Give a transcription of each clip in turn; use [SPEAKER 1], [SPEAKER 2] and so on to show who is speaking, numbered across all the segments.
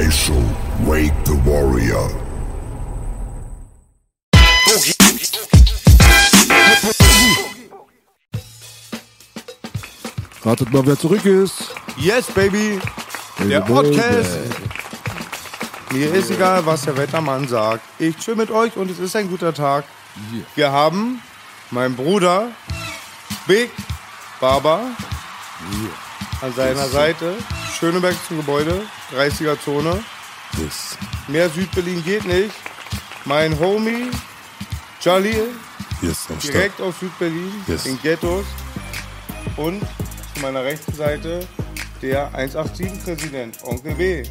[SPEAKER 1] Daisho, wake the warrior.
[SPEAKER 2] Ratet mal, wer zurück ist.
[SPEAKER 3] Yes, baby. Der Podcast. Mir ist egal, was der Wettermann sagt. Ich chill mit euch und es ist ein guter Tag. Wir haben meinen Bruder Big Baba an seiner Seite. Schöneberg zum Gebäude, 30er Zone.
[SPEAKER 1] Yes.
[SPEAKER 3] Mehr Südberlin geht nicht. Mein Homie Jalil,
[SPEAKER 1] Yes,
[SPEAKER 3] direkt aus Südberlin,
[SPEAKER 1] Yes.
[SPEAKER 3] in Ghettos. Und zu meiner rechten Seite der 187-Präsident, Onkel B.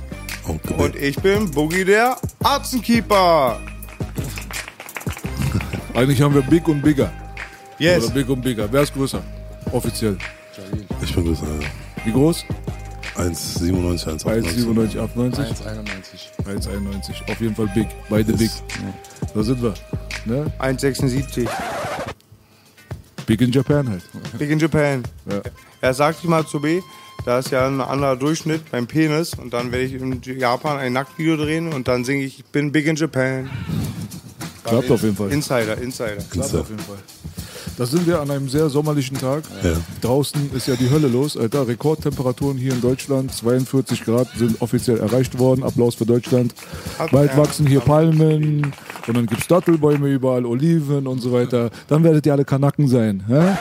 [SPEAKER 1] Onkel
[SPEAKER 3] Und ich bin Boogie der Arzenkeeper.
[SPEAKER 2] Eigentlich haben wir Big und Bigger.
[SPEAKER 3] Yes.
[SPEAKER 2] Oder Big und Bigger. Wer ist größer? Offiziell.
[SPEAKER 1] Ich bin größer.
[SPEAKER 2] Wie groß?
[SPEAKER 1] 1,97, 1,98.
[SPEAKER 2] 1,97, 98,
[SPEAKER 4] 1,91.
[SPEAKER 2] 1,91. Auf jeden Fall Big. Beide Big. Da sind wir. Ne?
[SPEAKER 3] 1,76.
[SPEAKER 2] Big in Japan halt.
[SPEAKER 3] Big in Japan.
[SPEAKER 2] Ja.
[SPEAKER 3] Er sagte mal zu B, da ist ja ein anderer Durchschnitt beim Penis und dann werde ich in Japan ein Nacktvideo drehen und dann singe ich, ich bin Big in Japan.
[SPEAKER 2] Klappt auf jeden Fall.
[SPEAKER 3] Insider, Insider.
[SPEAKER 2] Klappt auf jeden Fall. Da sind wir an einem sehr sommerlichen Tag.
[SPEAKER 1] Ja.
[SPEAKER 2] Draußen ist ja die Hölle los, Alter. Rekordtemperaturen hier in Deutschland. 42 Grad sind offiziell erreicht worden. Applaus für Deutschland. Bald
[SPEAKER 3] ja.
[SPEAKER 2] wachsen hier Palmen und dann gibt's Dattelbäume überall, Oliven und so weiter. Dann werdet ihr alle Kanaken sein. Hä?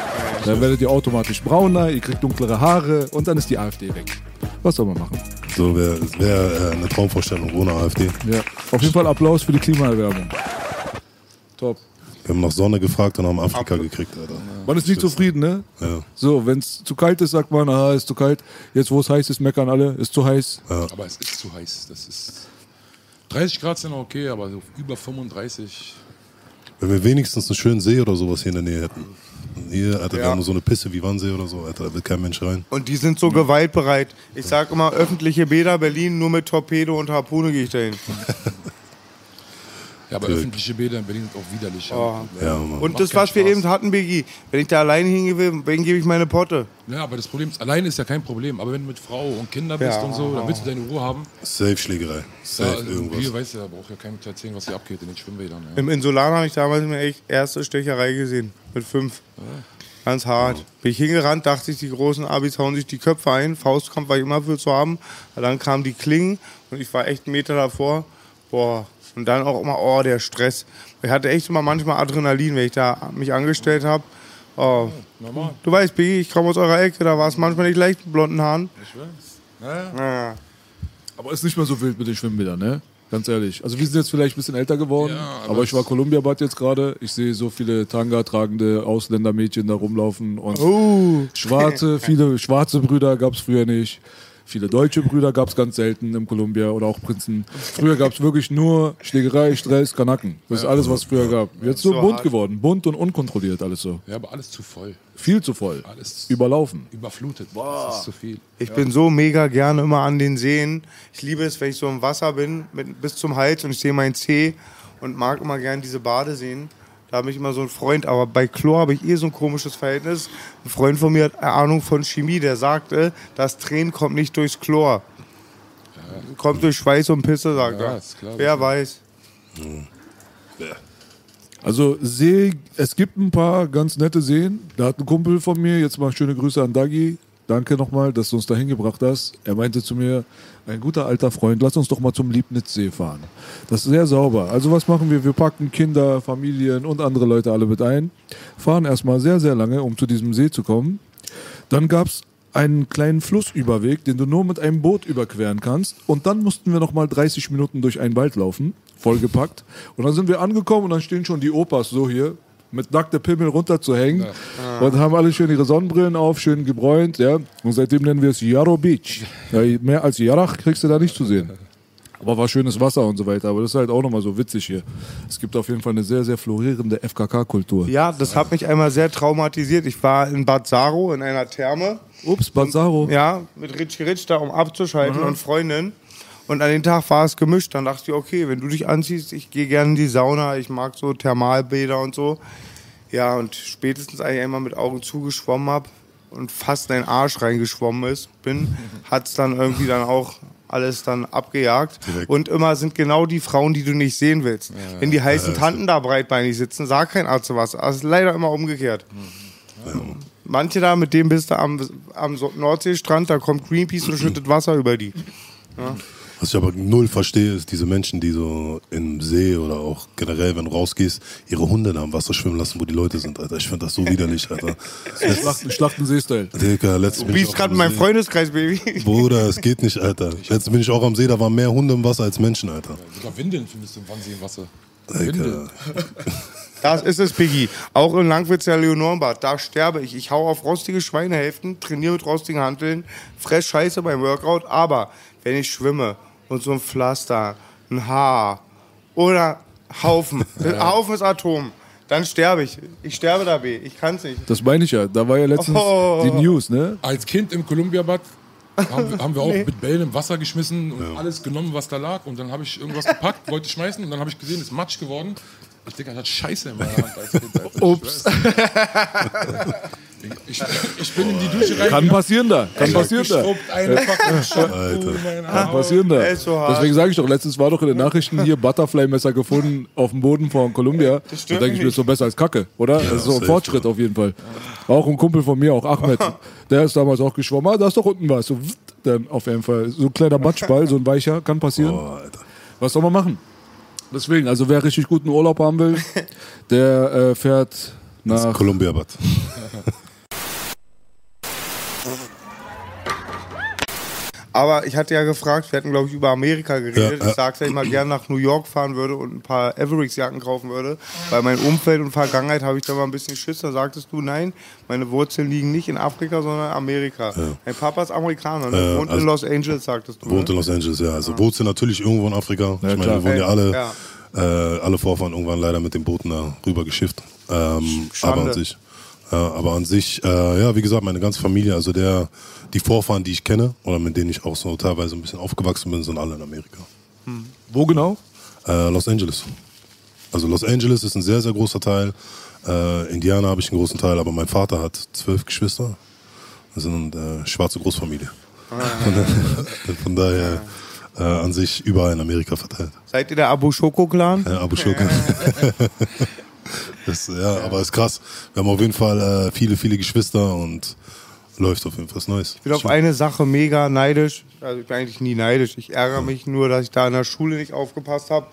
[SPEAKER 2] Dann werdet ihr automatisch brauner, ihr kriegt dunklere Haare und dann ist die AfD weg. Was soll man machen?
[SPEAKER 1] So wäre wär, äh, eine Traumvorstellung ohne AfD.
[SPEAKER 2] Ja. Auf jeden Fall Applaus für die Klimaerwärmung. Top.
[SPEAKER 1] Wir haben nach Sonne gefragt und haben Afrika gekriegt, Alter.
[SPEAKER 2] Man ist nicht zufrieden, ne?
[SPEAKER 1] Ja.
[SPEAKER 2] So, wenn es zu kalt ist, sagt man, aha, ist zu kalt. Jetzt, wo es heiß ist, meckern alle, ist zu heiß.
[SPEAKER 4] Aber es ist zu heiß. Das ist 30 Grad sind noch okay, aber so über 35.
[SPEAKER 1] Wenn wir wenigstens einen schönen See oder sowas hier in der Nähe hätten. Hier, Alter, wir
[SPEAKER 3] Ja.
[SPEAKER 1] haben nur so eine Pisse wie Wannsee oder so, Alter, da will kein Mensch rein.
[SPEAKER 3] Und die sind so gewaltbereit. Ich sag immer, öffentliche Bäder Berlin, nur mit Torpedo und Harpune gehe ich dahin.
[SPEAKER 4] Ja, aber öffentliche Bäder in Berlin sind auch widerlich.
[SPEAKER 3] Oh.
[SPEAKER 1] Ja, Mann.
[SPEAKER 3] Und das, was wir
[SPEAKER 4] Spaß.
[SPEAKER 3] eben hatten, Biggie, wenn ich da alleine hingehen will, wen gebe ich meine Potte?
[SPEAKER 4] Ja, aber das Problem ist, alleine ist ja kein Problem. Aber wenn du mit Frau und Kinder bist
[SPEAKER 3] Ja.
[SPEAKER 4] und so, dann willst du deine Ruhe haben.
[SPEAKER 1] Safe Schlägerei.
[SPEAKER 4] Ja,
[SPEAKER 1] Safe
[SPEAKER 4] also
[SPEAKER 1] irgendwas.
[SPEAKER 4] hier weiß ja, braucht ja keinem zu erzählen, was hier abgeht in den Schwimmbädern. Ja.
[SPEAKER 3] Im Insulan habe ich damals mir echt erste Stecherei gesehen. Mit fünf. Ganz hart. Bin ich hingerannt, dachte ich, die großen Abis hauen sich die Köpfe ein. Faustkampf war ich immer für zu haben. Aber dann kamen die Klingen und ich war echt einen Meter davor. Boah. Und dann auch immer, oh, der Stress. Ich hatte echt immer manchmal Adrenalin, wenn ich da mich angestellt habe. Oh.
[SPEAKER 4] Normal.
[SPEAKER 3] Du weißt, Biggie, ich komme aus eurer Ecke, da war es manchmal nicht leicht mit blonden Haaren.
[SPEAKER 4] Ich weiß. Ja.
[SPEAKER 3] Ja.
[SPEAKER 2] Aber ist nicht mehr so wild mit den Schwimmbädern, ne? Ganz ehrlich. Also wir sind jetzt vielleicht ein bisschen älter geworden,
[SPEAKER 4] Ja,
[SPEAKER 2] aber,
[SPEAKER 4] aber
[SPEAKER 2] ich war Columbia-Bad jetzt gerade. Ich sehe so viele Tanga-tragende Ausländermädchen da rumlaufen und
[SPEAKER 3] Uh.
[SPEAKER 2] schwarze, viele schwarze Brüder gab es früher nicht. Viele deutsche Brüder gab es ganz selten im Columbia oder auch Prinzen. Früher gab es wirklich nur Schlägerei, Stress, Kanaken. Das ist alles, was es früher gab. Jetzt so
[SPEAKER 3] So
[SPEAKER 2] bunt
[SPEAKER 3] hart.
[SPEAKER 2] geworden. Bunt und unkontrolliert alles so.
[SPEAKER 4] ja, aber alles zu voll.
[SPEAKER 2] Viel zu voll.
[SPEAKER 4] Alles
[SPEAKER 2] Überlaufen.
[SPEAKER 4] überflutet. Das ist zu viel.
[SPEAKER 3] Ich bin so mega gerne immer an den Seen. Ich liebe es, wenn ich so im Wasser bin, mit, bis zum Hals und ich sehe meinen Zeh und mag immer gerne diese Badeseen. Da habe ich immer so einen Freund, aber bei Chlor habe ich eh so ein komisches Verhältnis. Ein Freund von mir hat Ahnung von Chemie, der sagte, das Tränen kommt nicht durchs Chlor. Kommt durch Schweiß und Pisse, sagt
[SPEAKER 4] Ja,
[SPEAKER 3] er. Wer weiß.
[SPEAKER 2] Also See, es gibt ein paar ganz nette Seen. Da hat ein Kumpel von mir, jetzt mal schöne Grüße an Dagi. Danke nochmal, dass du uns da hingebracht hast. Er meinte zu mir, ein guter alter Freund, lass uns doch mal zum Liebnitzsee fahren. Das ist sehr sauber. Also was machen wir? Wir packen Kinder, Familien und andere Leute alle mit ein, fahren erstmal sehr, sehr lange, um zu diesem See zu kommen. Dann gab es einen kleinen Flussüberweg, den du nur mit einem Boot überqueren kannst. Und dann mussten wir nochmal 30 Minuten durch einen Wald laufen, vollgepackt. Und dann sind wir angekommen und dann stehen schon die Opas so hier, mit nackter Pimmel runterzuhängen und haben alle schön ihre Sonnenbrillen auf, schön gebräunt, ja. Und seitdem nennen wir es Yarrow Beach. Ja, mehr als Yarach kriegst du da nicht zu sehen. Aber war schönes Wasser und so weiter. Aber das ist halt auch nochmal so witzig hier. Es gibt auf jeden Fall eine sehr, sehr florierende FKK-Kultur.
[SPEAKER 3] Ja, das hat mich einmal sehr traumatisiert. Ich war in Bad Saro in einer Therme.
[SPEAKER 2] Ups, Banzaro.
[SPEAKER 3] Ja, mit Richie Rich da, um abzuschalten und Freundin. Und an den Tag war es gemischt. Dann dachte ich, okay, wenn du dich anziehst, ich gehe gerne in die Sauna, ich mag so Thermalbäder und so. Ja, und spätestens als ich einmal mit Augen zugeschwommen habe und fast in den Arsch reingeschwommen ist, bin, hat es dann irgendwie dann auch alles dann abgejagt.
[SPEAKER 1] Direkt.
[SPEAKER 3] Und immer sind genau die Frauen, die du nicht sehen willst. Wenn die heißen Tanten da breitbeinig sitzen, sag kein Arzt was. Das ist leider immer umgekehrt. Manche da, mit dem bist du am, am Nordseestrand, da kommt Greenpeace und schüttet Wasser über die.
[SPEAKER 1] Was ich aber null verstehe, ist diese Menschen, die so im See oder auch generell, wenn du rausgehst, ihre Hunde da am Wasser schwimmen lassen, wo die Leute sind, Alter. Ich finde das so widerlich, Alter.
[SPEAKER 2] Schlachten, Schlachtensee-Style.
[SPEAKER 1] Digga, letztens bin ich
[SPEAKER 3] gerade in meinem. Freundeskreis, Baby.
[SPEAKER 1] Bruder, es geht nicht, Alter. Letztens bin ich auch am See, da waren mehr Hunde im Wasser als Menschen, Alter.
[SPEAKER 4] Sogar Windeln findest du im Wannsee im Wasser.
[SPEAKER 1] Digga.
[SPEAKER 3] Das ist es, Piggy. Auch in Langwitzer Leonorenbad, da sterbe ich. Ich hau auf rostige Schweinehälften, trainiere mit rostigen Hanteln, fress Scheiße beim Workout, aber wenn ich schwimme und so ein Pflaster, ein Haar oder Haufen, ein Haufen ist Atom, dann sterbe ich. Ich sterbe da weh. Ich kann's nicht.
[SPEAKER 2] Das meine ich ja. Da war ja letztens
[SPEAKER 3] Oh.
[SPEAKER 2] die News, ne?
[SPEAKER 4] Als Kind im Kolumbiabad haben wir, haben wir auch mit Bällen im Wasser geschmissen und alles genommen, was da lag. Und dann habe ich irgendwas gepackt, wollte schmeißen und dann habe ich gesehen, es ist matsch geworden. Ich denke, ich hatte Scheiße in meiner Hand als Kind. Ich
[SPEAKER 2] Ups.
[SPEAKER 4] Ich, ich bin in die Dusche rein.
[SPEAKER 2] Kann passieren da. Kann passieren da.
[SPEAKER 4] Meine
[SPEAKER 2] Kann passieren da. Deswegen sage ich doch, letztens war doch in den Nachrichten hier Butterfly-Messer gefunden auf dem Boden von Columbia. Da
[SPEAKER 3] stört
[SPEAKER 2] denke ich mir, ist so besser als Kacke, oder? das ist so ein Fortschritt auf jeden Fall. Auch ein Kumpel von mir, auch Ahmed, der ist damals auch geschwommen. Ah, da ist doch unten was. So, dann auf jeden Fall. So ein kleiner Matschball, so ein weicher, kann passieren.
[SPEAKER 1] Alter.
[SPEAKER 2] Was soll man machen? Deswegen, also wer richtig guten Urlaub haben will, der äh, fährt
[SPEAKER 1] Das
[SPEAKER 2] nach
[SPEAKER 1] Columbia-Bad.
[SPEAKER 3] Aber ich hatte ja gefragt, wir hatten glaube ich über Amerika geredet.
[SPEAKER 1] Ja, ja.
[SPEAKER 3] Ich sagte, ich mal gerne nach New York fahren würde und ein paar Avericks-Jacken kaufen würde. Bei meinem Umfeld und Vergangenheit habe ich da mal ein bisschen Schiss. Da sagtest du, nein, meine Wurzeln liegen nicht in Afrika, sondern in Amerika. Mein Papa ist Amerikaner, ne?
[SPEAKER 1] Ja,
[SPEAKER 3] wohnt in
[SPEAKER 1] also-
[SPEAKER 3] Los Angeles, sagtest du.
[SPEAKER 1] Wohnt in
[SPEAKER 3] ne?
[SPEAKER 1] Los Angeles, ja. Also Wurzel natürlich irgendwo in Afrika. ich meine, wir wurden ja alle,
[SPEAKER 3] Ja.
[SPEAKER 1] Äh, alle Vorfahren irgendwann leider mit den Booten da rüber geschifft. Ähm, aber an sich, äh, aber an sich, äh, ja, wie gesagt, meine ganze Familie, also der, die Vorfahren, die ich kenne oder mit denen ich auch so teilweise ein bisschen aufgewachsen bin, sind alle in Amerika.
[SPEAKER 2] wo genau?
[SPEAKER 1] Äh, Los Angeles. Also Los Angeles ist ein sehr, sehr großer Teil. Äh, Indiana habe ich einen großen Teil, aber mein Vater hat zwölf Geschwister. Wir sind eine äh, schwarze Großfamilie. Von, da- von daher äh, an sich überall in Amerika verteilt.
[SPEAKER 3] Seid ihr der Abu Shoko-Clan?
[SPEAKER 1] Abu Shurka. das, ja, aber ist krass. Wir haben auf jeden Fall äh, viele, viele Geschwister und läuft auf jeden Fall was Neues.
[SPEAKER 3] Ich bin auf eine Sache mega neidisch. Also ich bin eigentlich nie neidisch. Ich ärgere mich nur, dass ich da in der Schule nicht aufgepasst habe.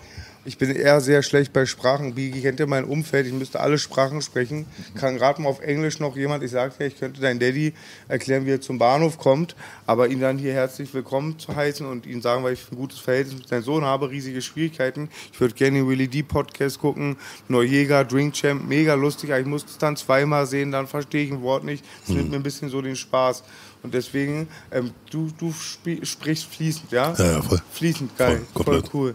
[SPEAKER 3] Ich bin eher sehr schlecht bei Sprachen. Bigi kennt ja mein Umfeld. Ich müsste alle Sprachen sprechen. Kann gerade mal auf Englisch noch jemand. Ich sagte ja, ich könnte dein Daddy erklären, wie er zum Bahnhof kommt. Aber ihn dann hier herzlich willkommen zu heißen und ihm sagen, weil ich ein gutes Verhältnis mit seinem Sohn habe, riesige Schwierigkeiten. Ich würde gerne den Willy D Podcast gucken. Neujäger, Drink Champ, mega lustig. Aber ich musste es dann zweimal sehen, dann verstehe ich ein Wort nicht. Das nimmt mir ein bisschen so den Spaß. Und deswegen, ähm, du, du spri- sprichst fließend, ja?
[SPEAKER 1] Ja, ja, voll.
[SPEAKER 3] Fließend, geil.
[SPEAKER 1] Voll,
[SPEAKER 3] Voll,
[SPEAKER 1] komplett.
[SPEAKER 3] cool.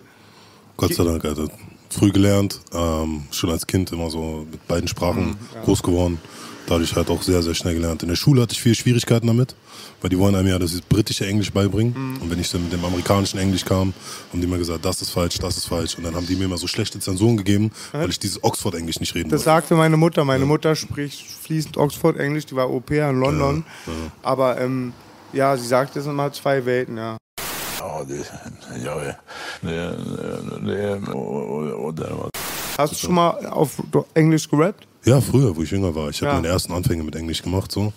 [SPEAKER 1] Gott sei Dank, Alter. Früh gelernt, ähm, schon als Kind immer so mit beiden Sprachen groß geworden. Dadurch halt auch sehr, sehr schnell gelernt. In der Schule hatte ich viel Schwierigkeiten damit, weil die wollen einem ja das britische Englisch beibringen. Und wenn ich dann mit dem amerikanischen Englisch kam, haben die immer gesagt, das ist falsch, das ist falsch. Und dann haben die mir immer so schlechte Zensuren gegeben, weil ich dieses Oxford-Englisch nicht reden
[SPEAKER 3] Das
[SPEAKER 1] wollte.
[SPEAKER 3] sagte meine Mutter. Meine Mutter spricht fließend Oxford-Englisch, die war Au pair in London. Aber ähm, ja, sie sagte, es sind mal zwei Welten, ja.
[SPEAKER 5] Ja, det, ja, det, det, det och, och där var
[SPEAKER 3] Hast du schon mal auf Englisch gerappt?
[SPEAKER 1] Ja, früher, wo ich jünger war. Ich habe
[SPEAKER 3] Ja.
[SPEAKER 1] meine ersten Anfänge mit Englisch gemacht, so.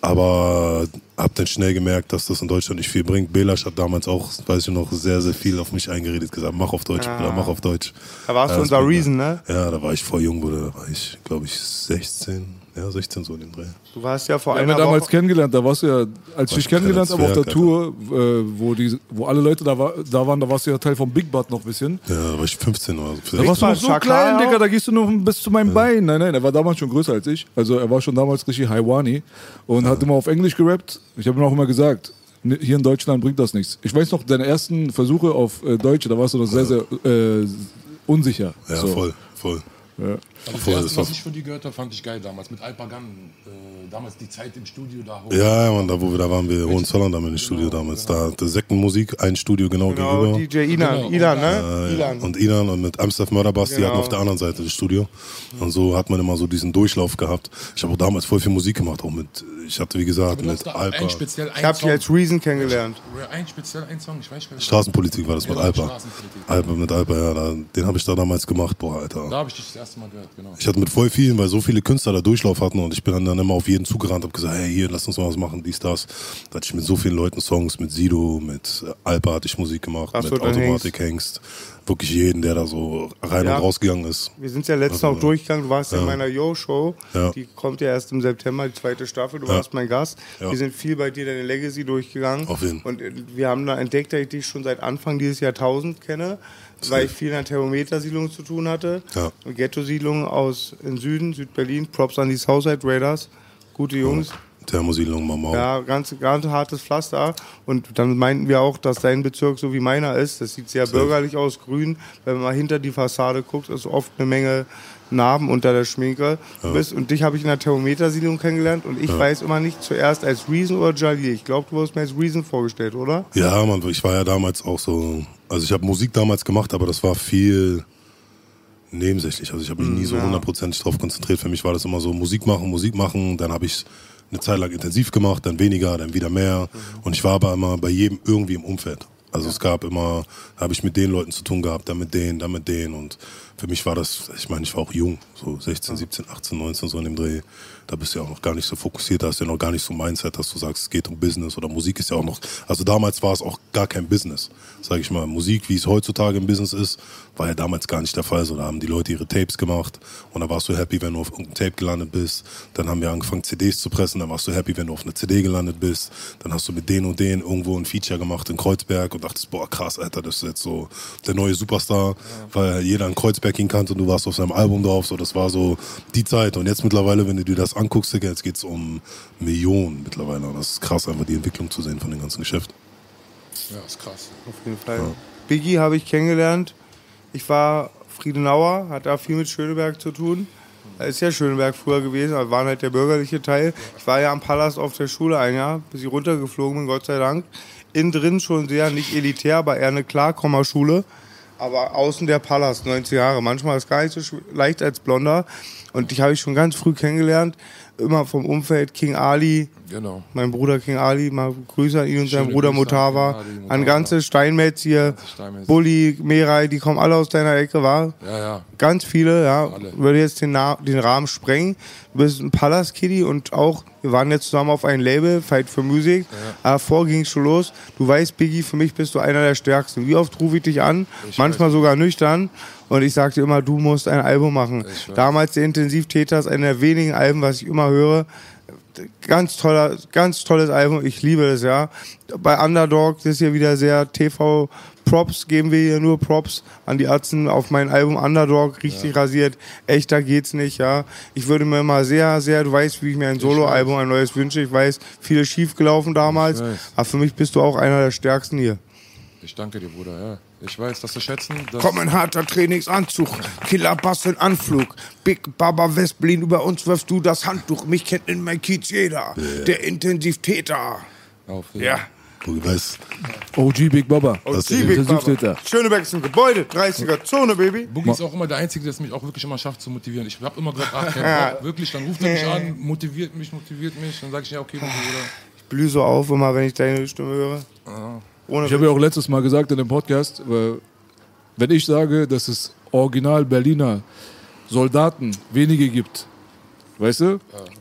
[SPEAKER 1] Aber habe dann schnell gemerkt, dass das in Deutschland nicht viel bringt. Belasch hat damals auch, weiß ich noch, sehr, sehr viel auf mich eingeredet, gesagt, mach auf Deutsch, Bruder, mach auf Deutsch.
[SPEAKER 3] Da warst
[SPEAKER 1] Ja,
[SPEAKER 3] du unser Reason, ne?
[SPEAKER 1] Ja, da war ich voll jung, Bruder. Da war ich, glaube ich, 16. Ja, 16 so in dem Dreh.
[SPEAKER 3] Du warst ja vor
[SPEAKER 2] Wir haben
[SPEAKER 3] einer
[SPEAKER 2] ja damals
[SPEAKER 3] Woche.
[SPEAKER 2] kennengelernt, da warst du ja, als ich dich kennengelernt habe auf der
[SPEAKER 1] Zwerg,
[SPEAKER 2] Tour, äh, wo, die, wo alle Leute da, war, da waren, da warst du ja Teil vom Big Bad noch ein bisschen.
[SPEAKER 1] Ja, da war ich 15 oder so.
[SPEAKER 2] Da warst du noch so
[SPEAKER 3] Chakra
[SPEAKER 2] klein,
[SPEAKER 3] auch?
[SPEAKER 2] Digga, da gehst du nur bis zu meinem Bein. Nein, nein, er war damals schon größer als ich. Also er war schon damals richtig Haiwani und hat immer auf Englisch gerappt. Ich habe ihm auch immer gesagt, hier in Deutschland bringt das nichts. Ich weiß noch, deine ersten Versuche auf äh, Deutsch, da warst du noch sehr, sehr äh, unsicher.
[SPEAKER 1] Ja,
[SPEAKER 2] so.
[SPEAKER 1] voll, voll.
[SPEAKER 2] Ja.
[SPEAKER 4] Also
[SPEAKER 1] Voll,
[SPEAKER 4] das erste, was ich von dir gehört habe, fand ich geil damals. Mit Alpagan, äh, damals die Zeit im Studio da hoch.
[SPEAKER 1] Ja, ja, Mann, da wo wir da waren, wir Hohenzollern da im Studio damals. Da hatte Sektenmusik, ein Studio genau,
[SPEAKER 3] Genau,
[SPEAKER 1] gegenüber.
[SPEAKER 3] DJ Inan,
[SPEAKER 4] Genau.
[SPEAKER 3] Ilan, ne?
[SPEAKER 1] Äh,
[SPEAKER 3] Ilan.
[SPEAKER 1] Und Inan und mit Amstaff Mörderbass, die
[SPEAKER 3] Genau.
[SPEAKER 1] hatten auf der anderen Seite das Studio. Und so hat man immer so diesen Durchlauf gehabt. Ich habe auch damals voll viel Musik gemacht, auch mit, ich hatte wie gesagt, mit Alpa.
[SPEAKER 4] ein speziell ein
[SPEAKER 3] Ich habe dich als Reason kennengelernt.
[SPEAKER 4] Ein speziell ein Song, ich weiß gar nicht.
[SPEAKER 1] Straßenpolitik war das mit
[SPEAKER 4] Genau,
[SPEAKER 1] Alpa. Alpa mit Alpa, ja, den habe ich da damals gemacht, boah, Alter.
[SPEAKER 4] Da habe ich dich das erste Mal gehört, genau.
[SPEAKER 1] Ich hatte mit voll vielen, weil so viele Künstler da Durchlauf hatten und ich bin dann, dann immer auf jeden zugerannt, habe gesagt, hey, hier, lass uns mal was machen, dies, das. Da hatte ich mit so vielen Leuten Songs, mit Sido, mit Alpa hatte ich Musik gemacht,
[SPEAKER 3] Ach so,
[SPEAKER 1] mit Automatik Hengst. Wirklich jeden, der da so rein
[SPEAKER 3] Ja.
[SPEAKER 1] und rausgegangen ist.
[SPEAKER 3] Wir sind ja letztens
[SPEAKER 1] Also,
[SPEAKER 3] auch durchgegangen. Du warst ja. in meiner Yo-Show.
[SPEAKER 1] Ja.
[SPEAKER 3] Die kommt ja erst im September, die zweite Staffel. Du
[SPEAKER 1] Ja.
[SPEAKER 3] warst mein Gast.
[SPEAKER 1] Ja.
[SPEAKER 3] Wir sind viel bei dir deine Legacy durchgegangen.
[SPEAKER 1] Auf jeden.
[SPEAKER 3] Und äh, wir haben da entdeckt, dass ich dich schon seit Anfang dieses Jahrtausend kenne, weil ich viel in der Thermometersiedlung zu tun hatte.
[SPEAKER 1] Ja.
[SPEAKER 3] Ghetto-Siedlung aus im Süden, Südberlin. Props an die Southside Raiders. Gute Jungs.
[SPEAKER 1] Thermosiedlung, Mamau.
[SPEAKER 3] Ja, ganz, ganz hartes Pflaster. Und dann meinten wir auch, dass dein Bezirk so wie meiner ist. Das sieht sehr bürgerlich aus, grün. Wenn man mal hinter die Fassade guckt, ist oft eine Menge Narben unter der Schminke. Du bist, und dich habe ich in der Thermometersiedlung kennengelernt. Und ich weiß immer nicht zuerst als Reason oder Jalil. Ich glaube, du wurdest mir als Reason vorgestellt, oder?
[SPEAKER 1] Ja, Mann, ich war ja damals auch so, also ich habe Musik damals gemacht, aber das war viel nebensächlich. Also ich habe mich nie so hundertprozentig drauf konzentriert. Für mich war das immer so Musik machen, Musik machen, dann habe ich eine Zeit lang intensiv gemacht, dann weniger, dann wieder mehr. Und ich war aber immer bei jedem irgendwie im Umfeld. Also es gab immer, da habe ich mit den Leuten zu tun gehabt, dann mit denen, dann mit denen. Und für mich war das, ich meine, ich war auch jung, so 16, 17, 18, 19, so in dem Dreh. Da bist du ja auch noch gar nicht so fokussiert, da hast du ja noch gar nicht so ein Mindset, dass du sagst, es geht um Business oder Musik ist ja auch noch, also damals war es auch gar kein Business, sage ich mal. Musik, wie es heutzutage im Business ist, war ja damals gar nicht der Fall. So, da haben die Leute ihre Tapes gemacht und da warst du happy, wenn du auf irgendeinem Tape gelandet bist. Dann haben wir angefangen, CDs zu pressen, dann warst du happy, wenn du auf einer CD gelandet bist. Dann hast du mit denen und denen irgendwo ein Feature gemacht in Kreuzberg und dachtest, boah, krass, Alter, das ist jetzt so der neue Superstar, weil jeder in Kreuzberg ihn kannte und du warst auf seinem Album drauf. So, das war so die Zeit. Und jetzt mittlerweile, wenn du dir das anguckst, Digga, jetzt geht's um Millionen mittlerweile. Und das ist krass, einfach die Entwicklung zu sehen von dem ganzen Geschäft.
[SPEAKER 4] Ja, ist krass.
[SPEAKER 3] Auf jeden Fall. Biggie habe ich kennengelernt. Ich war Friedenauer, hat da viel mit Schöneberg zu tun. Da ist ja Schöneberg früher gewesen, aber war halt der bürgerliche Teil. Ich war ja am Palast auf der Schule ein Jahr, bis ich runtergeflogen bin, Gott sei Dank. Innen drin schon sehr, nicht elitär, aber eher eine Klarkommerschule. Aber außen der Palast, 90 Jahre. Manchmal ist gar nicht so leicht als Blonder. Und dich habe ich schon ganz früh kennengelernt. Immer vom Umfeld King Ali,
[SPEAKER 4] Genau.
[SPEAKER 3] mein Bruder King Ali, mal Grüße an ihn und seinen Bruder
[SPEAKER 4] Grüße an
[SPEAKER 3] Mutawa,
[SPEAKER 4] King Ali,
[SPEAKER 3] an ganze Steinmetz hier,
[SPEAKER 4] Steinmetz.
[SPEAKER 3] Bulli, Meray, die kommen alle aus deiner Ecke, war?
[SPEAKER 4] Ja, ja.
[SPEAKER 3] Ganz viele, ja.
[SPEAKER 4] Alle.
[SPEAKER 3] Würde jetzt den, Na den Rahmen sprengen. Du bist ein Palast-Kitty und auch, wir waren jetzt zusammen auf einem Label, Fight for Music. Aber vor ging schon los. Du weißt, Biggie, für mich bist du einer der Stärksten. Wie oft rufe ich dich an? Manchmal sogar nüchtern. Und ich sagte immer, du musst ein Album machen. Damals der Intensivtäter ist einer der wenigen Alben, was ich immer höre. Ganz toller, ganz tolles Album. Ich liebe es, ja. Bei Underdog das ist hier wieder sehr TV Props geben wir hier nur Props an die Atzen auf mein Album Underdog, richtig rasiert. Echter geht's nicht, ja. Ich würde mir mal sehr, sehr, du weißt, wie ich mir ein Soloalbum, ein neues wünsche. Ich weiß, viele schief gelaufen damals. Aber für mich bist du auch einer der stärksten hier.
[SPEAKER 4] Ich danke dir, Bruder, ja. Ich weiß, das zu schätzen. Das
[SPEAKER 3] Komm, ein harter Trainingsanzug, Killerbass in Anflug, Big Baba Westblin, über uns wirfst du das Handtuch, mich kennt in mein Kiez jeder, der Intensivtäter.
[SPEAKER 4] Auf,
[SPEAKER 3] Ja.
[SPEAKER 1] Du weißt,
[SPEAKER 2] OG Big Baba.
[SPEAKER 1] Das ist
[SPEAKER 3] Big
[SPEAKER 2] Intensivtäter.
[SPEAKER 3] Baba. Schöneberg ist ein Gebäude, 30er Zone, Baby.
[SPEAKER 4] Boogie ist auch immer der Einzige, der es mich auch wirklich immer schafft zu motivieren. Ich habe immer gesagt, ach, Bock, wirklich, dann ruft er mich an, motiviert mich, motiviert mich. Dann sage ich, ja, okay, mein Bruder.
[SPEAKER 3] Ich blühe so auf immer, wenn ich deine Stimme höre. Ohne
[SPEAKER 2] Ich habe ja auch letztes Mal gesagt in dem Podcast, wenn ich sage, dass es original Berliner Soldaten wenige gibt, weißt du?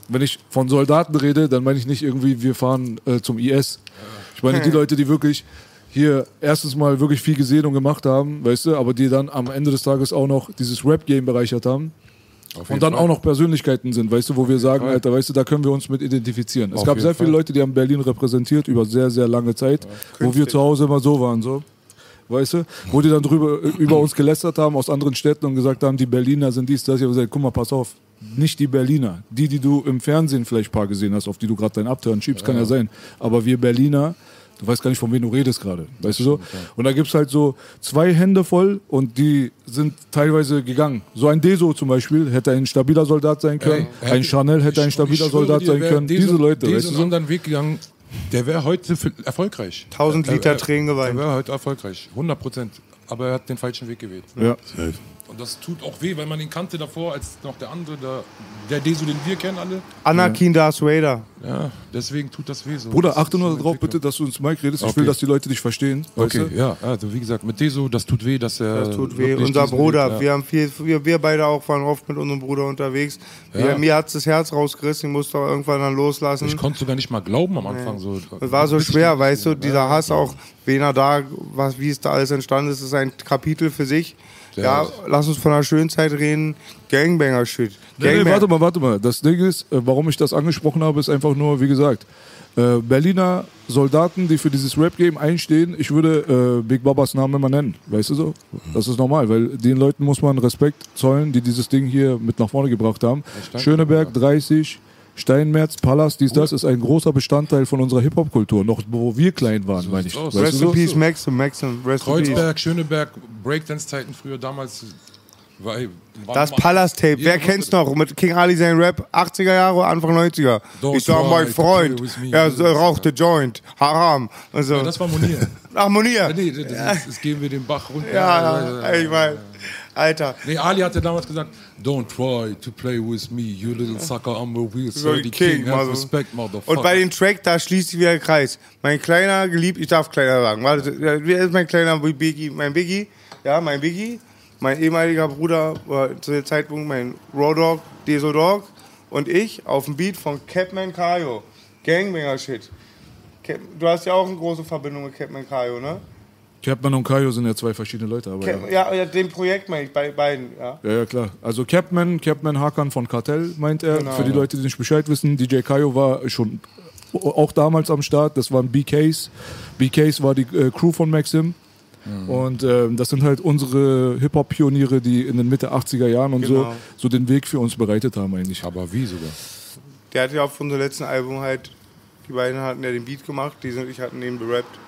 [SPEAKER 2] Wenn ich von Soldaten rede, dann meine ich nicht irgendwie, wir fahren äh, zum IS. Ich meine die Leute, die wirklich hier erstens mal wirklich viel gesehen und gemacht haben, weißt du, aber die dann am Ende des Tages auch noch dieses Rap-Game bereichert haben. Und dann
[SPEAKER 4] Fall.
[SPEAKER 2] auch noch Persönlichkeiten sind, weißt du, wo wir sagen, Alter, weißt du, da können wir uns mit identifizieren. Es
[SPEAKER 4] Auf
[SPEAKER 2] gab sehr viele
[SPEAKER 4] Fall.
[SPEAKER 2] Leute, die haben Berlin repräsentiert über sehr, sehr lange Zeit, wo wir zu Hause immer so waren, so. Weißt du, wo die dann drüber, über uns gelästert haben aus anderen Städten und gesagt haben, die Berliner sind dies, das. Ich habe gesagt, guck mal, pass auf, nicht die Berliner. Die, die du im Fernsehen vielleicht ein paar gesehen hast, auf die du gerade deinen Abturn schiebst, kann ja sein. Aber wir Berliner, du weißt gar nicht, von wem du redest gerade. Weißt du so? Und da gibt's halt so zwei Hände voll und die sind teilweise gegangen. So ein Deso zum Beispiel hätte ein stabiler Soldat sein können.
[SPEAKER 4] Ey,
[SPEAKER 2] ein Chanel hätte ein stabiler Soldat
[SPEAKER 4] dir,
[SPEAKER 2] sein können.
[SPEAKER 4] Diese,
[SPEAKER 2] Diese Leute,
[SPEAKER 4] diesen
[SPEAKER 2] weißt du so?
[SPEAKER 4] anderen Weg gegangen, der wäre heute erfolgreich.
[SPEAKER 3] 1000 Liter
[SPEAKER 4] Er- er-
[SPEAKER 3] Tränen geweint.
[SPEAKER 4] Der wäre heute erfolgreich, 100 Prozent. Aber er hat den falschen Weg gewählt.
[SPEAKER 2] Ja.
[SPEAKER 1] Safe.
[SPEAKER 4] Und das tut auch weh, weil man ihn kannte davor, als noch der andere, der, der Deso, den wir kennen alle.
[SPEAKER 3] Anakin Darth Vader.
[SPEAKER 4] Ja, deswegen tut das weh so.
[SPEAKER 2] Bruder,
[SPEAKER 4] Das
[SPEAKER 2] achte nur darauf bitte, dass du ins Mic redest. Ich
[SPEAKER 4] Okay.
[SPEAKER 2] will, dass die Leute dich verstehen. Weißt
[SPEAKER 4] Okay,
[SPEAKER 2] du?
[SPEAKER 4] ja, also wie gesagt, mit Deso, das tut weh, dass er.
[SPEAKER 3] Das tut weh. Unser Bruder,
[SPEAKER 4] ja.
[SPEAKER 3] wir haben viel, wir, wir beide auch waren oft mit unserem Bruder unterwegs. Wir,
[SPEAKER 4] Ja.
[SPEAKER 3] mir hat's das Herz rausgerissen, ich musste auch irgendwann dann loslassen.
[SPEAKER 4] Ich konnte sogar nicht mal glauben am Anfang. So.
[SPEAKER 3] Es war so schwer, weißt du, dieser Hass auch, wen er da, was, wie es da alles entstanden ist, ist ein Kapitel für sich. Ja, lass uns von der schönen Zeit reden. Gangbanger-Shit.
[SPEAKER 2] Nee, nee,
[SPEAKER 3] Gangbang-
[SPEAKER 2] warte mal, warte mal. Das Ding ist, äh, warum ich das angesprochen habe, ist einfach nur, wie gesagt, äh, Berliner Soldaten, die für dieses Rap-Game einstehen, ich würde äh, Big Babas Namen immer nennen. Weißt du so? Das ist normal, weil den Leuten muss man Respekt zollen, die dieses Ding hier mit nach vorne gebracht haben. Schöneberg
[SPEAKER 4] dir,
[SPEAKER 2] 30. Steinmetz, Palast, dies, das ist ein großer Bestandteil von unserer Hip-Hop-Kultur, noch wo wir klein waren, meine ich. Weißt
[SPEAKER 3] Rest
[SPEAKER 2] du
[SPEAKER 3] in
[SPEAKER 2] so?
[SPEAKER 3] Peace, Maxim, Maxim, Rest in Peace.
[SPEAKER 4] Kreuzberg, Schöneberg, Breakdance-Zeiten früher damals. War, war
[SPEAKER 3] Das Palast-Tape, wer kennt's noch? Mit King Ali sein Rap, 80er Jahre, Anfang 90er.
[SPEAKER 4] Don't
[SPEAKER 3] ich sag,
[SPEAKER 4] try
[SPEAKER 3] mein Freund, er so, rauchte Joint, Haram. Und so.
[SPEAKER 4] Ja, das war Monier.
[SPEAKER 3] Ach, Monier.
[SPEAKER 4] nee, das, ist, das gehen wir den Bach runter.
[SPEAKER 3] Ja, ja, ich mein, Alter.
[SPEAKER 4] Nee, Ali hatte damals gesagt, don't try to play with me, you little sucker, I'm a real
[SPEAKER 3] So,
[SPEAKER 4] the
[SPEAKER 3] King,
[SPEAKER 4] king, have
[SPEAKER 3] Mother-
[SPEAKER 4] respect, motherfucker.
[SPEAKER 3] Und bei dem Track, da schließt sich wieder der Kreis. Mein kleiner geliebt, ich darf kleiner sagen. Warte, wer ist mein kleiner Biggie? Mein Biggie, ja, mein Biggie, mein ehemaliger Bruder, war zu dem Zeitpunkt mein Raw Dog, Deso Dog und ich auf dem Beat von Capman Kayo. Gangbanger-Shit. Cap- Du hast ja auch eine große Verbindung mit Capman Kayo, ne?
[SPEAKER 2] Capman und Kayo sind ja zwei verschiedene Leute, aber ja.
[SPEAKER 3] Cap ja, ja, dem Projekt meine ich, bei beiden, ja.
[SPEAKER 2] Ja, ja, klar. Also Capman, Capman Hakan von Kartell, meint er.
[SPEAKER 3] Genau.
[SPEAKER 2] Für die Leute, die nicht Bescheid wissen, DJ Kayo war schon auch damals am Start. Das waren BKs. BKs war die äh, Crew von Maxim.
[SPEAKER 3] Mhm.
[SPEAKER 2] Und ähm, das sind halt unsere Hip-Hop-Pioniere, die in den Mitte 80er Jahren und
[SPEAKER 3] Genau.
[SPEAKER 2] so, so den Weg für uns bereitet haben eigentlich.
[SPEAKER 4] Aber wie sogar?
[SPEAKER 3] Der hat ja auf unserem letzten Album halt, die beiden hatten ja den Beat gemacht, die und ich hatten den berappt.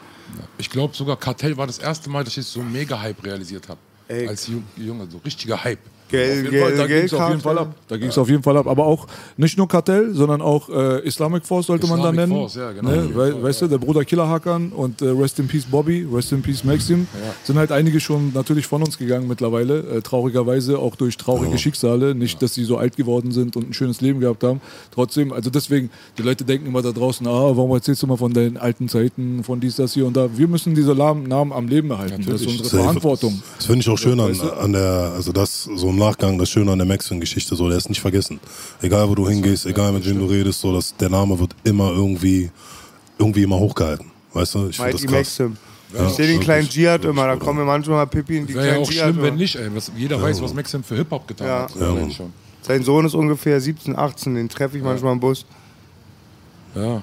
[SPEAKER 4] Ich glaube sogar Kartell war das erste Mal, dass ich so mega Hype realisiert habe. Als Ju- Junge, so richtiger Hype.
[SPEAKER 3] Geld,
[SPEAKER 2] jeden Fall,
[SPEAKER 3] Geld,
[SPEAKER 2] da ging es
[SPEAKER 3] Geld,
[SPEAKER 2] auf jeden Fall ab. Da ging es auf jeden Fall ab. Aber auch nicht nur Kartell, sondern auch äh, Islamic Force sollte man da
[SPEAKER 4] Islamic
[SPEAKER 2] nennen.
[SPEAKER 4] Force, ja, genau.
[SPEAKER 2] Ne? Wei-
[SPEAKER 4] Fall,
[SPEAKER 2] weißt du, der Bruder Killer Hakan und äh, Rest in Peace Bobby, Rest in Peace Maxim, sind halt einige schon natürlich von uns gegangen mittlerweile. Äh, traurigerweise auch durch traurige Schicksale. Nicht, dass sie so alt geworden sind und ein schönes Leben gehabt haben. Trotzdem, also deswegen, die Leute denken immer da draußen, ah, warum erzählst du mal von deinen alten Zeiten, von dies, das hier und da. Wir müssen diese Namen Namen am Leben erhalten. Das ist
[SPEAKER 4] Natürlich.
[SPEAKER 2] unsere Verantwortung.
[SPEAKER 1] Das finde ich auch schön an,
[SPEAKER 2] weißt du?
[SPEAKER 1] an der, also das so im Nachgang, das Schöne an der Maxwin-Geschichte, so, der ist nicht vergessen. Egal wo du hingehst, egal mit wem du redest, so, dass der Name wird immer irgendwie, irgendwie immer hochgehalten. Weißt du? Ich finde das krass.
[SPEAKER 3] Maxim.
[SPEAKER 1] Ja,
[SPEAKER 3] ich sehe den kleinen Jihad immer, da kommen mir manchmal Pippi in die
[SPEAKER 4] Wäre ja
[SPEAKER 3] kleinen
[SPEAKER 4] auch
[SPEAKER 3] Jihad.
[SPEAKER 4] schlimm, wenn nicht, ey. Was, jeder weiß, was Maxim für Hip-Hop getan
[SPEAKER 3] Ja.
[SPEAKER 4] hat.
[SPEAKER 1] Ja, Mann.
[SPEAKER 4] schon.
[SPEAKER 3] Sein Sohn ist ungefähr 17, 18, den treffe ich manchmal im Bus.
[SPEAKER 4] Ja.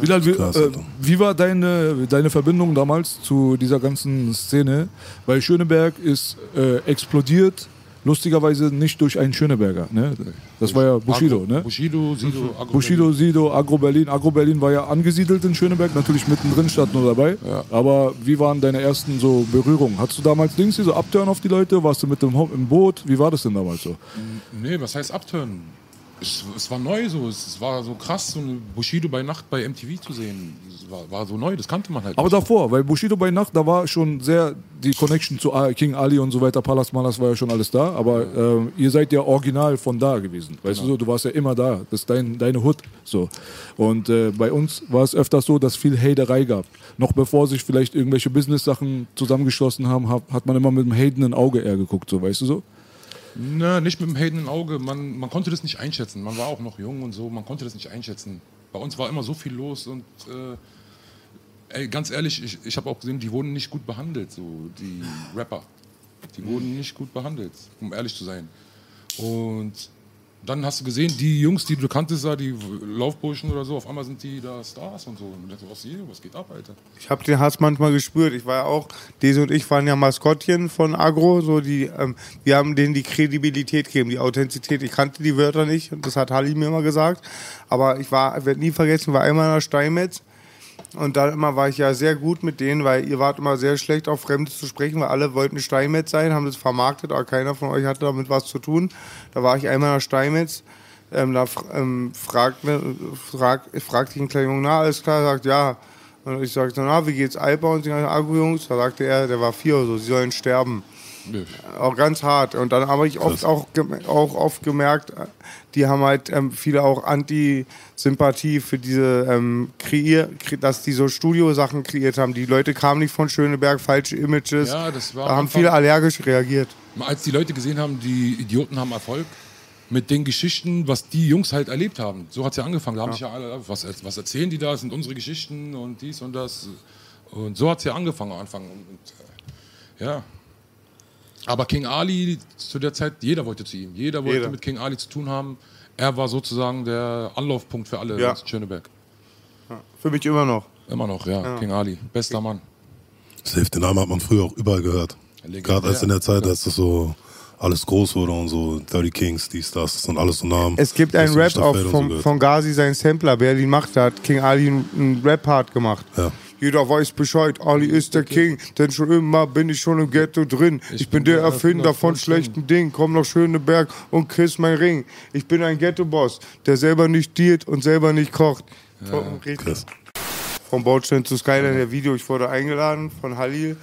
[SPEAKER 2] Bilal, wie, äh, wie war deine, deine Verbindung damals zu dieser ganzen Szene? Weil Schöneberg ist äh, explodiert, lustigerweise nicht durch einen Schöneberger. Ne? Das war ja Bushido.
[SPEAKER 4] Agro,
[SPEAKER 2] Ne?
[SPEAKER 4] Bushido, Sido, Agro
[SPEAKER 2] Bushido, Sido, Agro Berlin. Agro Berlin war ja angesiedelt in Schöneberg, natürlich mittendrin stand nur dabei.
[SPEAKER 4] Ja.
[SPEAKER 2] Aber wie waren deine ersten so Berührungen? Hattest du damals Dings, hier so Abturn auf die Leute? Warst du mit dem im Boot? Wie war das denn damals so?
[SPEAKER 4] Nee, was heißt abturnen? Es, es war neu so, es, es war so krass, so eine Bushido bei Nacht bei MTV zu sehen. War, war so neu, das kannte man halt
[SPEAKER 2] Aber
[SPEAKER 4] nicht.
[SPEAKER 2] davor, weil Bushido bei Nacht, da war schon sehr die Connection zu King Ali und so weiter, Palas Malas war ja schon alles da, aber ähm, ihr seid ja original von da gewesen. Weißt du so, du warst ja immer da. Das ist dein, deine Hood. So. Und äh, bei uns war es öfters so, dass viel Haterei gab. Noch bevor sich vielleicht irgendwelche Business-Sachen zusammengeschlossen haben, hat, hat man immer mit dem hatenden Auge eher geguckt, so, weißt du so?
[SPEAKER 4] Na, nicht mit dem im Auge. Man, man konnte das nicht einschätzen. Man war auch noch jung und so. Man konnte das nicht einschätzen. Bei uns war immer so viel los und äh, ey, ganz ehrlich, ich, ich habe auch gesehen, die wurden nicht gut behandelt, so die Rapper. Die wurden nicht gut behandelt, um ehrlich zu sein. Und dann hast du gesehen, die Jungs, die du kanntest, da, die Laufburschen oder so, auf einmal sind die da Stars und so. Und denkst, was, hier, was geht ab, Alter?
[SPEAKER 3] Ich habe den Hass manchmal gespürt. Ich war ja auch, Desi und ich waren ja Maskottchen von Agro. So die, ähm, wir haben denen die Kredibilität gegeben, die Authentizität. Ich kannte die Wörter nicht und das hat Halli mir immer gesagt. Aber ich war, werde nie vergessen, war einmal in der Steinmetz. Und dann immer war ich ja sehr gut mit denen, weil ihr wart immer sehr schlecht auf Fremde zu sprechen, weil alle wollten Steinmetz sein, haben das vermarktet, aber keiner von euch hatte damit was zu tun. Da war ich einmal in der Steinmetz. Ähm, da ähm, fragt, fragt, fragte ich einen kleinen Jungen, na, alles klar, sagt ja. Und ich sagte, na, wie geht's Alba und die ganzen Agro-Jungs? Da sagte er, der war vier oder so, sie sollen sterben. Auch ganz hart. Und dann habe ich oft auch, auch oft gemerkt, die haben halt ähm, viele auch Anti-Sympathie für diese ähm, kreier, kre- dass die so Studiosachen kreiert haben. Die Leute kamen nicht von Schöneberg, falsche Images.
[SPEAKER 4] Ja, das war
[SPEAKER 3] da haben viele allergisch reagiert.
[SPEAKER 4] Als die Leute gesehen haben, die Idioten haben Erfolg, mit den Geschichten, was die Jungs halt erlebt haben. So hat es ja angefangen. Da haben sich ja alle, was, was erzählen die da? Das sind unsere Geschichten und dies und das. Und so hat es ja angefangen am Anfang. Und, äh, ja. Aber King Ali zu der Zeit, jeder wollte zu ihm. Jeder wollte
[SPEAKER 3] Jeder.
[SPEAKER 4] mit King Ali zu tun haben. Er war sozusagen der Anlaufpunkt für alle
[SPEAKER 3] Ja.
[SPEAKER 4] in Schöneberg.
[SPEAKER 3] Für mich immer noch.
[SPEAKER 4] Immer noch, ja. King Ali, bester Mann.
[SPEAKER 1] Safe, den Namen hat man früher auch überall gehört. Gerade als in der Zeit, als das so alles groß wurde und so 30 Kings, dies, das, das sind alles so Namen.
[SPEAKER 3] Es gibt einen Rap auch
[SPEAKER 1] und so
[SPEAKER 3] von Gazi, sein Sampler, Berlin macht, da hat King Ali einen- einen Rap-Part gemacht.
[SPEAKER 1] Ja.
[SPEAKER 3] Jeder weiß Bescheid, Ali ist der King, denn schon immer bin ich schon im Ghetto drin. Ich, bin der Erfinder von schlechten Dingen, komm nach Schöneberg und küss mein Ring. Ich bin ein Ghetto-Boss, der selber nicht dealt und selber nicht kocht.
[SPEAKER 1] Krass.
[SPEAKER 3] Vom Baustein zu Skyline, der Video, ich wurde eingeladen von Halil,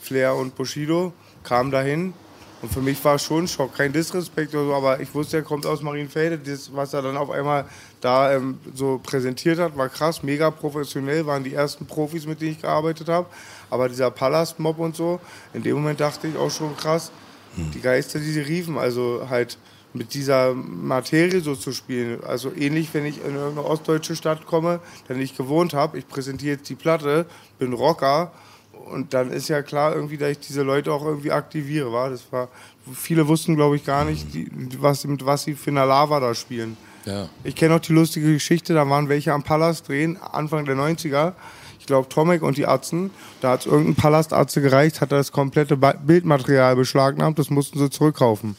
[SPEAKER 3] Flair und Bushido, kam dahin. Und für mich war es schon ein Schock, kein Disrespekt oder so, aber ich wusste, er kommt aus Marienfelde. Das, was er dann auf einmal da ähm, so präsentiert hat, war krass, mega professionell, waren die ersten Profis, mit denen ich gearbeitet habe. Aber dieser Palastmob und so, in dem Moment dachte ich auch schon krass, die Geister, die sie riefen, also halt mit dieser Materie so zu spielen. Also ähnlich, wenn ich in irgendeine ostdeutsche Stadt komme, dann ich gewohnt habe, ich präsentiere jetzt die Platte, bin Rocker und dann ist ja klar irgendwie, dass ich diese Leute auch irgendwie aktiviere. War. Das war, viele wussten, glaube ich, gar nicht, die, was, mit was sie für eine Lava da spielen.
[SPEAKER 4] Ja.
[SPEAKER 3] Ich kenne auch die lustige Geschichte, da waren welche am Palast drehen, Anfang der 90er. Ich glaube, Tomek und die Atzen, da hat es irgendein Palastarzt gereicht, hat das komplette Ba- Bildmaterial beschlagnahmt, das mussten sie zurückkaufen.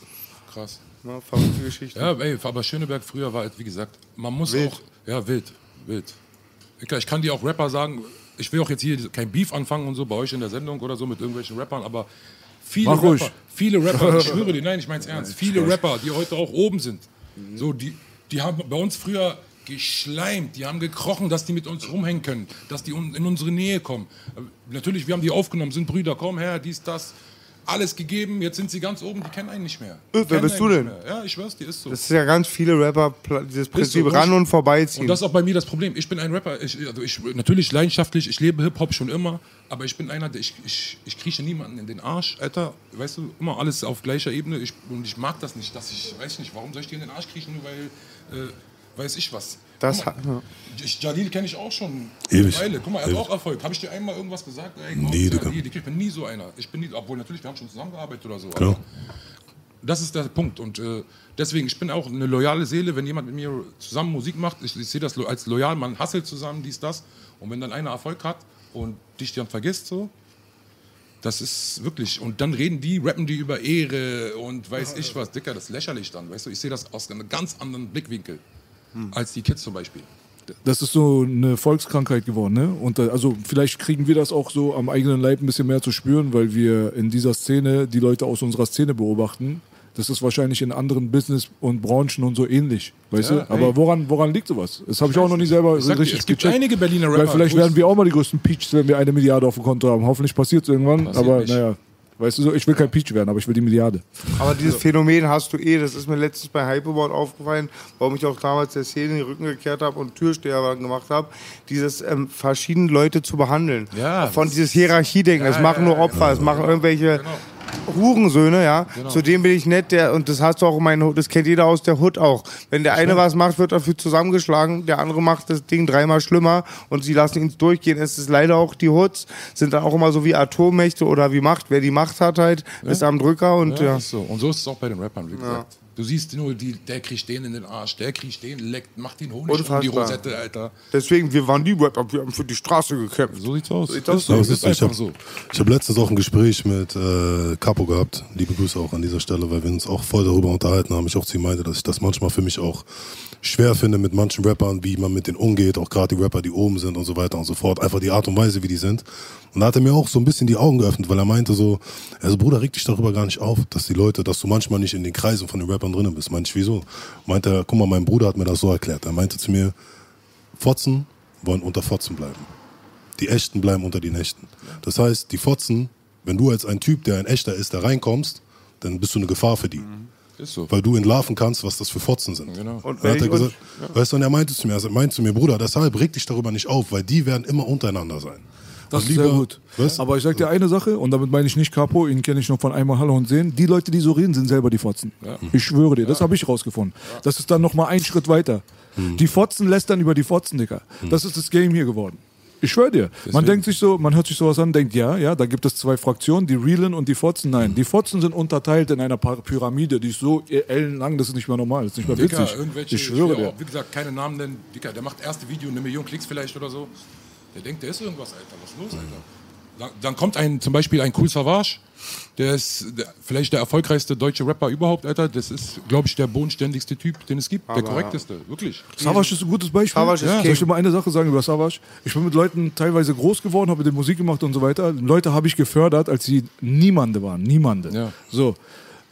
[SPEAKER 4] Krass.
[SPEAKER 3] Ne, verrückte Geschichte.
[SPEAKER 4] Ja, ey, aber Schöneberg früher war halt, wie gesagt, man muss
[SPEAKER 3] Wild.
[SPEAKER 4] auch, ja, wild, wild. Ich, ich kann dir auch Rapper sagen, ich will auch jetzt hier kein Beef anfangen und so bei euch in der Sendung oder so mit irgendwelchen Rappern, aber viele
[SPEAKER 2] Mach
[SPEAKER 4] Rapper,
[SPEAKER 2] ruhig.
[SPEAKER 4] viele Rapper, ich schwöre dir, nein, ich mein's ernst, viele Rapper, die heute auch oben sind, so, die, die haben bei uns früher geschleimt, die haben gekrochen, dass die mit uns rumhängen können, dass die in unsere Nähe kommen. Natürlich, wir haben die aufgenommen, sind Brüder, komm her, dies, das, alles gegeben, jetzt sind sie ganz oben, die kennen einen nicht mehr. Die
[SPEAKER 3] Äh, wer bist du denn?
[SPEAKER 4] mehr. Ja, ich schwör's dir, ist so.
[SPEAKER 3] Das ist ja ganz viele Rapper, dieses Prinzip
[SPEAKER 4] so,
[SPEAKER 3] ran und vorbeiziehen.
[SPEAKER 4] Und das ist auch bei mir das Problem. Ich bin ein Rapper, ich, also ich, natürlich leidenschaftlich, ich lebe Hip-Hop schon immer, aber ich bin einer, der, ich, ich, ich krieche niemanden in den Arsch, Alter. Weißt du, immer alles auf gleicher Ebene. Ich, und ich mag das nicht, dass ich, weiß ich nicht, warum soll ich dir in den Arsch kriechen, nur weil, äh, weiß ich was.
[SPEAKER 3] Das hat-
[SPEAKER 4] ich, Jalil kenne ich auch schon
[SPEAKER 1] Ewig.
[SPEAKER 4] eine Weile. Guck mal, er hat
[SPEAKER 1] Ewig.
[SPEAKER 4] auch Erfolg. Habe ich dir einmal irgendwas gesagt? Ey, komm,
[SPEAKER 1] Nee,
[SPEAKER 4] ja,
[SPEAKER 1] Digga.
[SPEAKER 4] nee, ich bin nie so einer. Ich bin nie, obwohl natürlich, wir haben schon zusammengearbeitet oder so.
[SPEAKER 1] Klar.
[SPEAKER 4] Das ist der Punkt. Und äh, deswegen, ich bin auch eine loyale Seele, wenn jemand mit mir zusammen Musik macht. Ich, ich sehe das als loyal, man hasselt zusammen, dies, das. Und wenn dann einer Erfolg hat und dich dann vergisst, so, das ist wirklich. Und dann reden die, rappen die über Ehre und weiß ich was, Dicker, das ist lächerlich dann. Weißt du, ich sehe das aus einem ganz anderen Blickwinkel als die Kids zum Beispiel.
[SPEAKER 2] Das ist so eine Volkskrankheit geworden, ne? Und also vielleicht kriegen wir das auch so am eigenen Leib ein bisschen mehr zu spüren, weil wir in dieser Szene die Leute aus unserer Szene beobachten. Das ist wahrscheinlich in anderen Business und Branchen und so ähnlich, weißt
[SPEAKER 4] Ja,
[SPEAKER 2] du? Aber woran, woran liegt sowas? Das habe ich auch noch nie selber
[SPEAKER 4] Ich sag
[SPEAKER 2] richtig
[SPEAKER 4] es gibt
[SPEAKER 2] gecheckt.
[SPEAKER 4] einige Berliner
[SPEAKER 2] Weil
[SPEAKER 4] Rapper,
[SPEAKER 2] vielleicht
[SPEAKER 4] wo
[SPEAKER 2] werden wir auch mal die größten Peaches, wenn wir eine Milliarde auf dem Konto haben. Hoffentlich passiert es irgendwann.
[SPEAKER 4] Passiert
[SPEAKER 2] aber
[SPEAKER 4] nicht.
[SPEAKER 2] naja, weißt du so, ich will kein Peach werden, aber ich will die Milliarde.
[SPEAKER 3] Aber dieses Phänomen hast du eh, das ist mir letztens bei Hyperboard aufgefallen, warum ich auch damals der Szene in den Rücken gekehrt habe und Türsteher gemacht habe, dieses ähm, verschiedene Leute zu behandeln.
[SPEAKER 4] Ja,
[SPEAKER 3] Von dieses Hierarchiedenken, es
[SPEAKER 4] Ja,
[SPEAKER 3] machen
[SPEAKER 4] ja,
[SPEAKER 3] nur
[SPEAKER 4] ja,
[SPEAKER 3] Opfer, es machen irgendwelche
[SPEAKER 4] Genau.
[SPEAKER 3] Hurensöhne, ja. Zu dem bin ich nett, der, und das hast du auch in meinen, das kennt jeder aus der Hood auch. Wenn der eine was macht, wird dafür zusammengeschlagen, der andere macht das Ding dreimal schlimmer und sie lassen ihn durchgehen. Es ist leider auch die Hoods, sind dann auch immer so wie Atommächte oder wie Macht. Wer die Macht hat halt, ist am Drücker und
[SPEAKER 4] Ja,
[SPEAKER 3] ja.
[SPEAKER 4] Ist so. Und so ist es auch bei den Rappern, wie gesagt. Du siehst nur, die, der kriegt den in den Arsch, der kriegt den, leckt, macht den Honig um die
[SPEAKER 3] Unfassbar.
[SPEAKER 4] Rosette, Alter.
[SPEAKER 3] Deswegen, wir waren die Rapper, wir haben für die Straße gekämpft.
[SPEAKER 4] So sieht's aus.
[SPEAKER 3] Aus
[SPEAKER 4] Ist so,
[SPEAKER 1] Aber
[SPEAKER 4] ist
[SPEAKER 1] siehst du, ich
[SPEAKER 4] einfach
[SPEAKER 1] habe
[SPEAKER 4] so.
[SPEAKER 1] ich hab letztens auch ein Gespräch mit äh, Capo gehabt. Liebe Grüße auch an dieser Stelle, weil wir uns auch voll darüber unterhalten haben. Ich auch zu ihm meinte, dass ich das manchmal für mich auch schwer finde mit manchen Rappern, wie man mit denen umgeht, auch gerade die Rapper, die oben sind und so weiter und so fort. Einfach die Art und Weise, wie die sind. Und da hat er mir auch so ein bisschen die Augen geöffnet, weil er meinte so, also Bruder, reg dich darüber gar nicht auf, dass die Leute, dass du manchmal nicht in den Kreisen von den Rappern drinnen bist. Meinte ich, wieso? Meinte er, guck mal, mein Bruder hat mir das so erklärt. Er meinte zu mir, Fotzen wollen unter Fotzen bleiben. Die Echten bleiben unter den Echten. Das heißt, die Fotzen, wenn du als ein Typ, der ein Echter ist, da reinkommst, dann bist du eine Gefahr für die.
[SPEAKER 4] Ist so.
[SPEAKER 1] Weil du entlarven kannst, was das für Fotzen sind.
[SPEAKER 4] Genau.
[SPEAKER 3] Und
[SPEAKER 1] hat er gesagt,
[SPEAKER 3] uns-
[SPEAKER 1] weißt du, und er meinte zu mir, er meinte zu mir, Bruder, deshalb reg dich darüber nicht auf, weil die werden immer untereinander sein.
[SPEAKER 2] Das ist sehr gut.
[SPEAKER 1] Weißt?
[SPEAKER 2] Aber ich sag dir eine Sache, und damit meine ich nicht Capo, ihn kenne ich noch von einmal Hallo und Sehen. Die Leute, die so reden, sind selber die Fotzen. Ich schwöre dir, das habe ich rausgefunden. Das ist dann nochmal ein Schritt weiter.
[SPEAKER 1] Hm.
[SPEAKER 2] Die Fotzen lästern über die Fotzen, Digga. Das ist das Game hier geworden. Ich schwöre dir. Man denkt sich so, man hört sich sowas an, denkt, ja, ja, da gibt es zwei Fraktionen, die Realen und die Fotzen. Nein,
[SPEAKER 1] Hm.
[SPEAKER 2] die Fotzen sind unterteilt in einer Pyramide, die ist so ellenlang, das ist nicht mehr normal, das ist nicht mehr
[SPEAKER 4] Dicker,
[SPEAKER 2] witzig.
[SPEAKER 4] irgendwelche,
[SPEAKER 2] Ich schwöre
[SPEAKER 4] will
[SPEAKER 2] dir.
[SPEAKER 4] auch, wie gesagt, keine Namen nennen. Dicker, der macht erste Video, eine Million Klicks vielleicht oder so. Der denkt, der ist irgendwas, Alter. Was ist los, Alter? Dann, dann kommt ein, zum Beispiel ein Cool Savage. Der ist der, vielleicht der erfolgreichste deutsche Rapper überhaupt, Alter. Das ist, glaube ich, der bodenständigste Typ, den es gibt. der korrekteste, wirklich.
[SPEAKER 2] Savage ist ein gutes Beispiel.
[SPEAKER 3] Savage ist
[SPEAKER 2] ja.
[SPEAKER 3] King.
[SPEAKER 2] Soll ich dir mal eine Sache sagen über Savage? Ich bin mit Leuten teilweise groß geworden, habe mit denen Musik gemacht und so weiter. Leute habe ich gefördert, als sie niemande waren. Niemande.
[SPEAKER 4] Ja.
[SPEAKER 2] So.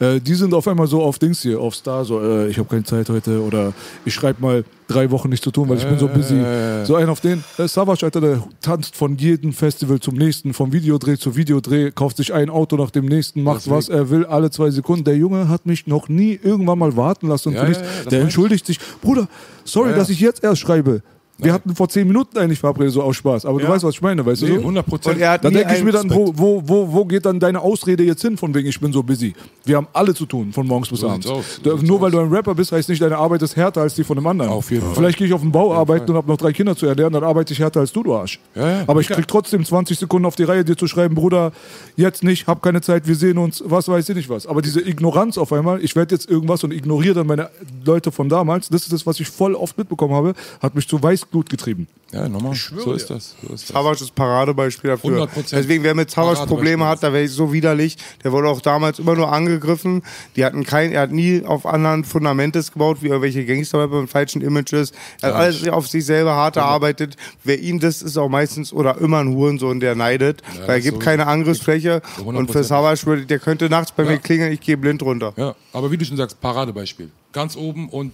[SPEAKER 2] Äh, die sind auf einmal so auf Dings hier, auf Star, so, äh, ich habe keine Zeit heute oder ich schreibe mal drei Wochen nichts zu tun, weil ich bin so busy. So einen auf den. Äh, Savage, Alter, der tanzt von jedem Festival zum nächsten, vom Videodreh zu Videodreh, kauft sich ein Auto nach dem nächsten, macht was er will, alle zwei Sekunden. Der Junge hat mich noch nie irgendwann mal warten lassen und
[SPEAKER 4] Ja, ja, ja,
[SPEAKER 2] der
[SPEAKER 4] meine ich.
[SPEAKER 2] entschuldigt sich. Bruder, sorry, dass ich jetzt erst schreibe. Wir hatten vor zehn Minuten eigentlich verabredet, so aus Spaß. Aber du weißt, was ich meine, weißt
[SPEAKER 4] Nee,
[SPEAKER 2] du? so?
[SPEAKER 4] 100 Prozent.
[SPEAKER 2] Da denke ich mir dann, wo, wo, wo, wo geht dann deine Ausrede jetzt hin, von wegen ich bin so busy? Wir haben alle zu tun, von morgens bis
[SPEAKER 4] So
[SPEAKER 2] abends.
[SPEAKER 4] aus, so
[SPEAKER 2] Nur weil
[SPEAKER 4] aus.
[SPEAKER 2] du ein Rapper bist, heißt nicht, deine Arbeit ist härter als die von einem anderen.
[SPEAKER 4] Auf jeden Fall.
[SPEAKER 2] Vielleicht gehe ich auf den Bau arbeiten und habe noch drei Kinder zu ernähren, dann arbeite ich härter als du, du Arsch.
[SPEAKER 4] Ja, ja.
[SPEAKER 2] Aber ich krieg trotzdem 20 Sekunden auf die Reihe, dir zu schreiben, Bruder, jetzt nicht, hab keine Zeit, wir sehen uns, was weiß ich nicht was. Aber diese Ignoranz auf einmal, ich werde jetzt irgendwas und ignoriere dann meine Leute von damals, das ist das, was ich voll oft mitbekommen habe, hat mich zu Weißglut getrieben.
[SPEAKER 4] Ja, normal. So ist das. So ist das.
[SPEAKER 3] Savage ist Paradebeispiel dafür.
[SPEAKER 4] 100%.
[SPEAKER 3] Deswegen, wer mit Savage. Probleme hat, da wäre ich so widerlich. Der wurde auch damals immer nur angegriffen. Die hatten kein, er hat nie auf anderen Fundamentes gebaut, wie irgendwelche Gangster-Rapper mit falschen Images. Er hat alles auf sich selber hart erarbeitet. Wer ihn das ist auch meistens oder immer ein Hurensohn, der neidet. weil er
[SPEAKER 4] das
[SPEAKER 3] gibt
[SPEAKER 4] so-
[SPEAKER 3] keine Angriffsfläche. Und für
[SPEAKER 4] 100%.
[SPEAKER 3] Savage würde, der könnte nachts bei mir klingeln, ich gehe blind runter.
[SPEAKER 4] Ja, aber wie du schon sagst, Paradebeispiel. Ganz oben und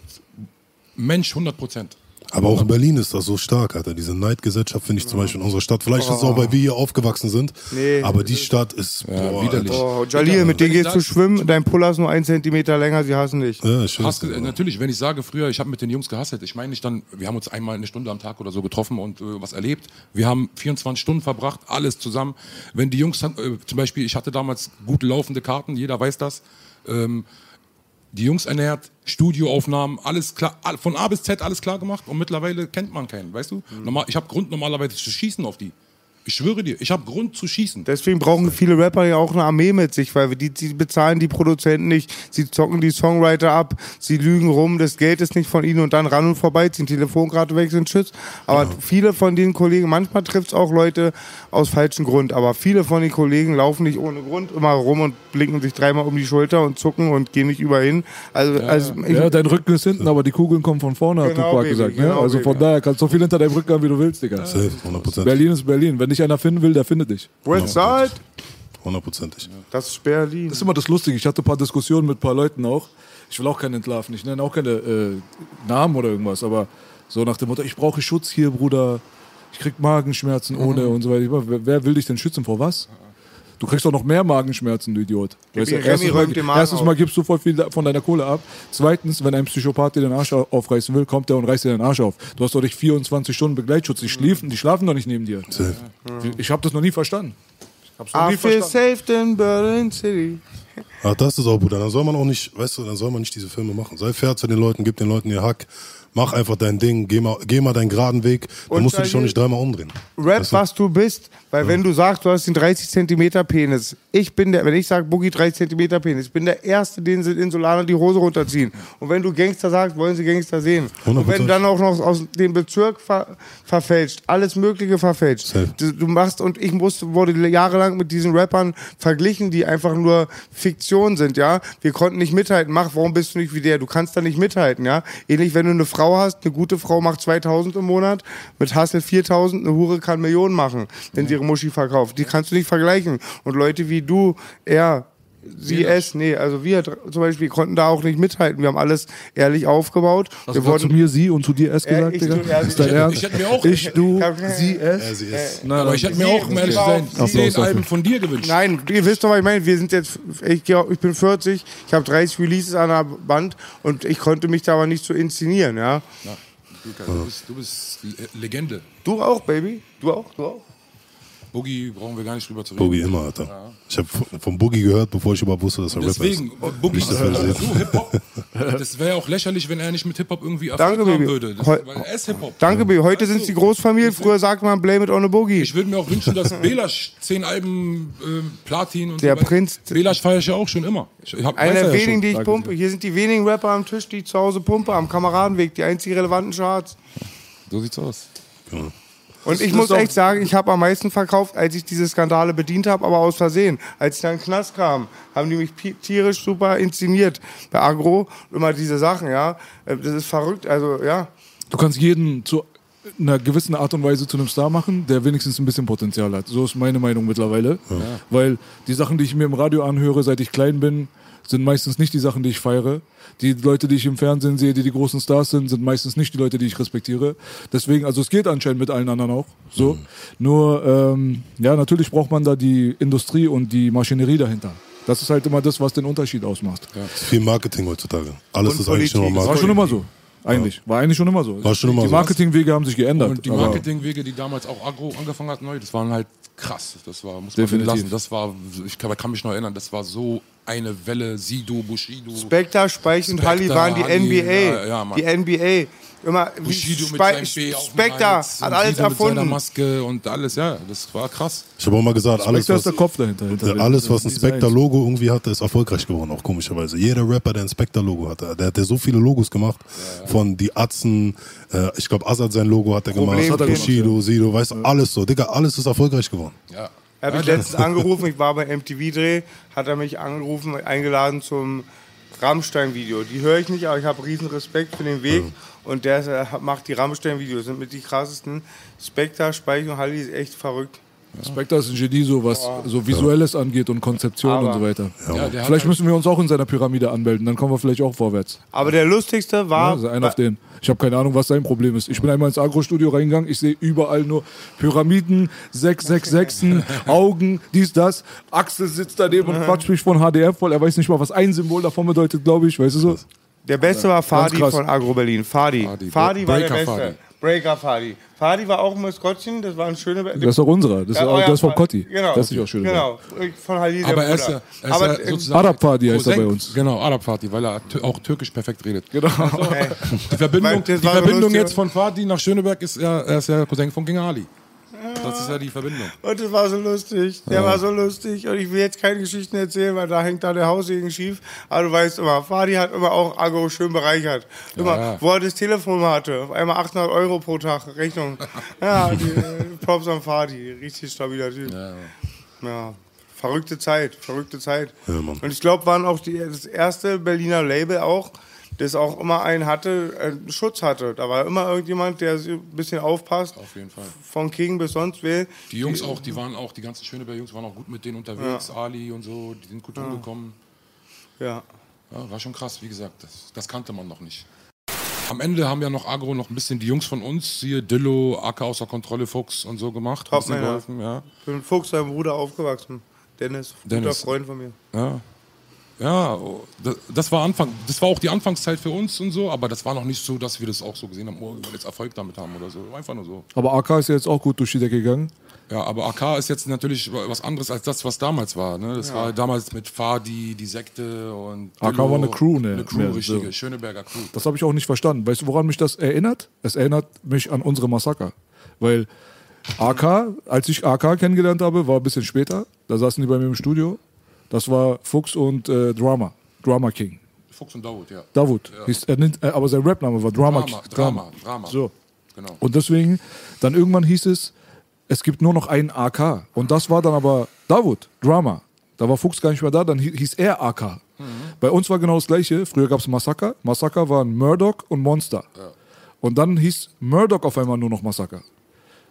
[SPEAKER 4] Mensch 100 Prozent.
[SPEAKER 1] Aber auch in Berlin ist das so stark, Alter. Diese Neidgesellschaft finde ich zum Beispiel in unserer Stadt. Vielleicht ist es auch, weil wir hier aufgewachsen sind.
[SPEAKER 3] Nee.
[SPEAKER 1] aber die Stadt ist boah,
[SPEAKER 4] widerlich.
[SPEAKER 3] Oh, Jalil, mit denen gehst du schwimmen, dein Puller ist nur ein Zentimeter länger, sie hassen dich.
[SPEAKER 1] Ja,
[SPEAKER 4] äh, natürlich, wenn ich sage früher, ich habe mit den Jungs gehasselt, ich meine nicht dann, wir haben uns einmal eine Stunde am Tag oder so getroffen und äh, was erlebt. Wir haben 24 Stunden verbracht, alles zusammen. Wenn die Jungs, äh, zum Beispiel, ich hatte damals gut laufende Karten, jeder weiß das. Ähm, die Jungs ernährt, Studioaufnahmen, alles klar, von A bis Z alles klar gemacht und mittlerweile kennt man keinen, weißt du? Normal, ich habe Grund normalerweise zu schießen auf die. Ich schwöre dir, ich habe Grund zu schießen.
[SPEAKER 3] Deswegen brauchen viele Rapper ja auch eine Armee mit sich, weil die, die bezahlen die Produzenten nicht, sie zocken die Songwriter ab, sie lügen rum, das Geld ist nicht von ihnen und dann ran und vorbei, ziehen Telefonkarte weg, sind Schütz. Aber viele von den Kollegen, manchmal trifft es auch Leute aus falschem Grund, aber viele von den Kollegen laufen nicht ohne Grund immer rum und blinken sich dreimal um die Schulter und zucken und gehen nicht überall hin. Also, also ich,
[SPEAKER 2] Ja, dein Rücken ist hinten, aber die Kugeln kommen von vorne, hat
[SPEAKER 3] Genau,
[SPEAKER 2] Tupac
[SPEAKER 3] Baby,
[SPEAKER 2] gesagt. Ne?
[SPEAKER 3] genau,
[SPEAKER 2] Also von
[SPEAKER 3] Baby.
[SPEAKER 2] daher kannst du so viel hinter deinem Rücken haben, wie du willst, Digga.
[SPEAKER 1] Safe, 100%.
[SPEAKER 2] Berlin ist Berlin. Wenn dich einer finden will, der findet dich.
[SPEAKER 3] Westside,
[SPEAKER 1] Hundertprozentig.
[SPEAKER 3] das ist Berlin.
[SPEAKER 2] Das ist immer das Lustige. Ich hatte ein paar Diskussionen mit ein paar Leuten auch. Ich will auch keinen entlarven. Ich nenne auch keine äh, Namen oder irgendwas. Aber so nach dem Motto, ich brauche Schutz hier, Bruder. Ich krieg Magenschmerzen ohne und so weiter. Wer will dich denn schützen vor was? Du kriegst doch noch mehr Magenschmerzen, du Idiot. Weißt du,
[SPEAKER 3] Remy
[SPEAKER 2] erstens,
[SPEAKER 3] räumt den
[SPEAKER 2] mal, erstens mal gibst du voll viel von deiner Kohle ab. Zweitens, wenn ein Psychopath dir den Arsch au- aufreißen will, kommt der und reißt dir den Arsch auf. Du hast doch nicht 24 Stunden Begleitschutz. Die, schliefen, die schlafen doch nicht neben dir. Ich habe das noch nie verstanden. Ich hab's noch
[SPEAKER 3] I
[SPEAKER 2] nie
[SPEAKER 3] feel
[SPEAKER 2] verstanden.
[SPEAKER 3] safe in Berlin City.
[SPEAKER 1] Ach, das ist auch Bruder. Dann soll man auch nicht, weißt du, dann soll man nicht diese Filme machen. Sei fair zu den Leuten, gib den Leuten ihr Hack. Mach einfach dein Ding, geh mal, geh mal deinen geraden Weg, dann
[SPEAKER 3] Und
[SPEAKER 1] musst du dich auch nicht dreimal umdrehen.
[SPEAKER 3] Rap,
[SPEAKER 1] Weißt du?
[SPEAKER 3] was du bist, weil wenn du sagst, du hast den 30 Zentimeter Penis, ich bin der, wenn ich sage Boogie 30 Zentimeter Penis, ich bin der Erste, den sie Insulaner die Hose runterziehen. Und wenn du Gangster sagst, wollen sie Gangster sehen. Und wenn
[SPEAKER 1] 100%.
[SPEAKER 3] du dann auch noch aus dem Bezirk ver verfälscht, alles Mögliche verfälscht. Du, du machst, und ich musste, wurde jahrelang mit diesen Rappern verglichen, die einfach nur Fiktion sind, ja. Wir konnten nicht mithalten. Mach, warum bist du nicht wie der? Du kannst da nicht mithalten, ja. Ähnlich, wenn du eine Frau hast, eine gute Frau macht 2000 im Monat, mit Hassel 4000, eine Hure kann Millionen machen, wenn sie ihre Muschi verkauft. Die kannst du nicht vergleichen. Und Leute wie du, er, sie, es, nee, also wir zum Beispiel konnten da auch nicht mithalten. Wir haben alles ehrlich aufgebaut.
[SPEAKER 2] Hast
[SPEAKER 3] wir
[SPEAKER 2] du gerade zu mir sie und zu dir es
[SPEAKER 3] Ja,
[SPEAKER 2] gesagt,
[SPEAKER 3] ich,
[SPEAKER 2] Digga?
[SPEAKER 3] du,
[SPEAKER 2] ist dein
[SPEAKER 3] ich-
[SPEAKER 2] Ernst?
[SPEAKER 4] ich hätte mir auch-
[SPEAKER 2] Ich, du,
[SPEAKER 3] Ja,
[SPEAKER 2] sie, es?
[SPEAKER 1] Ja, sie ist.
[SPEAKER 2] Nein,
[SPEAKER 4] Aber ich hätte mir auch, um ehrlich zu sein, zehn. Alben von dir gewünscht.
[SPEAKER 3] Nein, ihr wisst doch, was ich meine. Wir sind jetzt, ich, ich bin 40, ich habe 30 Releases an der Band und ich konnte mich da aber nicht so inszenieren, ja.
[SPEAKER 4] Na, du, bist, du bist äh, Legende.
[SPEAKER 3] Du auch, Baby? Du auch? Du auch?
[SPEAKER 4] Boogie brauchen wir gar nicht drüber zu reden.
[SPEAKER 1] Boogie immer, Alter. Ich habe vom Boogie gehört, bevor ich überhaupt wusste, dass er Rapper ist.
[SPEAKER 4] Deswegen, Boogie,
[SPEAKER 1] Nicht, dass das
[SPEAKER 4] so. Hip-Hop. Das wäre auch lächerlich, wenn er nicht mit Hip-Hop irgendwie Erfolg
[SPEAKER 3] Danke,
[SPEAKER 4] haben
[SPEAKER 3] Baby.
[SPEAKER 4] würde. Das, weil er ist Hip-Hop.
[SPEAKER 3] Danke, Baby. Heute sind es die Großfamilie. Früher sagt man Blame it on a Boogie.
[SPEAKER 4] Ich würde mir auch wünschen, dass Belasch zehn Alben ähm, Platin und
[SPEAKER 3] Der
[SPEAKER 4] so weiter.
[SPEAKER 3] Prinz-
[SPEAKER 4] Belasch feiere ich ja auch schon immer.
[SPEAKER 3] Einer der
[SPEAKER 4] er ja
[SPEAKER 3] wenigen,
[SPEAKER 4] schon.
[SPEAKER 3] die ich
[SPEAKER 2] Danke
[SPEAKER 3] pumpe. Hier sind die wenigen Rapper am Tisch, die ich zu Hause pumpe, am Kameradenweg. Die einzig relevanten Charts.
[SPEAKER 4] So sieht's aus.
[SPEAKER 1] Genau.
[SPEAKER 3] Und ich muss echt sagen, ich habe am meisten verkauft, als ich diese Skandale bedient habe, aber aus Versehen. Als ich dann in den Knast kam, haben die mich tierisch super inszeniert. Bei Agro, immer diese Sachen, ja. Äh, Das ist verrückt, also ja.
[SPEAKER 2] Du kannst jeden zu einer gewissen Art und Weise zu einem Star machen, der wenigstens ein bisschen Potenzial hat. So ist meine Meinung mittlerweile. Weil die Sachen, die ich mir im Radio anhöre, seit ich klein bin, sind meistens nicht die Sachen, die ich feiere. Die Leute, die ich im Fernsehen sehe, die die großen Stars sind, sind meistens nicht die Leute, die ich respektiere. Deswegen, also es geht anscheinend mit allen anderen auch. So. Nur, ähm, ja, natürlich braucht man da die Industrie und die Maschinerie dahinter. Das ist halt immer das, was den Unterschied ausmacht.
[SPEAKER 1] Ist viel Marketing heutzutage. Alles
[SPEAKER 3] Und
[SPEAKER 1] ist eigentlich nur
[SPEAKER 3] Politik.
[SPEAKER 1] noch
[SPEAKER 2] War
[SPEAKER 1] Marketing.
[SPEAKER 2] schon immer so. Eigentlich. War eigentlich schon immer so.
[SPEAKER 1] War schon immer
[SPEAKER 2] die
[SPEAKER 1] so.
[SPEAKER 2] Marketingwege haben sich geändert.
[SPEAKER 4] Und die Marketingwege, die damals auch Agro angefangen hat, neu, das waren halt krass. Das war, muss man
[SPEAKER 2] Definitiv.
[SPEAKER 4] lassen. Das war, ich kann, kann mich noch erinnern, das war so eine Welle, Sido, Bushido.
[SPEAKER 3] Spectre, Speich und Halli waren die
[SPEAKER 4] Halli,
[SPEAKER 3] NBA.
[SPEAKER 4] ja, ja, Mann.
[SPEAKER 3] die NBA. Immer,
[SPEAKER 4] Bushido mit
[SPEAKER 3] Spe
[SPEAKER 4] seinem B
[SPEAKER 3] Spectre hat alles
[SPEAKER 4] Sido mit seiner
[SPEAKER 3] erfunden.
[SPEAKER 4] Maske und alles, ja, das war krass.
[SPEAKER 1] Ich habe auch mal gesagt, alles was,
[SPEAKER 2] ist der Kopf dahinter. hinter
[SPEAKER 1] Ja, alles, was ein. Spectre-Logo irgendwie hatte, ist erfolgreich geworden, auch komischerweise. Jeder Rapper, der ein Spectre-Logo hatte, der hat ja so viele Logos gemacht. Von die Atzen, äh, ich glaube, Azad sein Logo hat er gemacht,
[SPEAKER 3] Problem hat er gemacht,
[SPEAKER 1] Bushido, Sido, weißt du, alles so. Digga, alles ist erfolgreich geworden.
[SPEAKER 4] Ja.
[SPEAKER 3] Er hat mich letztens angerufen, ich war bei MTV-Dreh, hat er mich angerufen, eingeladen zum Rammstein-Video. Die höre ich nicht, aber ich habe riesen Respekt für den Weg. Und der äh, macht die Rammstein-Videos, sind mit die krassesten. Spectre, Speich und Halli ist echt verrückt.
[SPEAKER 2] Spectre ist ein Genie, so was so Visuelles angeht und Konzeption
[SPEAKER 3] Aber-
[SPEAKER 2] und so weiter.
[SPEAKER 4] Ja, hat
[SPEAKER 2] Vielleicht
[SPEAKER 4] halt-
[SPEAKER 2] müssen wir uns auch in seiner Pyramide anmelden, dann kommen wir vielleicht auch vorwärts.
[SPEAKER 3] Aber der lustigste
[SPEAKER 2] Ja,
[SPEAKER 3] war.
[SPEAKER 2] also einer auf den. Ich habe keine Ahnung, was sein Problem ist. Ich bin einmal ins Agro-Studio reingegangen, ich sehe überall nur Pyramiden, 666, Augen, dies, das. Axel sitzt daneben und quatscht mich von HDR voll. Er weiß nicht mal, was ein Symbol davon bedeutet, glaube ich. Weißt du so?
[SPEAKER 3] Der Beste war Fadi von Agro Berlin. Fadi.
[SPEAKER 4] Fadi.
[SPEAKER 3] Fadi war der Beste.
[SPEAKER 4] Fadi.
[SPEAKER 3] Breaker Fadi. Fadi war auch ein Maskottchen, das war ein schöner.
[SPEAKER 2] Das ist doch unserer. Das ist,
[SPEAKER 3] Ja,
[SPEAKER 2] auch,
[SPEAKER 3] euer
[SPEAKER 2] das ist von
[SPEAKER 3] Fadi.
[SPEAKER 2] Kotti.
[SPEAKER 3] Genau.
[SPEAKER 2] Das ist auch schön.
[SPEAKER 3] Genau. Von Halil,
[SPEAKER 4] Aber er ist ja, er ist
[SPEAKER 3] Aber,
[SPEAKER 4] ja sozusagen.
[SPEAKER 2] Arab Party heißt er bei uns.
[SPEAKER 4] Genau, Arab Party, weil er auch türkisch perfekt redet.
[SPEAKER 2] Genau.
[SPEAKER 4] Die Verbindung, die Verbindung jetzt von Fadi nach Schöneberg ist ja, er ist ja Cousin von King Ali. Das ist ja die Verbindung.
[SPEAKER 3] Und das war so lustig. Der war so lustig. Und ich will jetzt keine Geschichten erzählen, weil da hängt da der Haussegen schief. Aber du weißt immer, Fadi hat immer auch Agro schön bereichert. Immer,
[SPEAKER 4] Ja, ja.
[SPEAKER 3] wo er das Telefon hatte. Auf einmal 800 Euro pro Tag Rechnung. Ja, die, Props an Fadi. Richtig stabiler Typ. Ja. Verrückte Zeit, verrückte Zeit.
[SPEAKER 1] Ja.
[SPEAKER 3] Und ich glaube, waren auch die, das erste Berliner Label auch, das auch immer einen hatte, äh, einen Schutz hatte. Da war immer irgendjemand, der ein bisschen aufpasst.
[SPEAKER 4] Auf jeden Fall.
[SPEAKER 3] Von King bis sonst wer.
[SPEAKER 4] Die Jungs auch, die waren auch, die ganzen Schöneberg-Jungs waren auch gut mit denen unterwegs. Ali und so, die sind gut rumgekommen.
[SPEAKER 3] Ja.
[SPEAKER 4] Ja, war schon krass, wie gesagt, das, das kannte man noch nicht. Am Ende haben ja noch Agro noch ein bisschen die Jungs von uns, hier Dillo, Acker außer Kontrolle, Fuchs und so gemacht.
[SPEAKER 3] Top-Männer.
[SPEAKER 4] geholfen, ja.
[SPEAKER 3] Ich bin mit Fuchs, seinem Bruder, aufgewachsen. Dennis, guter
[SPEAKER 4] Dennis.
[SPEAKER 3] Freund von mir.
[SPEAKER 4] ja. Ja, das, war Anfang, das war auch die Anfangszeit für uns und so, aber das war noch nicht so, dass wir das auch so gesehen haben, oh, wir wollen jetzt Erfolg damit haben oder so. Einfach nur so.
[SPEAKER 2] Aber AK ist ja jetzt auch gut durch die Decke gegangen.
[SPEAKER 4] Ja, aber AK ist jetzt natürlich was anderes als das, was damals war. Ne? Das war damals mit Fadi, die Sekte und.
[SPEAKER 2] AK war eine Crew, ne?
[SPEAKER 4] Eine Crew,
[SPEAKER 2] Mehr
[SPEAKER 4] richtige.
[SPEAKER 2] so.
[SPEAKER 4] Schöneberger Crew.
[SPEAKER 2] Das habe ich auch nicht verstanden. Weißt du, woran mich das erinnert? Es erinnert mich an unsere Massaker. Weil AK, als ich AK kennengelernt habe, war ein bisschen später. Da saßen die bei mir im Studio. Das war Fuchs und äh, Drama. Drama King.
[SPEAKER 4] Fuchs und Dawood, ja.
[SPEAKER 2] Davut. Hieß, er nennt, äh, aber sein Rapname war Drama,
[SPEAKER 4] Drama, Drama, Drama.
[SPEAKER 2] So.
[SPEAKER 4] Genau.
[SPEAKER 2] Und deswegen, dann irgendwann hieß es, es gibt nur noch einen AK. Und das war dann aber Davut, Drama. Da war Fuchs gar nicht mehr da, dann hi- hieß er AK. Bei uns war genau das Gleiche. Früher gab es Massaker. Massaker waren Murdoch und Monster. Und dann hieß Murdoch auf einmal nur noch Massaker.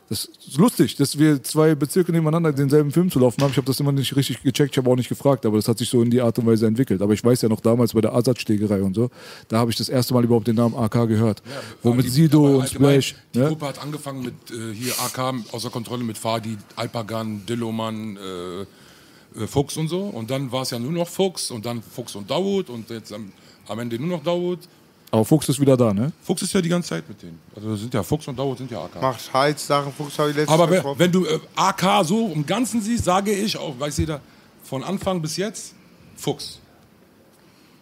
[SPEAKER 2] Das ist lustig, dass wir zwei Bezirke nebeneinander denselben Film zu laufen haben. Ich habe das immer nicht richtig gecheckt, ich habe auch nicht gefragt, aber das hat sich so in die Art und Weise entwickelt. Aber ich weiß ja noch damals bei der Azad-Stegerei und so, da habe ich das erste Mal überhaupt den Namen AK gehört. Wo mit
[SPEAKER 4] Die-
[SPEAKER 2] Sido und Splash.
[SPEAKER 4] Die
[SPEAKER 2] Ne?
[SPEAKER 4] Gruppe hat angefangen mit äh, hier AK außer Kontrolle mit Fadi, Alpagan, Dilloman, äh, äh, Fuchs und so. Und dann war es ja nur noch Fuchs und dann Fuchs und Dawood und jetzt am, am Ende nur noch Dawood.
[SPEAKER 2] Aber Fuchs ist wieder da, ne?
[SPEAKER 4] Fuchs ist ja die ganze Zeit mit denen. Also sind ja Fuchs und Dawood sind ja AK.
[SPEAKER 3] Macht Halssachen, Fuchs habe ich letztes
[SPEAKER 4] Aber wenn, wenn du äh, AK so im Ganzen siehst, sage ich auch, weiß jeder, von Anfang bis jetzt Fuchs.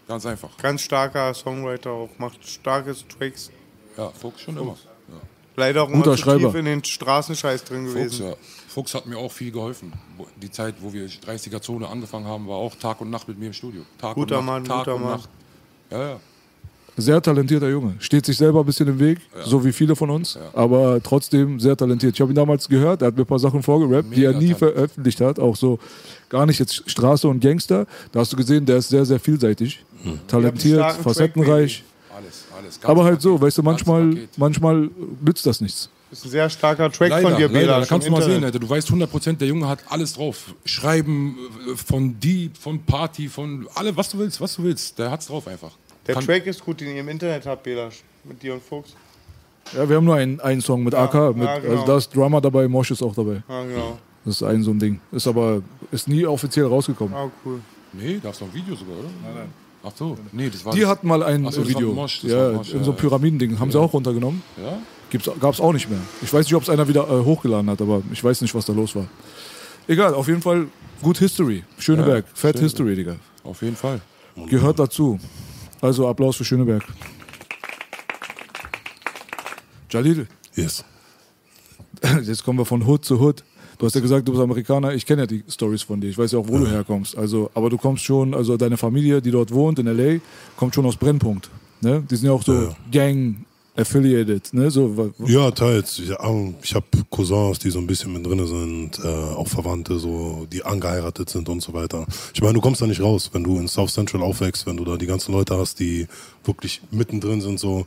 [SPEAKER 4] Ganz einfach.
[SPEAKER 3] Ganz starker Songwriter auch, macht starke Tracks.
[SPEAKER 4] Ja, Fuchs schon immer. Ja.
[SPEAKER 3] Leider auch
[SPEAKER 2] Guter Schreiber.
[SPEAKER 3] tief in den Straßenscheiß drin
[SPEAKER 4] Fuchs,
[SPEAKER 3] gewesen.
[SPEAKER 4] ja. Fuchs hat mir auch viel geholfen. Die Zeit, wo wir 30er Zone angefangen haben, war auch Tag und Nacht mit mir im Studio. Tag
[SPEAKER 3] Guter
[SPEAKER 4] und Nacht,
[SPEAKER 3] Mann,
[SPEAKER 4] Tag
[SPEAKER 3] guter
[SPEAKER 4] und
[SPEAKER 3] Mann.
[SPEAKER 4] Nacht. Ja, ja.
[SPEAKER 2] Sehr talentierter Junge. Steht sich selber ein bisschen im Weg, so wie viele von uns, aber trotzdem sehr talentiert. Ich habe ihn damals gehört, er hat mir ein paar Sachen vorgerappt, die er
[SPEAKER 4] Mega
[SPEAKER 2] nie
[SPEAKER 4] Talent.
[SPEAKER 2] veröffentlicht hat. Auch so gar nicht jetzt Straße und Gangster. Da hast du gesehen, der ist sehr, sehr vielseitig. Talentiert,
[SPEAKER 3] starken
[SPEAKER 2] facettenreich.
[SPEAKER 4] Alles, alles.
[SPEAKER 2] Aber halt so, weißt du, manchmal, manchmal nützt das nichts.
[SPEAKER 3] Das ist ein sehr starker Track
[SPEAKER 4] Leider,
[SPEAKER 3] von dir, Bela.
[SPEAKER 4] da kannst du mal sehen,
[SPEAKER 3] Internet.
[SPEAKER 4] Alter. Du weißt 100%, der Junge hat alles drauf. Schreiben, äh, von Dieb, von Party, von alle, was du willst, was du willst. Der hat's drauf einfach.
[SPEAKER 3] Der
[SPEAKER 4] Kann-
[SPEAKER 3] Track ist gut, den ihr im Internet habt, Bela. Mit dir und Fuchs.
[SPEAKER 2] Ja, wir haben nur einen, einen Song mit AK. Mit,
[SPEAKER 3] ja, genau.
[SPEAKER 2] Also da ist Drama dabei, Mosh ist auch dabei.
[SPEAKER 3] Ah, genau.
[SPEAKER 2] Das ist ein so ein Ding. Ist aber ist nie offiziell rausgekommen.
[SPEAKER 3] Ah, cool.
[SPEAKER 4] Nee, da ist noch ein Video sogar, oder? Nein, nein. Ach so, nee, das war.
[SPEAKER 2] Die hatten mal ein
[SPEAKER 4] so, das war
[SPEAKER 2] Video.
[SPEAKER 4] Mosh, das
[SPEAKER 2] ja,
[SPEAKER 4] Mosh,
[SPEAKER 2] in
[SPEAKER 4] ja,
[SPEAKER 2] so
[SPEAKER 4] ja.
[SPEAKER 2] Pyramidending. Haben sie auch runtergenommen.
[SPEAKER 4] Ja?
[SPEAKER 2] Gab es auch nicht mehr. Ich weiß nicht, ob es einer wieder äh, hochgeladen hat, aber ich weiß nicht, was da los war. Egal, auf jeden Fall gut History. Schöneberg,
[SPEAKER 4] Ja,
[SPEAKER 2] Fat
[SPEAKER 4] Schöneberg.
[SPEAKER 2] History, Digga.
[SPEAKER 4] Auf jeden Fall.
[SPEAKER 2] Gehört dazu. Also Applaus für Schöneberg. Jalil,
[SPEAKER 1] Yes.
[SPEAKER 2] jetzt kommen wir von Hood zu Hood. Du hast ja gesagt, du bist Amerikaner. Ich kenne ja die Stories von dir. Ich weiß ja auch, wo du herkommst. Also, aber du kommst schon, also deine Familie, die dort wohnt in LA, kommt schon aus Brennpunkt. Ne? Die sind ja auch so
[SPEAKER 1] Ja.
[SPEAKER 2] Gang affiliated. Ne? So,
[SPEAKER 1] Ja, teils. Ich, ich habe Cousins, die so ein bisschen mit drin sind, äh, auch Verwandte, so, die angeheiratet sind und so weiter. Ich meine, du kommst da nicht raus, wenn du in South Central aufwächst, wenn du da die ganzen Leute hast, die wirklich mittendrin sind, so.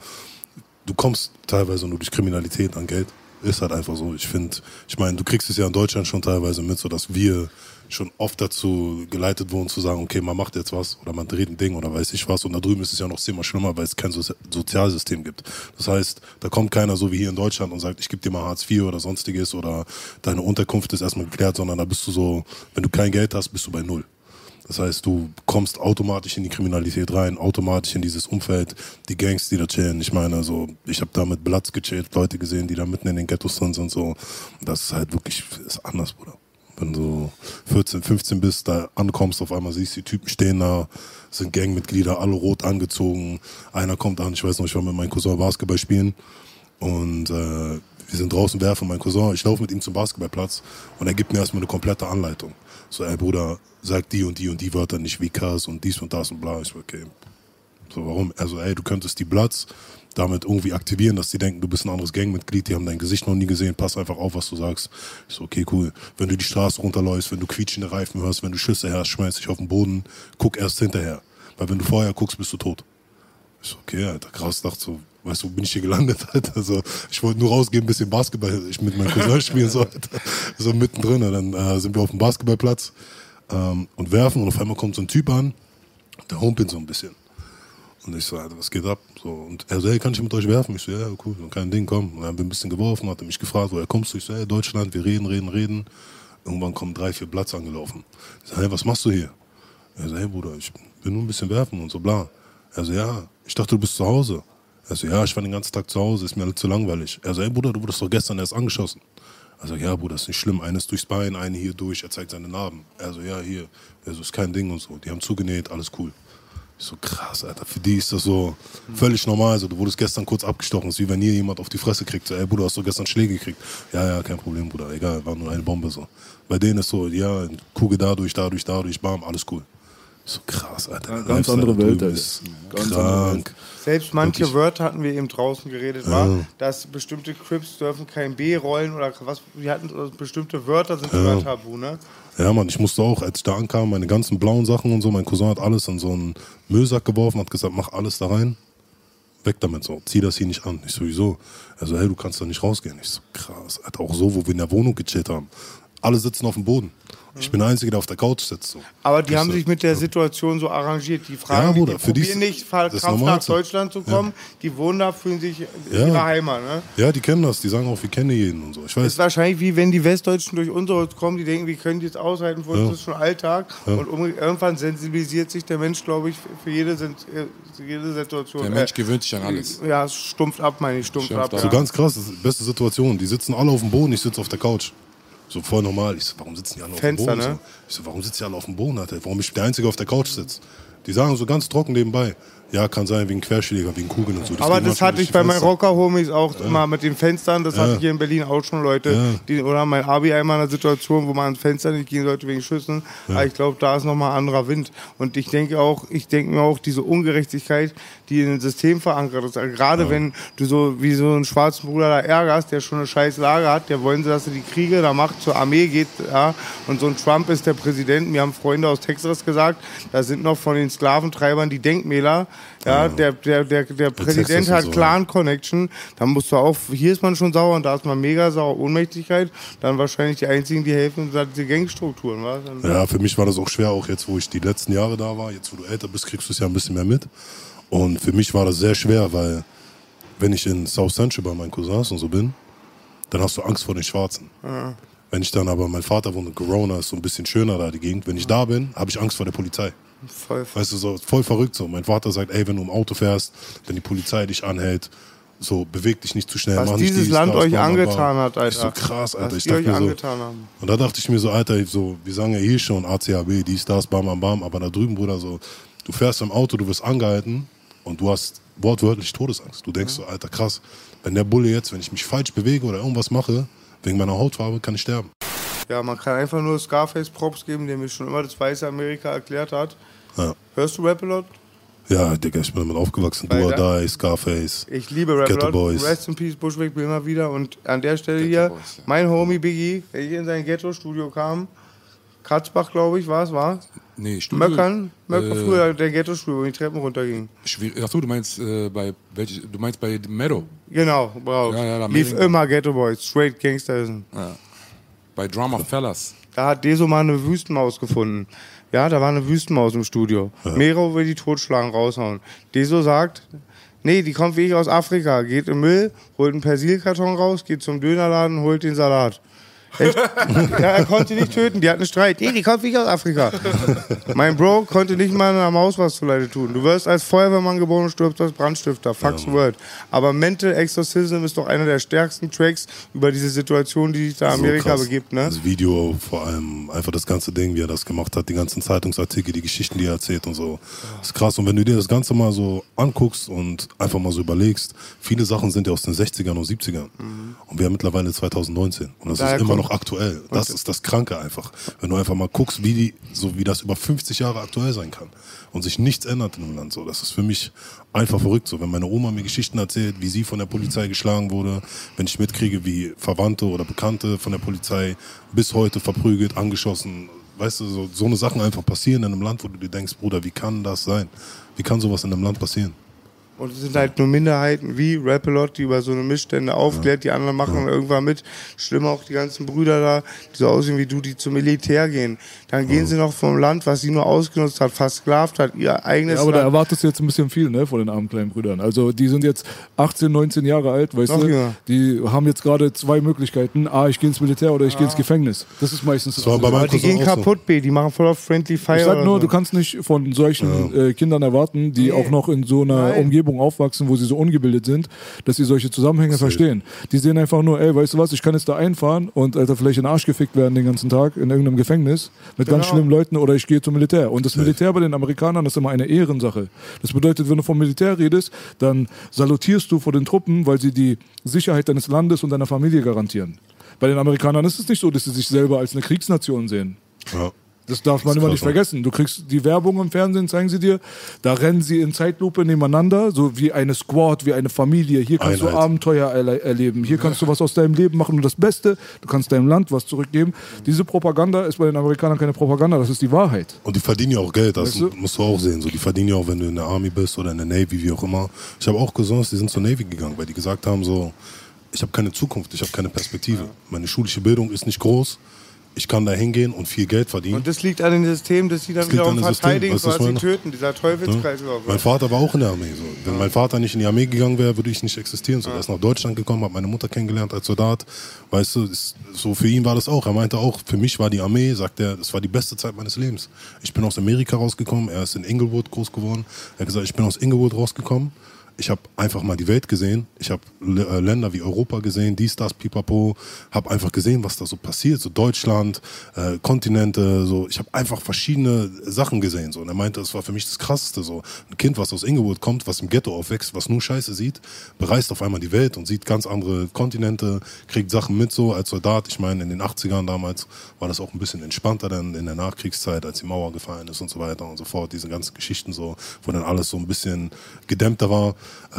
[SPEAKER 1] Du kommst teilweise nur durch Kriminalität an Geld. Ist halt einfach so. Ich finde, ich meine, du kriegst es ja in Deutschland schon teilweise mit, so dass wir schon oft dazu geleitet wurden zu sagen, okay, man macht jetzt was oder man dreht ein Ding oder weiß ich was. Und da drüben ist es ja noch zehnmal schlimmer, weil es kein Sozi Sozialsystem gibt. Das heißt, da kommt keiner so wie hier in Deutschland und sagt, ich gebe dir mal Hartz IV oder sonstiges oder deine Unterkunft ist erstmal geklärt, sondern da bist du so, wenn du kein Geld hast, bist du bei Null. Das heißt, du kommst automatisch in die Kriminalität rein, automatisch in dieses Umfeld, die Gangs, die da chillen. Ich meine, so, ich habe da mit Blatz gechillt, Leute gesehen, die da mitten in den Ghettos drin sind. So. Das ist halt wirklich ist anders, Bruder. Wenn du 14, 15 bist, da ankommst, auf einmal siehst die Typen stehen da, sind Gangmitglieder, alle rot angezogen. Einer kommt an, ich weiß noch, ich war mit meinem Cousin Basketball spielen und äh, wir sind draußen werfen, mein Cousin, ich laufe mit ihm zum Basketballplatz und er gibt mir erstmal eine komplette Anleitung. So, ey Bruder, sag die und die und die Wörter nicht wie Kass und dies und das und bla. Ich so, okay. So, warum? Also, ey, du könntest die Bloods damit irgendwie aktivieren, dass die denken, du bist ein anderes Gangmitglied, die haben dein Gesicht noch nie gesehen, pass einfach auf, was du sagst. Ich so, okay, cool. Wenn du die Straße runterläufst, wenn du quietschende Reifen hörst, wenn du Schüsse hörst, schmeiß dich auf den Boden, guck erst hinterher. Weil wenn du vorher guckst, bist du tot. Ich so, okay, Alter, krass, dachte so, weißt du, wo bin ich hier gelandet, Alter? Also, ich wollte nur rausgehen, ein bisschen Basketball, ich mit meinem Cousin spielen, so, Alter. so mittendrin. Und dann äh, sind wir auf dem Basketballplatz ähm, und werfen und auf einmal kommt so ein Typ an, der humpelt so ein bisschen. Und ich so, Alter, was geht ab? So, und er so, hey, kann ich mit euch werfen? Ich so, ja, cool, kein Ding, komm. Und dann haben wir ein bisschen geworfen, hat er mich gefragt, woher kommst du? Ich so, hey, Deutschland, wir reden, reden, reden. Irgendwann kommen drei, vier Platz angelaufen. Ich so, hey, was machst du hier? Er so, hey Bruder, ich will nur ein bisschen werfen und so, bla. Er so, ja, ich dachte, du bist zu Hause. Er so, ja, ich war den ganzen Tag zu Hause, ist mir alles zu langweilig. Er so, ey Bruder, du wurdest doch gestern erst angeschossen. Er so, ja, Bruder, ist nicht schlimm. Eines durchs Bein, eine hier durch. Er zeigt seine Narben. Er so, ja, hier. Er so, ist kein Ding und so. Die haben zugenäht, alles cool. Ich so, krass, Alter. Für die ist das so völlig normal. So, du wurdest gestern kurz abgestochen. ist wie wenn hier jemand auf die Fresse kriegt. So, ey, Bruder, hast du gestern Schläge gekriegt? Ja, ja, kein Problem, Bruder. Egal, war nur eine Bombe so. Bei denen ist so, ja, Kugel dadurch, dadurch, dadurch, bam, alles cool. So, krass, Alter.
[SPEAKER 2] Ja, ganz andere Welt, Alter.
[SPEAKER 1] ist
[SPEAKER 2] Ganz andere
[SPEAKER 1] krank.
[SPEAKER 3] Selbst manche
[SPEAKER 1] Wirklich.
[SPEAKER 3] Wörter hatten wir eben draußen geredet, war, dass bestimmte Crips dürfen kein B rollen oder was. Wir hatten also bestimmte Wörter sind immer tabu, ne?
[SPEAKER 1] Ja, Mann, ich musste auch, als ich da ankam, meine ganzen blauen Sachen und so, mein Cousin hat alles in so einen Müllsack geworfen, hat gesagt, mach alles da rein, weg damit so, zieh das hier nicht an. Ich so, wieso? Er so, hey, du kannst da nicht rausgehen. Ich so, krass, Alter, auch so, wo wir in der Wohnung gechillt haben. Alle sitzen auf dem Boden. Ich bin der Einzige, der auf der Couch sitzt. So.
[SPEAKER 3] Aber die
[SPEAKER 1] Ich
[SPEAKER 3] haben
[SPEAKER 1] so,
[SPEAKER 3] sich mit der Situation so arrangiert. Die fragen,
[SPEAKER 1] Ja,
[SPEAKER 3] die,
[SPEAKER 1] Bruder,
[SPEAKER 3] die
[SPEAKER 1] für die
[SPEAKER 3] probieren
[SPEAKER 1] ist-
[SPEAKER 3] nicht
[SPEAKER 1] das ist
[SPEAKER 3] nach. Deutschland zu kommen. Die wohnen da, fühlen sich in
[SPEAKER 1] Ja.
[SPEAKER 3] ihrer Heimat. Ne?
[SPEAKER 1] Ja, die kennen das, die sagen auch, wir kennen jeden und so. Ich
[SPEAKER 3] Das
[SPEAKER 1] weiß,
[SPEAKER 3] ist wahrscheinlich wie wenn die Westdeutschen durch unsere kommen, die denken, wir können die jetzt aushalten, für uns
[SPEAKER 1] Ja.
[SPEAKER 3] ist schon Alltag. Und um, irgendwann sensibilisiert sich der Mensch, glaube ich, für jede, äh, für jede Situation.
[SPEAKER 4] Der Mensch gewöhnt sich an alles.
[SPEAKER 3] Ja, es stumpft ab, meine ich, stumpft
[SPEAKER 4] Stumpft
[SPEAKER 3] ab.
[SPEAKER 4] ab.
[SPEAKER 1] so
[SPEAKER 3] Ja.
[SPEAKER 1] ganz krass, das ist die beste Situation. Die sitzen alle auf dem Boden, ich sitze auf der Couch. So voll normal. Ich so, warum sitzen die alle auf
[SPEAKER 3] Fenster,
[SPEAKER 1] dem Boden?
[SPEAKER 3] ne?
[SPEAKER 1] Ich so, warum sitzen die alle auf dem Boden, Alter? Warum ich der Einzige auf der Couch sitze? Die sagen so ganz trocken nebenbei. Ja, kann sein wegen Querschläger, wegen Kugeln und so. Die
[SPEAKER 3] Aber das hatte ich bei meinen. Rocker-Homies auch immer mit den Fenstern. Das hatte ich hier in Berlin auch schon Leute.
[SPEAKER 1] Ja.
[SPEAKER 3] Die, oder mein Abi einmal in einer Situation, wo man ans Fenster nicht gehen sollte wegen Schüssen. Aber ich glaube, da ist nochmal anderer Wind. Und ich denke auch, ich denke mir auch, diese Ungerechtigkeit, die in dem System verankert ist. Also gerade wenn du so wie so einen schwarzen Bruder da ärgerst, der schon eine scheiß Lage hat, der wollen sie, dass er die Kriege da macht, zur Armee geht, ja. Und so ein Trump ist der Präsident. Mir haben Freunde aus Texas gesagt, da sind noch von den Sklaventreibern die Denkmäler. Ja, der, der, der, der Präsident hat
[SPEAKER 1] so,
[SPEAKER 3] Clan Connection. Dann musst du auch, hier ist man schon sauer und da ist man mega sauer. Ohnmächtigkeit. Dann wahrscheinlich die einzigen, die helfen, sind diese Gangstrukturen. Was?
[SPEAKER 1] Ja, für mich war das auch schwer, auch jetzt, wo ich die letzten Jahre da war. Jetzt, wo du älter bist, kriegst du es ja ein bisschen mehr mit. Und für mich war das sehr schwer, weil wenn ich in South Central bei meinen Cousins und so bin, dann hast du Angst vor den Schwarzen. Wenn ich dann aber, mein Vater wohnt in Corona, ist so ein bisschen schöner da die Gegend. Wenn ich da bin, habe ich Angst vor der Polizei.
[SPEAKER 3] Voll.
[SPEAKER 1] Weißt du, so voll verrückt so. Mein Vater sagt, ey, wenn du im Auto fährst, wenn die Polizei dich anhält, so beweg dich nicht zu schnell.
[SPEAKER 3] Was dieses
[SPEAKER 1] dies,
[SPEAKER 3] Land
[SPEAKER 1] das,
[SPEAKER 3] euch angetan hat, Alter.
[SPEAKER 1] Ich so krass, Alter.
[SPEAKER 3] Was
[SPEAKER 1] ich dachte
[SPEAKER 3] euch
[SPEAKER 1] mir so,
[SPEAKER 3] angetan haben.
[SPEAKER 1] und da dachte ich mir so, Alter, so, wir sagen ja hier schon ACAB, dies, das, bam, bam, bam, aber da drüben, Bruder, so, du fährst im Auto, du wirst angehalten und du hast wortwörtlich Todesangst. Du denkst so, Alter, krass, wenn der Bulle jetzt, wenn ich mich falsch bewege oder irgendwas mache, wegen meiner Hautfarbe, kann ich sterben.
[SPEAKER 3] Ja, man kann einfach nur Scarface Props geben, der mir schon immer das weiße Amerika erklärt hat.
[SPEAKER 1] Ja,
[SPEAKER 3] Hörst du Rap a lot?
[SPEAKER 1] ja Digga, ich bin damit aufgewachsen.
[SPEAKER 3] Weil
[SPEAKER 1] Do Die, Scarface.
[SPEAKER 3] Ich liebe Rap
[SPEAKER 1] Ghetto
[SPEAKER 3] a lot.
[SPEAKER 1] Boys.
[SPEAKER 3] Rest in Peace, Bushwick, bin immer wieder. Und an der Stelle hier,
[SPEAKER 4] Boys, ja.
[SPEAKER 3] mein Homie Biggie, der hier in sein Ghetto-Studio kam, Katzbach, glaube ich, war es, war?
[SPEAKER 4] Nee, Studio.
[SPEAKER 3] Möckern, Möcker,
[SPEAKER 4] äh,
[SPEAKER 3] früher der Ghetto-Studio, wo die Treppen runtergingen.
[SPEAKER 4] Schwierig. Achso, du meinst äh, bei welch, du meinst bei Mero,
[SPEAKER 3] Genau, bravo.
[SPEAKER 4] Ja, ja, da
[SPEAKER 3] Lief
[SPEAKER 4] Mering-
[SPEAKER 3] immer Ghetto Boys, straight Gangsterism.
[SPEAKER 4] bei Drama Fellas.
[SPEAKER 3] Da hat Deso mal eine Wüstenmaus gefunden. Ja, da war eine Wüstenmaus im Studio. Mero will die totschlagen, raushauen. Deso sagt, nee, die kommt wie ich aus Afrika. Geht im Müll, holt einen Persilkarton raus, geht zum Dönerladen, holt den Salat. Ja, er konnte nicht töten, die hatten einen Streit. Nee, die kommt wie ich aus Afrika. mein Bro konnte nicht mal einer Maus was zuleide tun. Du wirst als Feuerwehrmann geboren und stirbst als Brandstifter. Fuck the word. Aber Mental Exorcism ist doch einer der stärksten Tracks über diese Situation, die sich da
[SPEAKER 1] So
[SPEAKER 3] Amerika
[SPEAKER 1] krass.
[SPEAKER 3] begibt. Ne?
[SPEAKER 1] Das Video, vor allem einfach das ganze Ding, wie er das gemacht hat, die ganzen Zeitungsartikel, die Geschichten, die er erzählt und so. Das ist krass. Und wenn du dir das Ganze mal so anguckst und einfach mal so überlegst, viele Sachen sind ja aus den 60ern und 70ern. Und wir haben mittlerweile 2019. Und das
[SPEAKER 3] Daher
[SPEAKER 1] ist immer noch aktuell. Das ist das Kranke einfach. Wenn du einfach mal guckst, wie die, so wie das über 50 Jahre aktuell sein kann. Und sich nichts ändert in dem Land. So, das ist für mich einfach verrückt. So, wenn meine Oma mir Geschichten erzählt, wie sie von der Polizei geschlagen wurde, wenn ich mitkriege, wie Verwandte oder Bekannte von der Polizei bis heute verprügelt, angeschossen, weißt du, so, so eine Sachen einfach passieren in einem Land, wo du dir denkst, Bruder, wie kann das sein? Wie kann sowas in einem Land passieren?
[SPEAKER 3] Und es sind halt nur Minderheiten wie Rapalot, die über so eine Missstände aufklärt, die anderen machen irgendwann mit. Schlimm auch die ganzen Brüder da, die so aussehen wie du, die zum Militär gehen. Dann gehen sie noch vom Land, was sie nur ausgenutzt hat, versklavt hat, ihr eigenes
[SPEAKER 2] Ja, aber da
[SPEAKER 3] Land.
[SPEAKER 2] erwartest du jetzt ein bisschen viel, ne, von den armen kleinen Brüdern. Also die sind jetzt 18, 19 Jahre alt, weißt
[SPEAKER 3] Noch
[SPEAKER 2] du?
[SPEAKER 3] jünger.
[SPEAKER 2] Die haben jetzt gerade zwei Möglichkeiten. A, ich gehe ins Militär oder ich gehe ins Gefängnis. Das ist meistens das.
[SPEAKER 1] Bei
[SPEAKER 3] Aber die gehen
[SPEAKER 1] auch so.
[SPEAKER 3] kaputt, B, die machen voll auf Friendly Fire.
[SPEAKER 2] Ich sag nur,
[SPEAKER 3] so.
[SPEAKER 2] du kannst nicht von solchen äh, Kindern erwarten, die
[SPEAKER 3] Nee.
[SPEAKER 2] auch noch in so einer
[SPEAKER 3] Nein.
[SPEAKER 2] Umgebung aufwachsen, wo sie so ungebildet sind, dass sie solche Zusammenhänge verstehen. Die sehen einfach nur, ey, weißt du was, ich kann jetzt da einfahren und Alter, vielleicht in den Arsch gefickt werden den ganzen Tag in irgendeinem Gefängnis mit ganz
[SPEAKER 3] Genau.
[SPEAKER 2] schlimmen Leuten oder ich gehe zum Militär. Und das Militär bei den Amerikanern ist immer eine Ehrensache. Das bedeutet, wenn du vom Militär redest, dann salutierst du vor den Truppen, weil sie die Sicherheit deines Landes und deiner Familie garantieren. Bei den Amerikanern ist es nicht so, dass sie sich selber als eine Kriegsnation sehen.
[SPEAKER 1] Ja.
[SPEAKER 2] Das darf man
[SPEAKER 1] Das
[SPEAKER 2] immer nicht vergessen. Du kriegst die Werbung im Fernsehen, zeigen sie dir. Da rennen sie in Zeitlupe nebeneinander, so wie eine Squad, wie eine Familie. Hier kannst du
[SPEAKER 1] Einheit.
[SPEAKER 2] Abenteuer erle erleben. Hier kannst du was aus deinem Leben machen und das Beste, du kannst deinem Land was zurückgeben. Diese Propaganda ist bei den Amerikanern keine Propaganda, das ist die Wahrheit.
[SPEAKER 1] Und die verdienen ja auch Geld, das
[SPEAKER 2] Weißt du?
[SPEAKER 1] musst du auch sehen. So, die verdienen ja auch, wenn du in der Army bist oder in der Navy, wie auch immer. Ich habe auch Cousins, die sind zur Navy gegangen, weil die gesagt haben so, ich habe keine Zukunft, ich habe keine Perspektive. Meine schulische Bildung ist nicht groß. Ich kann da hingehen und viel Geld verdienen.
[SPEAKER 3] Und das liegt an dem System, dass sie dann
[SPEAKER 1] Das
[SPEAKER 3] wiederum
[SPEAKER 1] System,
[SPEAKER 3] verteidigen,
[SPEAKER 1] was
[SPEAKER 3] quasi
[SPEAKER 1] meine?
[SPEAKER 3] töten, dieser Teufelskreislauf.
[SPEAKER 1] Mein Vater war auch in der Armee. So. Wenn mein Vater nicht in die Armee gegangen wäre, würde ich nicht existieren. So. Er ist nach Deutschland gekommen, hat meine Mutter kennengelernt als Soldat. Weißt du, ist, so für ihn war das auch. Er meinte auch, für mich war die Armee, sagt er, das war die beste Zeit meines Lebens. Ich bin aus Amerika rausgekommen, er ist in Inglewood groß geworden. Er hat gesagt, ich bin aus Inglewood rausgekommen. Ich habe einfach mal die Welt gesehen. Ich habe äh, Länder wie Europa gesehen, dies, das, pipapo. Habe einfach gesehen, was da so passiert. So Deutschland, äh, Kontinente. So. Ich habe einfach verschiedene Sachen gesehen. So. Und er meinte, das war für mich das Krasseste. So. Ein Kind, was aus Inglewood kommt, was im Ghetto aufwächst, was nur Scheiße sieht, bereist auf einmal die Welt und sieht ganz andere Kontinente, kriegt Sachen mit so als Soldat. Ich meine, in den 80ern damals war das auch ein bisschen entspannter dann in der Nachkriegszeit, als die Mauer gefallen ist und so weiter und so fort. Diese ganzen Geschichten so, wo dann alles so ein bisschen gedämmter war, äh,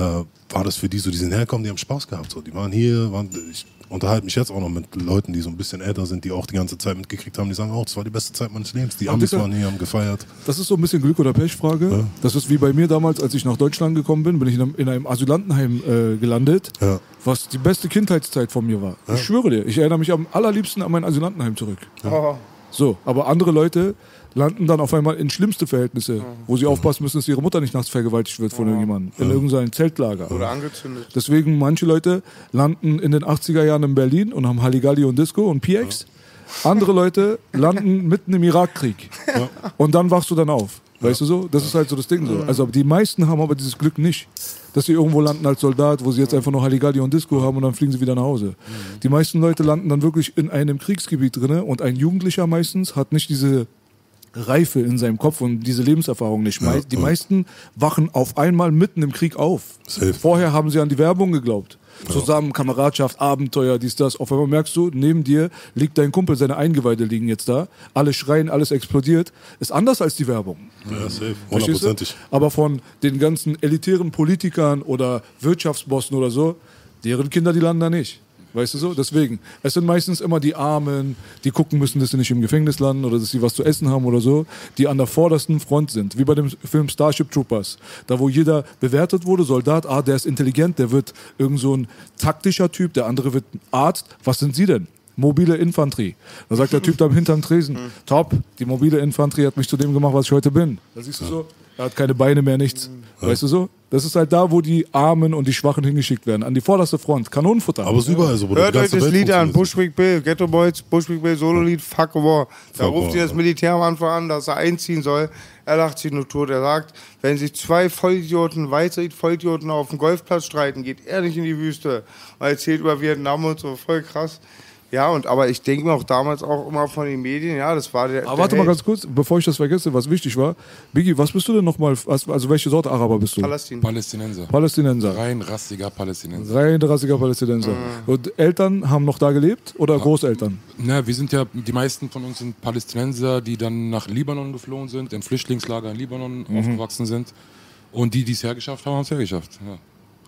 [SPEAKER 1] war das für die so, die sind hergekommen, die haben Spaß gehabt. So. Die waren hier, waren, ich unterhalte mich jetzt auch noch mit Leuten, die so ein bisschen älter sind, die auch die ganze Zeit mitgekriegt haben, die sagen auch, das war die beste Zeit meines Lebens. Die Amis waren hier, haben gefeiert.
[SPEAKER 2] Das ist so ein bisschen Glück- oder Pechfrage. Das ist wie bei mir damals, als ich nach Deutschland gekommen bin, bin ich in einem, in einem Asylantenheim äh, gelandet,
[SPEAKER 1] Ja.
[SPEAKER 2] was die beste Kindheitszeit von mir war. Ich schwöre dir, ich erinnere mich am allerliebsten an mein Asylantenheim zurück.
[SPEAKER 3] Oh,
[SPEAKER 2] So, aber andere Leute landen dann auf einmal in schlimmste Verhältnisse, wo sie aufpassen müssen, dass ihre Mutter nicht nachts vergewaltigt wird von irgendjemandem in irgendeinem Zeltlager.
[SPEAKER 3] oder angezündet.
[SPEAKER 2] Deswegen manche Leute landen in den 80er Jahren in Berlin und haben Halligalli und Disco und PX. Andere Leute landen mitten im Irakkrieg. Und dann wachst du dann auf. Weißt du so? Das ist halt so das Ding so. Also die meisten haben aber dieses Glück nicht, dass sie irgendwo landen als Soldat, wo sie jetzt einfach nur Halligalli und Disco haben und dann fliegen sie wieder nach Hause. Die meisten Leute landen dann wirklich in einem Kriegsgebiet drinne und ein Jugendlicher meistens hat nicht diese Reife in seinem Kopf und diese Lebenserfahrung nicht. Mei- die meisten wachen auf einmal mitten im Krieg auf.
[SPEAKER 1] Safe.
[SPEAKER 2] Vorher haben sie an die Werbung geglaubt. Zusammen, Kameradschaft, Abenteuer, dies, das. Auf einmal merkst du, neben dir liegt dein Kumpel, seine Eingeweide liegen jetzt da. Alle schreien, alles explodiert. Ist anders als die Werbung.
[SPEAKER 1] Ja, safe. Hundertprozentig.
[SPEAKER 2] Aber von den ganzen elitären Politikern oder Wirtschaftsbossen oder so, deren Kinder, die landen da nicht. Weißt du so? Deswegen. Es sind meistens immer die Armen, die gucken müssen, dass sie nicht im Gefängnis landen oder dass sie was zu essen haben oder so, die an der vordersten Front sind. Wie bei dem Film Starship Troopers. Da, wo jeder bewertet wurde, Soldat, ah, der ist intelligent, der wird irgend so ein taktischer Typ, der andere wird Arzt. Was sind sie denn? Mobile Infanterie. Da sagt der Typ da hinterm Tresen, top, die mobile Infanterie hat mich zu dem gemacht, was ich heute bin. Da siehst du so, er hat keine Beine mehr, nichts. Weißt du so? Das ist halt da, wo die Armen und die Schwachen hingeschickt werden. An die vorderste Front. Kanonenfutter.
[SPEAKER 1] Aber es ist überall so, Bruder.
[SPEAKER 3] Hört
[SPEAKER 1] Die
[SPEAKER 3] euch
[SPEAKER 1] ganze
[SPEAKER 3] das
[SPEAKER 1] Welt
[SPEAKER 3] Lied an,
[SPEAKER 1] funktioniert.
[SPEAKER 3] Bushwick Bill, Ghetto Boys, Bushwick Bill, Solo-Lied, Fuck a War. Da
[SPEAKER 1] Fuck
[SPEAKER 3] ruft
[SPEAKER 1] War,
[SPEAKER 3] ihr das
[SPEAKER 1] ja.
[SPEAKER 3] Militär am Anfang an, dass er einziehen soll. Er lacht sich nur tot. Er sagt, wenn sich zwei Vollidioten, weiße Vollidioten auf dem Golfplatz streiten, geht er nicht in die Wüste. Und er erzählt über Vietnam und so, voll krass. Ja, und aber ich denke mir auch damals auch immer von den Medien, ja, das war der.
[SPEAKER 2] Aber
[SPEAKER 3] der
[SPEAKER 2] warte mal
[SPEAKER 3] Held.
[SPEAKER 2] ganz kurz, bevor ich das vergesse, was wichtig war. Biggie, was bist du denn nochmal? Also welche Sorte Araber bist du?
[SPEAKER 3] Palästina.
[SPEAKER 4] Palästinenser.
[SPEAKER 2] Palästinenser.
[SPEAKER 4] Rein rassiger Palästinenser.
[SPEAKER 2] Rein rassiger Palästinenser. Und Eltern haben noch da gelebt oder Großeltern?
[SPEAKER 4] Na, wir sind ja, die meisten von uns sind Palästinenser, die dann nach Libanon geflohen sind, in Flüchtlingslager in Libanon aufgewachsen sind. Und die, die es hergeschafft haben, haben es hergeschafft. Ja.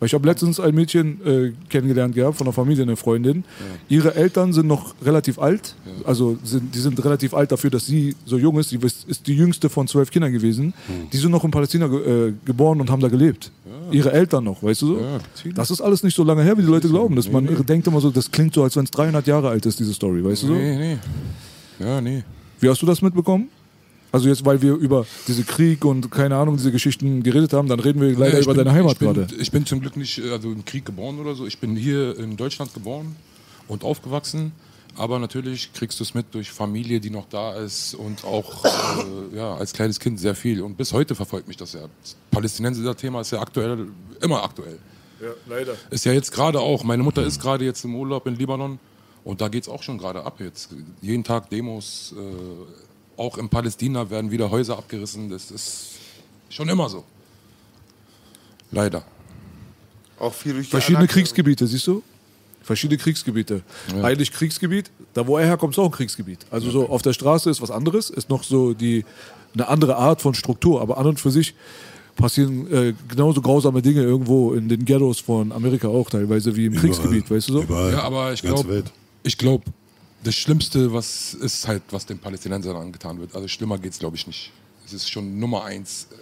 [SPEAKER 2] Weil Ich habe letztens ein Mädchen äh, kennengelernt gehabt von der Familie, eine Freundin. Ihre Eltern sind noch relativ alt, also sind, die sind relativ alt dafür, dass sie so jung ist. Sie ist die jüngste von zwölf Kindern gewesen. Die sind noch in Palästina äh, geboren und haben da gelebt. ihre Eltern noch, weißt du so?
[SPEAKER 4] Ja,
[SPEAKER 2] das ist alles nicht so lange her, wie die Leute glauben. Dass man denkt immer so, das klingt so, als wenn es 300 Jahre alt ist, diese Story, weißt du so?
[SPEAKER 4] Nee, nee. Ja, nee.
[SPEAKER 2] Wie hast du das mitbekommen? Also jetzt, weil wir über diese Krieg und keine Ahnung, diese Geschichten geredet haben, dann reden wir leider
[SPEAKER 4] ich
[SPEAKER 2] über
[SPEAKER 4] bin-
[SPEAKER 2] deine Heimat
[SPEAKER 4] ich bin,
[SPEAKER 2] gerade.
[SPEAKER 4] Ich bin zum Glück nicht äh, also im Krieg geboren oder so. Ich bin hier in Deutschland geboren und aufgewachsen. Aber natürlich kriegst du es mit durch Familie, die noch da ist und auch äh, ja, als kleines Kind sehr viel. Und bis heute verfolgt mich das ja. Das Palästinenser-Thema ist ja aktuell, immer aktuell.
[SPEAKER 2] Ja, leider.
[SPEAKER 4] Ist ja jetzt gerade auch. Meine Mutter ist gerade jetzt im Urlaub in Libanon und da geht es auch schon gerade ab jetzt. Jeden Tag Demos. Äh, auch in Palästina werden wieder Häuser abgerissen. Das ist schon immer so. Leider.
[SPEAKER 3] Auch viel durch die
[SPEAKER 2] Verschiedene
[SPEAKER 3] Anerkennung.
[SPEAKER 2] Kriegsgebiete, siehst du? Verschiedene Kriegsgebiete. Eigentlich Kriegsgebiet, da wo er herkommt, ist auch ein Kriegsgebiet. Also so auf der Straße ist was anderes, ist noch so die eine andere Art von Struktur, aber an und für sich passieren äh, genauso grausame Dinge irgendwo in den Ghettos von Amerika auch teilweise wie im Kriegsgebiet, weißt du so?
[SPEAKER 1] Überall.
[SPEAKER 4] Ja, aber ich glaube, ich glaube, das Schlimmste, was ist halt, was den Palästinensern angetan wird. Also schlimmer geht's, glaube ich, nicht. Es ist schon Nummer eins, äh,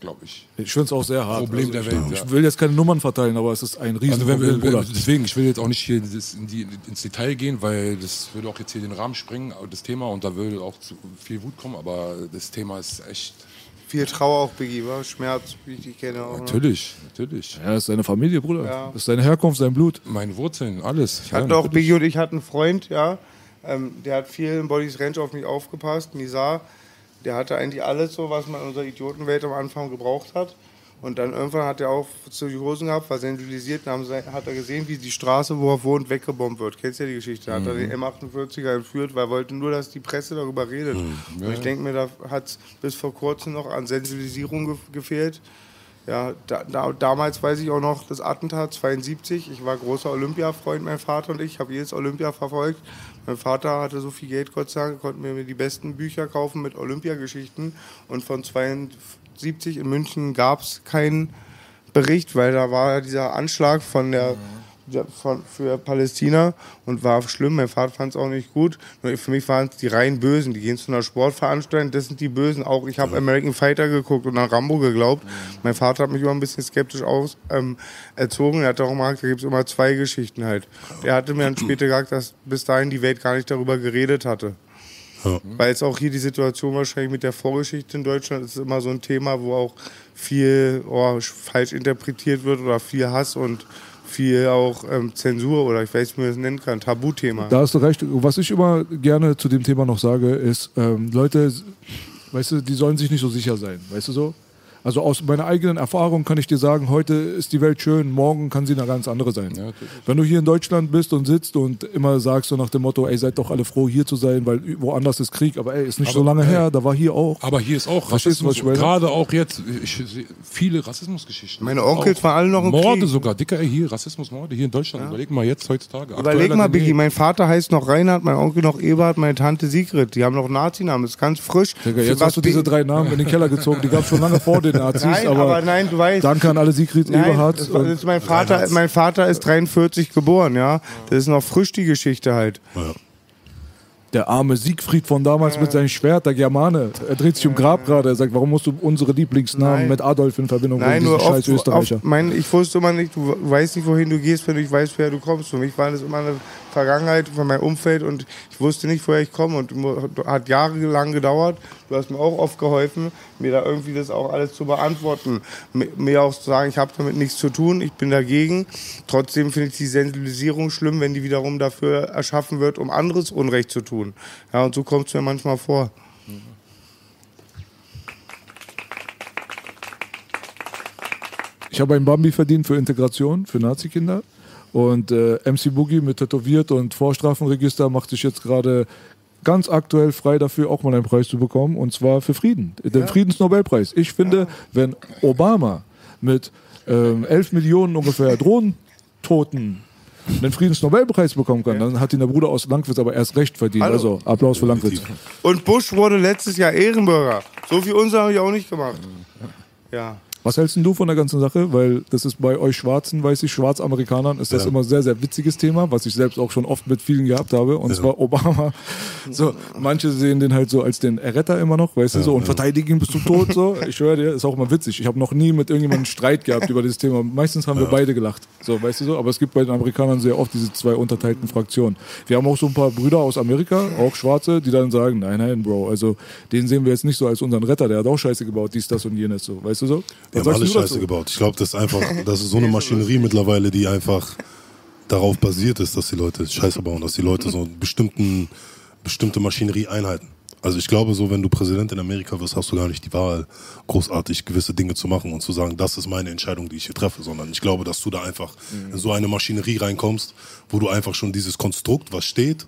[SPEAKER 4] glaube ich.
[SPEAKER 2] Ich finde es auch sehr hart.
[SPEAKER 4] Problem
[SPEAKER 2] also,
[SPEAKER 4] der Welt,
[SPEAKER 2] Ich
[SPEAKER 4] ja.
[SPEAKER 2] will jetzt keine Nummern verteilen, aber es ist ein
[SPEAKER 4] Also wenn
[SPEAKER 2] Riesenproblem, Bruder.
[SPEAKER 4] deswegen, ich will jetzt auch nicht hier in die, ins Detail gehen, weil das würde auch jetzt hier den Rahmen sprengen, das Thema, und da würde auch zu viel Wut kommen, aber das Thema ist echt,
[SPEAKER 3] Viel Trauer auch, Biggie, wa? Schmerz, wie ich die kenne auch. Ne?
[SPEAKER 4] natürlich, natürlich.
[SPEAKER 2] Ja, das ist seine Familie, Bruder.
[SPEAKER 3] Ja.
[SPEAKER 2] Das ist seine Herkunft, sein Blut.
[SPEAKER 4] Meine Wurzeln, alles.
[SPEAKER 3] Ich hatte auch Biggie und ich hatten einen Freund, ja. Ähm, der hat viel in Bodies Ranch auf mich aufgepasst. Nizar, der hatte eigentlich alles so, was man in unserer Idiotenwelt am Anfang gebraucht hat. Und dann irgendwann hat er auch zu die Hosen gehabt, war sensibilisiert. Sie, hat er gesehen, wie die Straße, wo er wohnt, weggebombt wird. Kennst du ja die Geschichte? Hat er den M48er entführt, weil er wollte nur, dass die Presse darüber redet. Und ich denke mir, da hat es bis vor kurzem noch an Sensibilisierung ge gefehlt. Ja, da, da, damals weiß ich auch noch das Attentat 72. Ich war großer Olympia-Freund, mein Vater und ich. habe jedes Olympia verfolgt. Mein Vater hatte so viel Geld, Gott sei Dank, konnte mir die besten Bücher kaufen mit Olympiageschichten. Und von 72 in München gab es keinen Bericht, weil da war dieser Anschlag von der der- von, für Palästina und war schlimm. Mein Vater fand es auch nicht gut. Nur für mich waren es die rein Bösen. Die gehen zu einer Sportveranstaltung, das sind die Bösen. Auch ich habe American Fighter geguckt und an Rambo geglaubt. Mein Vater hat mich immer ein bisschen skeptisch aus, ähm, erzogen. Er hat auch gesagt, da gibt es immer zwei Geschichten halt. Er hatte mir dann später gesagt, dass bis dahin die Welt gar nicht darüber geredet hatte.
[SPEAKER 1] Ja.
[SPEAKER 3] Weil es auch hier die Situation wahrscheinlich mit der Vorgeschichte in Deutschland ist immer so ein Thema, wo auch viel oh, falsch interpretiert wird oder viel Hass und viel auch ähm, Zensur oder ich weiß nicht, wie man das nennen kann, Tabuthema.
[SPEAKER 2] Da hast du recht. Was ich immer gerne zu dem Thema noch sage, ist, ähm, Leute, weißt du, die sollen sich nicht so sicher sein, weißt du so? Also aus meiner eigenen Erfahrung kann ich dir sagen, heute ist die Welt schön, morgen kann sie eine ganz andere sein.
[SPEAKER 4] Ja.
[SPEAKER 2] Wenn du hier in Deutschland bist und sitzt und immer sagst so nach dem Motto, ey, seid doch alle froh hier zu sein, weil woanders ist Krieg, aber ey, ist nicht so lange her, da war hier auch.
[SPEAKER 4] Aber hier ist auch Rassismus,
[SPEAKER 2] meine?
[SPEAKER 4] gerade auch jetzt, ich viele Rassismusgeschichten.
[SPEAKER 3] Meine Onkels
[SPEAKER 4] Auch
[SPEAKER 3] waren alle noch im
[SPEAKER 4] Morde
[SPEAKER 3] Krieg.
[SPEAKER 4] sogar, dicker, ey, hier, Rassismusmorde, hier in Deutschland. Überleg mal jetzt heutzutage.
[SPEAKER 3] Überleg mal, Biggie, mein Vater heißt noch Reinhard, mein Onkel noch Eberhard, meine Tante Sigrid. Die haben noch Nazinamen, das ist ganz frisch.
[SPEAKER 2] Digga, jetzt hast du diese drei Namen in den Keller gezogen, die gab es schon lange vor den Nazis,
[SPEAKER 3] Nein,
[SPEAKER 2] aber,
[SPEAKER 3] aber nein, du weißt.
[SPEAKER 2] danke an alle Sigrid
[SPEAKER 3] Nein,
[SPEAKER 2] Eberhardt.
[SPEAKER 3] das, war- das ist mein Vater, mein Vater ist 43 geboren, ja. Das ist noch frisch die Geschichte halt.
[SPEAKER 1] Ja.
[SPEAKER 2] Der arme Siegfried von damals mit seinem Schwert, der Germane. Er dreht sich im Grab gerade. Er sagt, warum musst du unsere Lieblingsnamen
[SPEAKER 3] Nein.
[SPEAKER 2] mit Adolf in Verbindung
[SPEAKER 3] Nein,
[SPEAKER 2] bringen,
[SPEAKER 3] nur
[SPEAKER 2] diesen
[SPEAKER 3] oft,
[SPEAKER 2] scheiß Österreicher?
[SPEAKER 3] oft mein, ich wusste immer nicht, du weißt nicht, wohin du gehst, wenn du nicht weißt, woher du kommst. Für mich war das immer eine Vergangenheit von meinem Umfeld und ich wusste nicht, woher ich komme und hat jahrelang gedauert. Du hast mir auch oft geholfen, mir da irgendwie das auch alles zu beantworten. Mi- Mir auch zu sagen, ich habe damit nichts zu tun, ich bin dagegen. Trotzdem finde ich die Sensibilisierung schlimm, wenn die wiederum dafür erschaffen wird, um anderes Unrecht zu tun. Ja, und so kommt es mir manchmal vor.
[SPEAKER 2] Ich habe einen Bambi verdient für Integration, für Nazi-Kinder. Und äh, MC Boogie mit tätowiert und Vorstrafenregister macht sich jetzt gerade ganz aktuell frei dafür, auch mal einen Preis zu bekommen. Und zwar für Frieden, den Friedensnobelpreis. Ich finde, wenn Obama mit ähm, 11 Millionen ungefähr Drohnentoten den Friedensnobelpreis bekommen kann, dann hat ihn der Bruder aus Langwitz aber erst recht verdient.
[SPEAKER 3] Hallo.
[SPEAKER 2] Also Applaus für Langwitz.
[SPEAKER 3] Und Bush wurde letztes Jahr Ehrenbürger. So wie unser habe ich auch nicht gemacht. Ja.
[SPEAKER 2] Was hältst denn du von der ganzen Sache? Weil das ist bei euch Schwarzen, weiß ich, Schwarzamerikanern ist das
[SPEAKER 1] Ja.
[SPEAKER 2] immer sehr, sehr witziges Thema, was ich selbst auch schon oft mit vielen gehabt habe. Und zwar Obama. So, manche sehen den halt so als den Erretter immer noch, weißt du, so, und verteidigen ihn bis zum Tod. So. Ich schwöre dir, ist auch mal witzig. Ich habe noch nie mit irgendjemandem Streit gehabt über dieses Thema. Meistens haben wir beide gelacht. So, weißt du so? Aber es gibt bei den Amerikanern sehr oft diese zwei unterteilten Fraktionen. Wir haben auch so ein paar Brüder aus Amerika, auch Schwarze, die dann sagen, nein, nein, Bro, also den sehen wir jetzt nicht so als unseren Retter, der hat auch Scheiße gebaut, dies, das und jenes, so, weißt du so? Was
[SPEAKER 1] haben alle Scheiße
[SPEAKER 2] dazu?
[SPEAKER 1] gebaut. Ich glaube, das ist einfach, das ist so eine Maschinerie mittlerweile, die einfach darauf basiert ist, dass die Leute Scheiße bauen, dass die Leute so bestimmten, bestimmte Maschinerie einhalten. Also ich glaube, so wenn du Präsident in Amerika wirst, hast du gar nicht die Wahl, großartig gewisse Dinge zu machen und zu sagen, das ist meine Entscheidung, die ich hier treffe, sondern ich glaube, dass du da einfach in so eine Maschinerie reinkommst, wo du einfach schon dieses Konstrukt, was steht,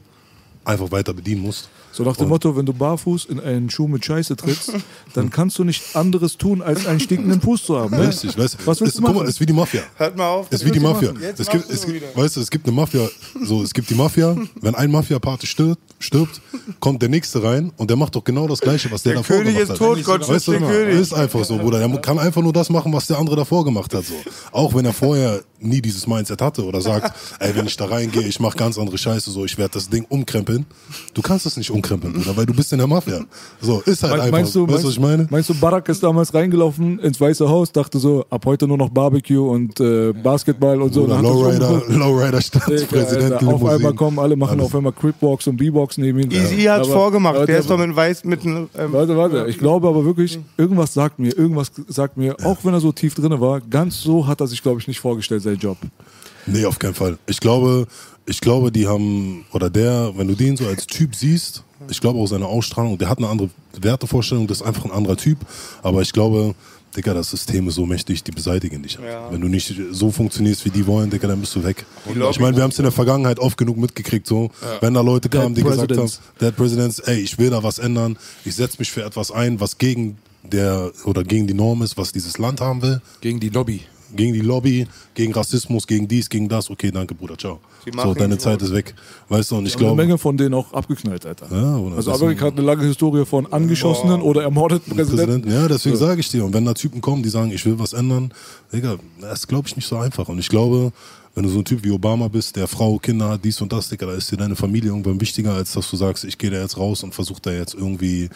[SPEAKER 1] einfach weiter bedienen musst.
[SPEAKER 2] So nach dem
[SPEAKER 1] Und-
[SPEAKER 2] Motto, wenn du barfuß in einen Schuh mit Scheiße trittst, dann kannst du nicht anderes tun, als einen stinkenden Fuß zu haben. Ne?
[SPEAKER 1] Richtig, weißt du,
[SPEAKER 2] Was willst
[SPEAKER 1] ist,
[SPEAKER 2] du
[SPEAKER 1] guck mal, ist wie die Mafia.
[SPEAKER 3] Hört mal auf.
[SPEAKER 1] Es ist wie die Mafia.
[SPEAKER 3] Jetzt
[SPEAKER 1] Es gibt, es gibt, weißt du, es gibt eine Mafia, so, es gibt die Mafia, wenn ein Mafia-Pate stirbt, stirbt, kommt der nächste rein und der macht doch genau das Gleiche, was der,
[SPEAKER 3] Der
[SPEAKER 1] davor
[SPEAKER 3] König
[SPEAKER 1] gemacht
[SPEAKER 3] ist
[SPEAKER 1] hat.
[SPEAKER 3] tot, Gott
[SPEAKER 1] weißt du,
[SPEAKER 3] den König.
[SPEAKER 1] ist einfach so, Bruder. Der kann einfach nur das machen, was der andere davor gemacht hat, so. Auch wenn er vorher nie dieses Mindset hatte oder sagt, ey, wenn ich da reingehe, ich mache ganz andere Scheiße, so, ich werde das Ding umkrempeln. Du kannst das nicht umkrempeln, Bruder, weil du bist in der Mafia. So, ist halt
[SPEAKER 2] Me-
[SPEAKER 1] einfach.
[SPEAKER 2] Meinst du,
[SPEAKER 1] weißt du, was ich meine?
[SPEAKER 2] meinst du, Barack ist damals reingelaufen ins Weiße Haus, dachte so, ab heute nur noch Barbecue und äh, Basketball und so. Er
[SPEAKER 1] Lowrider, Lowrider Staatspräsident.
[SPEAKER 2] Alter, Auf einmal kommen alle, machen auf einmal Cripwalks und B-Box neben ihm.
[SPEAKER 3] Easy hat's
[SPEAKER 2] Aber-
[SPEAKER 3] vorgemacht.
[SPEAKER 2] aber
[SPEAKER 3] der ist doch mit weiß mit einem. Ähm,
[SPEAKER 2] Warte, warte. Ich glaube aber wirklich, irgendwas sagt mir, irgendwas sagt mir, auch wenn er so tief drin war, ganz so hat er sich, glaube ich, nicht vorgestellt, sein Job.
[SPEAKER 1] Nee, auf keinen Fall. Ich glaube, ich glaube, die haben, oder der, wenn du den so als Typ siehst, ich glaube auch seine Ausstrahlung, der hat eine andere Wertevorstellung, das ist einfach ein anderer Typ. Aber ich glaube, Digga, das System ist so mächtig, die beseitigen dich.
[SPEAKER 3] Ja.
[SPEAKER 1] Wenn du nicht so funktionierst, wie die wollen, Digga, dann bist du weg. Ich meine, wir haben es in der Vergangenheit oft genug mitgekriegt, so, wenn da Leute kamen, die gesagt haben,
[SPEAKER 2] Presidents.
[SPEAKER 1] Dead Presidents, ey, ich will da was ändern, ich setze mich für etwas ein, was gegen der oder gegen die Norm ist, was dieses Land haben will
[SPEAKER 4] Gegen die Lobby.
[SPEAKER 1] Gegen die Lobby, gegen Rassismus, gegen dies, gegen das. Okay, danke, Bruder, ciao. So, deine Zeit ist weg. Weißt du, und ich
[SPEAKER 2] Eine
[SPEAKER 1] glaube,
[SPEAKER 2] Menge von denen auch abgeknallt, Alter.
[SPEAKER 1] Ja, oder
[SPEAKER 2] also Amerika hat eine lange Historie von angeschossenen oder ermordeten Präsidenten.
[SPEAKER 1] Präsident, ja, deswegen sage ich dir. Und wenn da Typen kommen, die sagen, ich will was ändern, Digga, das glaube ich nicht so einfach. Und ich glaube, wenn du so ein Typ wie Obama bist, der Frau, Kinder hat, dies und das, Digga, da ist dir deine Familie irgendwann wichtiger, als dass du sagst, ich gehe da jetzt raus und versuche da jetzt irgendwie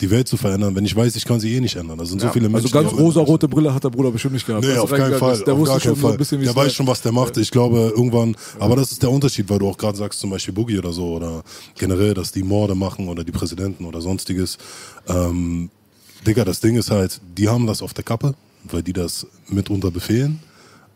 [SPEAKER 1] die Welt zu verändern, wenn ich weiß, ich kann sie eh nicht ändern. Da sind so viele Menschen.
[SPEAKER 2] Also ganz rosa-rote Brille hat der Bruder bestimmt nicht gehabt.
[SPEAKER 1] Nee, auf keinen Fall.
[SPEAKER 2] ist, Der
[SPEAKER 1] auf
[SPEAKER 2] wusste schon so ein
[SPEAKER 1] Fall.
[SPEAKER 2] bisschen, wie
[SPEAKER 1] Der weiß schon, was der macht. Ich glaube, irgendwann, aber das ist der Unterschied, weil du auch gerade sagst, zum Beispiel Boogie oder so, oder generell, dass die Morde machen oder die Präsidenten oder sonstiges. Ähm, Digga, das Ding ist halt, die haben das auf der Kappe, weil die das mitunter befehlen,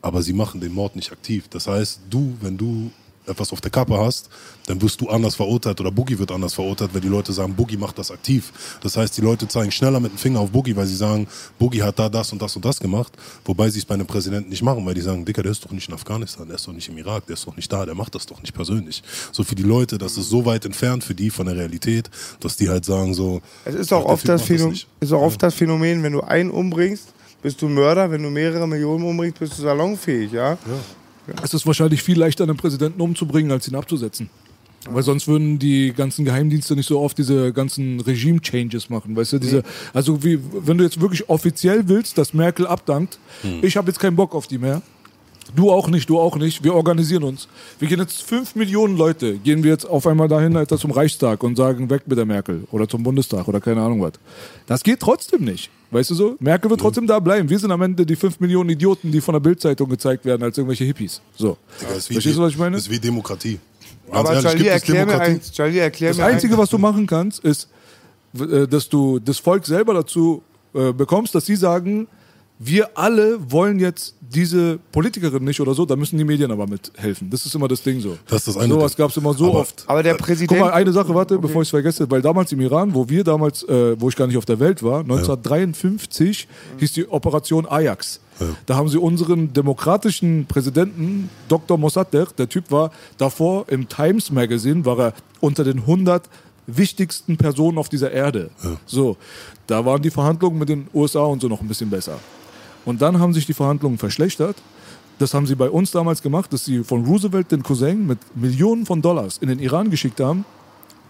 [SPEAKER 1] aber sie machen den Mord nicht aktiv. Das heißt, du, wenn du etwas auf der Kappe hast, dann wirst du anders verurteilt oder Boogie wird anders verurteilt, weil die Leute sagen, Boogie macht das aktiv. Das heißt, die Leute zeigen schneller mit dem Finger auf Boogie, weil sie sagen, Boogie hat da das und das und das gemacht, wobei sie es bei einem Präsidenten nicht machen, weil die sagen, Dicker, der ist doch nicht in Afghanistan, der ist doch nicht im Irak, der ist doch nicht da, der macht das doch nicht persönlich. So für die Leute, das ist so weit entfernt für die von der Realität, dass die halt sagen so...
[SPEAKER 3] Es ist auch oft das, Phänomen,
[SPEAKER 1] nicht.
[SPEAKER 3] ist auch oft das Phänomen, wenn du einen umbringst, bist du Mörder, wenn du mehrere Millionen umbringst, bist du salonfähig, ja?
[SPEAKER 2] Es ist wahrscheinlich viel leichter, einen Präsidenten umzubringen, als ihn abzusetzen. Weil sonst würden die ganzen Geheimdienste nicht so oft diese ganzen Regime-Changes machen, weißt du? Diese, also wie, wenn du jetzt wirklich offiziell willst, dass Merkel abdankt, ich habe jetzt keinen Bock auf die mehr. Du auch nicht, du auch nicht. Wir organisieren uns. Wir gehen jetzt fünf Millionen Leute, gehen wir jetzt auf einmal dahin, Alter, zum Reichstag und sagen, weg mit der Merkel oder zum Bundestag oder keine Ahnung was. Das geht trotzdem nicht. Weißt du so? Merkel wird trotzdem da bleiben. Wir sind am Ende die fünf Millionen Idioten, die von der Bildzeitung gezeigt werden als irgendwelche Hippies. So.
[SPEAKER 1] Digga, ist wie,
[SPEAKER 2] Verstehst du, was ich meine?
[SPEAKER 1] Ist wie Demokratie. Ganz
[SPEAKER 3] Aber
[SPEAKER 1] ehrlich,
[SPEAKER 3] Charlie,
[SPEAKER 1] gibt es
[SPEAKER 3] erklär mir eins. Charlie, erklär
[SPEAKER 2] Das
[SPEAKER 3] mir
[SPEAKER 2] Einzige, was du machen kannst, ist, äh, dass du das Volk selber dazu äh, bekommst, dass sie sagen, wir alle wollen jetzt diese Politikerin nicht oder so, da müssen die Medien aber mithelfen. Das ist immer das Ding so.
[SPEAKER 1] Das ist das eine
[SPEAKER 2] Sowas
[SPEAKER 1] Ding.
[SPEAKER 2] gab es immer so
[SPEAKER 1] Aber-
[SPEAKER 2] oft.
[SPEAKER 3] Aber der
[SPEAKER 2] Guck
[SPEAKER 3] Präsident.
[SPEAKER 2] mal, eine Sache, warte, bevor ich es vergesse, weil damals im Iran, wo wir damals, äh, wo ich gar nicht auf der Welt war, 1953 hieß die Operation Ajax. Da haben sie unseren demokratischen Präsidenten, Dr. Mossadegh, der Typ war davor im Times Magazine, war er unter den 100 wichtigsten Personen auf dieser Erde. So, da waren die Verhandlungen mit den USA und so noch ein bisschen besser. Und dann haben sich die Verhandlungen verschlechtert. Das haben sie bei uns damals gemacht, dass sie von Roosevelt den Cousin mit Millionen von Dollars in den Iran geschickt haben.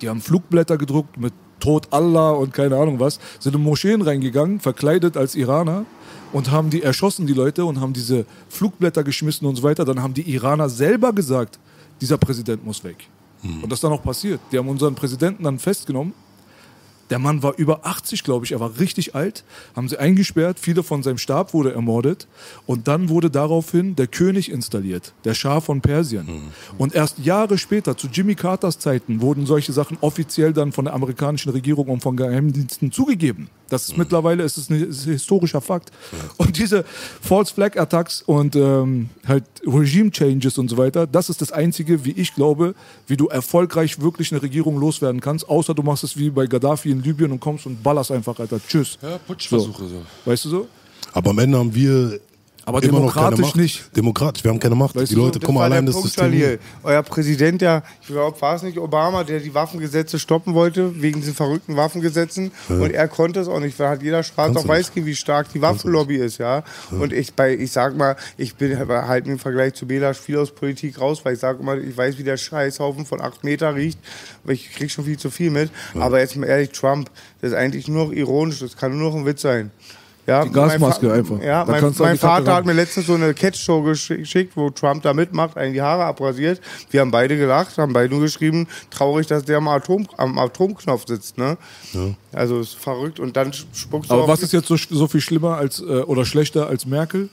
[SPEAKER 2] Die haben Flugblätter gedruckt mit Tod Allah und keine Ahnung was, sind in Moscheen reingegangen, verkleidet als Iraner und haben die erschossen, die Leute, und haben diese Flugblätter geschmissen und so weiter. Dann haben die Iraner selber gesagt, dieser Präsident muss weg. Und das ist dann auch passiert. Die haben unseren Präsidenten dann festgenommen. Der Mann war über 80, glaube ich, er war richtig alt. Haben sie eingesperrt, viele von seinem Stab wurde ermordet. Und dann wurde daraufhin der König installiert, der Schah von Persien. Und erst Jahre später, zu Jimmy Carters Zeiten, wurden solche Sachen offiziell dann von der amerikanischen Regierung und von Geheimdiensten zugegeben. Das ist mittlerweile ist es ein ist ein historischer Fakt. Und diese False Flag Attacks und ähm, halt Regime Changes und so weiter, das ist das Einzige, wie ich glaube, wie du erfolgreich wirklich eine Regierung loswerden kannst, außer du machst es wie bei Gaddafi in Libyen und kommst und ballerst einfach, Alter. Tschüss.
[SPEAKER 4] Ja, Putschversuche so.
[SPEAKER 2] Weißt du so?
[SPEAKER 1] Aber am Ende haben wir
[SPEAKER 2] Aber
[SPEAKER 1] immer noch keine
[SPEAKER 2] demokratisch
[SPEAKER 1] Macht.
[SPEAKER 2] nicht.
[SPEAKER 1] Demokratisch, wir haben keine Macht.
[SPEAKER 2] Weißt
[SPEAKER 1] die Leute,
[SPEAKER 3] der
[SPEAKER 1] allein das
[SPEAKER 3] Punkt,
[SPEAKER 1] System.
[SPEAKER 3] Jalil. Euer Präsident, der, ich glaube, war es nicht Obama, der die Waffengesetze stoppen wollte, wegen diesen verrückten Waffengesetzen. Und er konnte es auch nicht, weil hat jeder schwarz auf weiß wie stark die Waffenlobby ist, ja. Und ich, bei, ich sag mal, ich bin halt im Vergleich zu Bela viel aus Politik raus, weil ich sage immer, ich weiß, wie der Scheißhaufen von 8 Meter riecht, aber ich krieg schon viel zu viel mit. Aber jetzt mal ehrlich, Trump, das ist eigentlich nur noch ironisch, das kann nur noch ein Witz sein. Ja,
[SPEAKER 2] Die Gasmaske
[SPEAKER 3] mein Fa-
[SPEAKER 2] einfach.
[SPEAKER 3] Ja,
[SPEAKER 2] Da
[SPEAKER 3] mein, mein
[SPEAKER 2] Kacke
[SPEAKER 3] Vater hat mir letztens so eine Catch-Show gesch- geschickt, wo Trump da mitmacht, einen die Haare abrasiert. Wir haben beide gelacht, haben beide nur geschrieben, traurig, dass der am, Atom, am Atomknopf sitzt. Ne? Also ist verrückt. Und dann spuckst du
[SPEAKER 2] Aber was ist jetzt so, so viel schlimmer als äh, oder schlechter als Merkel?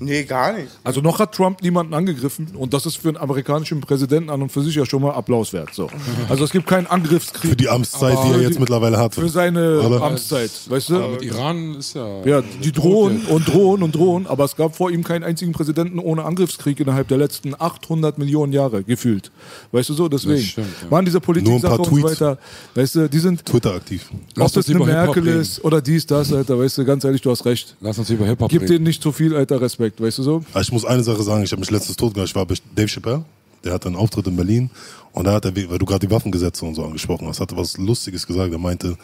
[SPEAKER 3] Nee, gar nicht.
[SPEAKER 2] Also noch hat Trump niemanden angegriffen und das ist für einen amerikanischen Präsidenten an und für sich ja schon mal Applaus wert. So. Also es gibt keinen Angriffskrieg
[SPEAKER 1] Für die Amtszeit,
[SPEAKER 4] Aber
[SPEAKER 1] die er jetzt
[SPEAKER 2] die-
[SPEAKER 1] mittlerweile hat.
[SPEAKER 2] für seine
[SPEAKER 1] Oder?
[SPEAKER 2] Amtszeit, weißt du?
[SPEAKER 4] Aber mit Iran ist ja.
[SPEAKER 2] Ja, die drohen und drohen und drohen, aber es gab vor ihm keinen einzigen Präsidenten ohne Angriffskrieg innerhalb der letzten 800 Millionen Jahre gefühlt. Weißt du so? Deswegen
[SPEAKER 4] stimmt, ja.
[SPEAKER 2] waren diese
[SPEAKER 1] Nur ein
[SPEAKER 2] Politik
[SPEAKER 1] paar
[SPEAKER 2] und so weiter, weißt du, die sind
[SPEAKER 1] Twitter aktiv.
[SPEAKER 4] Lass
[SPEAKER 2] ob
[SPEAKER 4] uns
[SPEAKER 2] das eine Merkel
[SPEAKER 4] reden.
[SPEAKER 2] ist oder dies, das, Alter, weißt du, ganz ehrlich, du hast recht.
[SPEAKER 4] Lass uns über Hip-Hop
[SPEAKER 2] Gib denen nicht so viel, Alter, Respekt, weißt du so?
[SPEAKER 1] Aber ich muss eine Sache sagen, ich habe mich letztens tot gemacht. Ich war bei Dave Chappelle, der hatte einen Auftritt in Berlin und da hat er, weil du gerade die Waffengesetze und so angesprochen hast, hat er was Lustiges gesagt. Er meinte,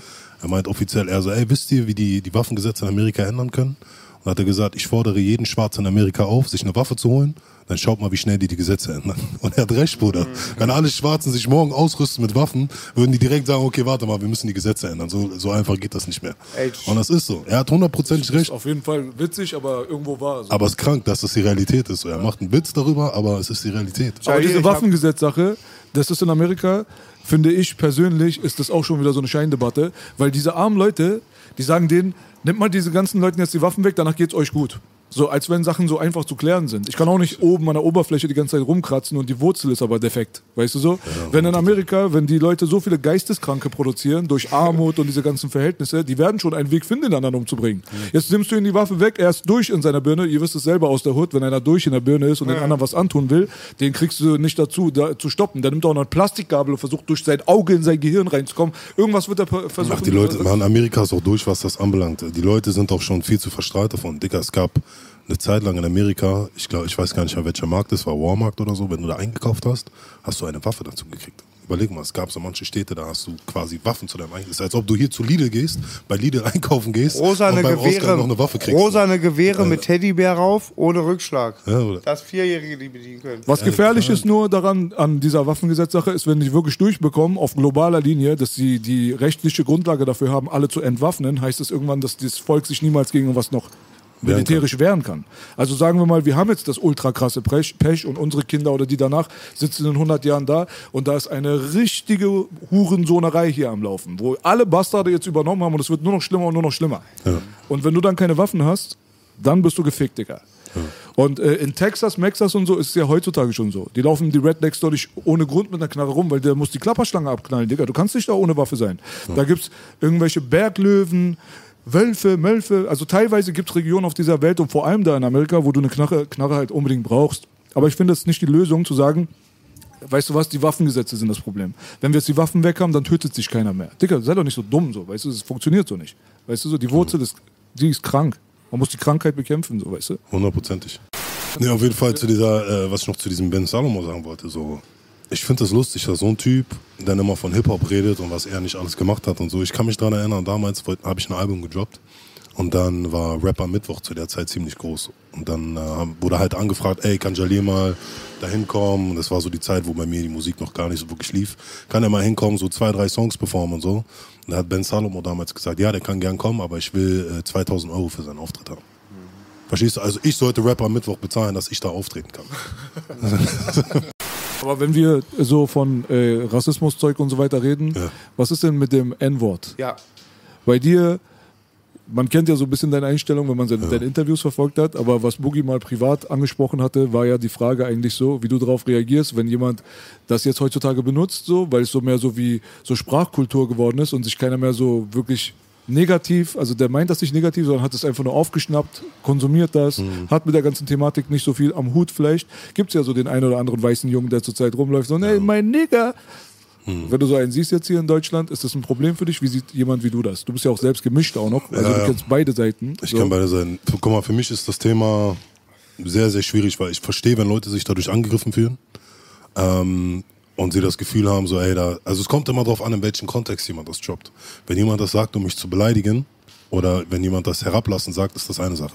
[SPEAKER 1] er meint offiziell, er so, ey, wisst ihr, wie die, die Waffengesetze in Amerika ändern können? Und hat er gesagt, ich fordere jeden Schwarzen in Amerika auf, sich eine Waffe zu holen. Dann schaut mal, wie schnell die die Gesetze ändern. Und er hat recht, Bruder. Wenn alle Schwarzen sich morgen ausrüsten mit Waffen, würden die direkt sagen, okay, warte mal, wir müssen die Gesetze ändern. So, so einfach geht das nicht mehr.
[SPEAKER 3] Ey,
[SPEAKER 1] Und das ist so. Er hat hundertprozentig recht.
[SPEAKER 2] Auf jeden Fall witzig, aber irgendwo wahr. So.
[SPEAKER 1] Aber es ist krank, dass das die Realität ist. Er macht einen Witz darüber, aber es ist die Realität.
[SPEAKER 2] Aber diese Waffengesetzsache, das ist in Amerika, finde ich persönlich, ist das auch schon wieder so eine Scheindebatte, weil diese armen Leute, die sagen denen, nimmt mal diese ganzen Leuten jetzt die Waffen weg, danach geht's euch gut. So, als wenn Sachen so einfach zu klären sind. Ich kann auch nicht oben an der Oberfläche die ganze Zeit rumkratzen und die Wurzel ist aber defekt. Weißt du so? wenn in Amerika, wenn die Leute so viele Geisteskranke produzieren, durch Armut und diese ganzen Verhältnisse, die werden schon einen Weg finden, den anderen umzubringen. Jetzt nimmst du ihm die Waffe weg, er ist durch in seiner Birne, ihr wisst es selber aus der Hut, wenn einer durch in der Birne ist und den anderen was antun will, den kriegst du nicht dazu, da, zu stoppen. Der nimmt auch noch eine Plastikgabel und versucht durch sein Auge in sein Gehirn reinzukommen. Irgendwas wird er versuchen.
[SPEAKER 1] Ach, die Leute, man, Amerika ist auch durch, was das anbelangt. Die Leute sind auch schon viel zu verstrahlt davon. Dicker, es gab eine Zeit lang in Amerika, ich glaube, ich weiß gar nicht mehr welcher Markt es war, Walmart oder so, wenn du da eingekauft hast, hast du eine Waffe dazu gekriegt. Überleg mal, es gab so manche Städte, da hast du quasi Waffen zu deinem Einkauf. Es ist, als ob du hier zu Lidl gehst, bei Lidl einkaufen gehst
[SPEAKER 3] Rosane
[SPEAKER 1] und beim Ausgang
[SPEAKER 3] Gewehre,
[SPEAKER 1] noch eine Waffe kriegst.
[SPEAKER 3] rosane Gewehre mit Teddybär rauf, ohne Rückschlag.
[SPEAKER 1] Ja, oder?
[SPEAKER 3] Dass Vierjährige die bedienen können.
[SPEAKER 2] Was gefährlich ist nur daran, an dieser Waffengesetzsache, ist, wenn die wirklich durchbekommen, auf globaler Linie, dass sie die rechtliche Grundlage dafür haben, alle zu entwaffnen, heißt es irgendwann, dass das Volk sich niemals gegen was noch militärisch wehren kann. Also sagen wir mal, wir haben jetzt das ultra krasse Pech, und unsere Kinder oder die danach sitzen in 100 Jahren da und da ist eine richtige Hurensohnerei hier am Laufen, wo alle Bastarde jetzt übernommen haben und es wird nur noch schlimmer und nur noch schlimmer. Und wenn du dann keine Waffen hast, dann bist du gefickt, Digga. Und äh, in Texas, Texas und so ist es ja heutzutage schon so. Die laufen die Rednecks dort nicht ohne Grund mit einer Knarre rum, weil der muss die Klapperschlange abknallen, Digga. Du kannst nicht da ohne Waffe sein. Da gibt's irgendwelche Berglöwen, Wölfe, Mölfe. Also teilweise gibt es Regionen auf dieser Welt und vor allem da in Amerika, wo du eine Knarre, Knarre halt unbedingt brauchst. Aber ich finde, das nicht die Lösung zu sagen, weißt du was, die Waffengesetze sind das Problem. Wenn wir jetzt die Waffen weg haben, dann tötet sich keiner mehr. Digga, sei doch nicht so dumm, so, weißt du, das funktioniert so nicht. Weißt du, so, die Wurzel ist, die ist krank. Man muss die Krankheit bekämpfen, so, weißt du.
[SPEAKER 1] Hundertprozentig. Nee, auf jeden Fall zu dieser, äh, was ich noch zu diesem Ben Salomo sagen wollte, so. Ich finde das lustig, dass so ein Typ, der immer von Hip-Hop redet und was er nicht alles gemacht hat und so. Ich kann mich daran erinnern, damals habe ich ein Album gedroppt und dann war Rapper Mittwoch zu der Zeit ziemlich groß. Und dann äh, wurde halt angefragt, ey, kann Jalil mal da hinkommen? Und das war so die Zeit, wo bei mir die Musik noch gar nicht so wirklich lief. Kann er mal hinkommen, so zwei, drei Songs performen und so. Und da hat Ben Salomo damals gesagt, ja, der kann gern kommen, aber ich will äh, 2000 Euro für seinen Auftritt haben. Verstehst du? Also ich sollte Rapper Mittwoch bezahlen, dass ich da auftreten kann.
[SPEAKER 2] Aber wenn wir so von äh, Rassismuszeug und so weiter reden,
[SPEAKER 1] Ja.
[SPEAKER 2] was ist denn mit dem N-Wort?
[SPEAKER 3] Ja.
[SPEAKER 2] Bei dir, man kennt ja so ein bisschen deine Einstellung, wenn man seine, deine Interviews verfolgt hat, aber was Boogie mal privat angesprochen hatte, war ja die Frage eigentlich so, wie du darauf reagierst, wenn jemand das jetzt heutzutage benutzt, so, weil es so mehr so wie so Sprachkultur geworden ist und sich keiner mehr so wirklich negativ, also der meint das nicht negativ, sondern hat es einfach nur aufgeschnappt, konsumiert das, hat mit der ganzen Thematik nicht so viel am Hut vielleicht. Gibt es ja so den einen oder anderen weißen Jungen, der zurzeit rumläuft, so, ey, mein Nigger, wenn du so einen siehst jetzt hier in Deutschland, ist das ein Problem für dich? Wie sieht jemand wie du das? Du bist ja auch selbst gemischt auch noch. Also
[SPEAKER 1] Ja,
[SPEAKER 2] du
[SPEAKER 1] ja.
[SPEAKER 2] kennst beide Seiten.
[SPEAKER 1] Ich
[SPEAKER 2] so.
[SPEAKER 1] kann beide sein. Guck mal, für mich ist das Thema sehr, sehr schwierig, weil ich verstehe, wenn Leute sich dadurch angegriffen fühlen. Ähm, und sie das Gefühl haben, so, ey, da, also es kommt immer drauf an, in welchem Kontext jemand das droppt. Wenn jemand das sagt, um mich zu beleidigen, oder wenn jemand das herablassen sagt, ist das eine Sache.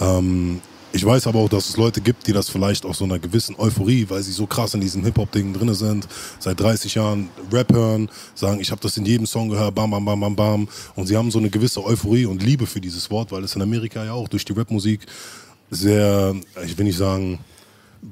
[SPEAKER 1] Ähm, ich weiß aber auch, dass es Leute gibt, die das vielleicht aus so einer gewissen Euphorie, weil sie so krass in diesen Hip-Hop-Dingen drin sind, seit 30 Jahren Rap hören, sagen, ich habe das in jedem Song gehört, bam, bam, bam, bam, bam. Und sie haben so eine gewisse Euphorie und Liebe für dieses Wort, weil es in Amerika ja auch durch die Rapmusik sehr, ich will nicht sagen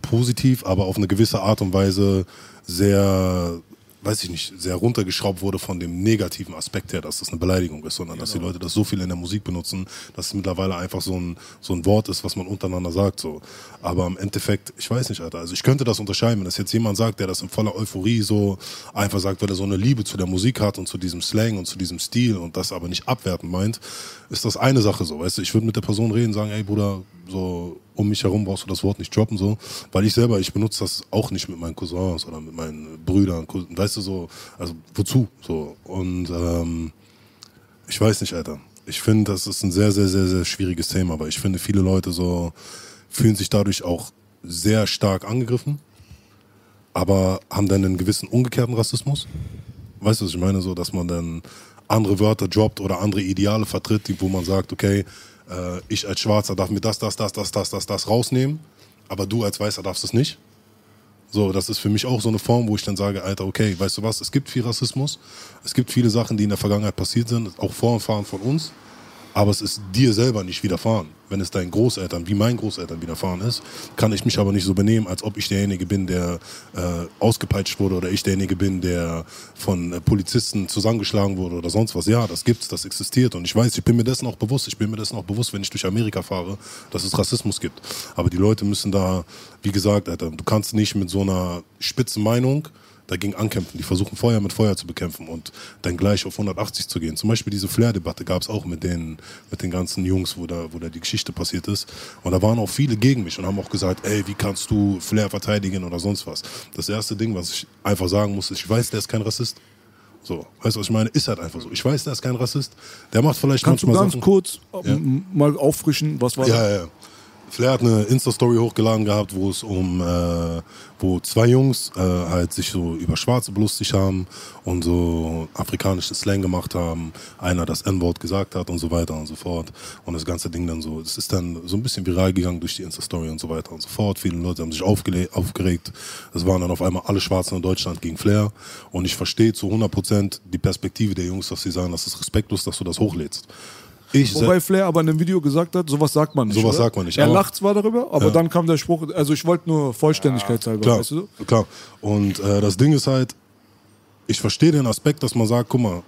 [SPEAKER 1] positiv, aber auf eine gewisse Art und Weise sehr, weiß ich nicht, sehr runtergeschraubt wurde von dem negativen Aspekt her, dass das eine Beleidigung ist, sondern dass die Leute das so viel in der Musik benutzen, dass es mittlerweile einfach so ein, so ein Wort ist, was man untereinander sagt. So. Aber im Endeffekt, ich weiß nicht, Alter. Also ich könnte das unterscheiden, wenn das jetzt jemand sagt, der das in voller Euphorie so einfach sagt, weil er so eine Liebe zu der Musik hat und zu diesem Slang und zu diesem Stil und das aber nicht abwertend meint, ist das eine Sache so. Weißt du, ich würde mit der Person reden, sagen, ey Bruder, so um mich herum brauchst du das Wort nicht droppen, so. Weil ich selber, ich benutze das auch nicht mit meinen Cousins oder mit meinen Brüdern, weißt du, so, also wozu? So. Und ähm, ich weiß nicht, Alter. Ich finde, das ist ein sehr, sehr, sehr, sehr schwieriges Thema, aber ich finde, viele Leute so fühlen sich dadurch auch sehr stark angegriffen, aber haben dann einen gewissen umgekehrten Rassismus. Weißt du, was ich meine? So, dass man dann andere Wörter droppt oder andere Ideale vertritt, wo man sagt, okay, äh, ich als Schwarzer darf mir das, das, das, das, das, das, das rausnehmen, aber du als Weißer darfst es nicht. So, das ist für mich auch so eine Form, wo ich dann sage, Alter, okay, weißt du was, es gibt viel Rassismus, es gibt viele Sachen, die in der Vergangenheit passiert sind, auch vor und fahren von uns, aber es ist dir selber nicht widerfahren. Wenn es deinen Großeltern, wie meinen Großeltern widerfahren ist, kann ich mich aber nicht so benehmen, als ob ich derjenige bin, der äh, ausgepeitscht wurde oder ich derjenige bin, der von äh, Polizisten zusammengeschlagen wurde oder sonst was. Ja, das gibt's, das existiert und ich weiß, ich bin mir dessen auch bewusst. Ich bin mir dessen auch bewusst, wenn ich durch Amerika fahre, dass es Rassismus gibt. Aber die Leute müssen da, wie gesagt, Alter, du kannst nicht mit so einer spitzen Meinung dagegen ankämpfen. Die versuchen Feuer mit Feuer zu bekämpfen und dann gleich auf 180 zu gehen. Zum Beispiel diese Flair-Debatte gab es auch mit den, mit den ganzen Jungs, wo da, wo da die Geschichte passiert ist. Und da waren auch viele gegen mich und haben auch gesagt, ey, wie kannst du Flair verteidigen oder sonst was. Das erste Ding, was ich einfach sagen muss, ist, ich weiß, der ist kein Rassist. So, weißt du, was ich meine? Ist halt einfach so. Ich weiß, der ist kein Rassist. Der macht vielleicht
[SPEAKER 2] Kannst du
[SPEAKER 1] manchmal
[SPEAKER 2] ganz
[SPEAKER 1] Sachen.
[SPEAKER 2] kurz ähm, mal auffrischen, was war
[SPEAKER 1] Ja, ja, ja. Flair hat eine Insta-Story hochgeladen gehabt, wo es um, äh, wo zwei Jungs äh, halt sich so über Schwarze belustigt haben und so afrikanische Slang gemacht haben, einer das N-Wort gesagt hat und so weiter und so fort. Und das ganze Ding dann so, es ist dann so ein bisschen viral gegangen durch die Insta-Story und so weiter und so fort. Viele Leute haben sich aufgeregt. Es waren dann auf einmal alle Schwarzen in Deutschland gegen Flair. Und ich verstehe zu 100 Prozent die Perspektive der Jungs, dass sie sagen, das ist respektlos, dass du das hochlädst. Ich
[SPEAKER 2] Wobei Flair aber in einem Video gesagt hat, sowas sagt man nicht.
[SPEAKER 1] Sowas
[SPEAKER 2] oder?
[SPEAKER 1] sagt man nicht,
[SPEAKER 2] Er lacht zwar darüber, aber
[SPEAKER 1] Ja.
[SPEAKER 2] dann kam der Spruch, also ich wollte nur Vollständigkeitshalber,
[SPEAKER 1] Klar,
[SPEAKER 2] weißt du?
[SPEAKER 1] klar. Und äh, das Ding ist halt, ich verstehe den Aspekt, dass man sagt, guck mal,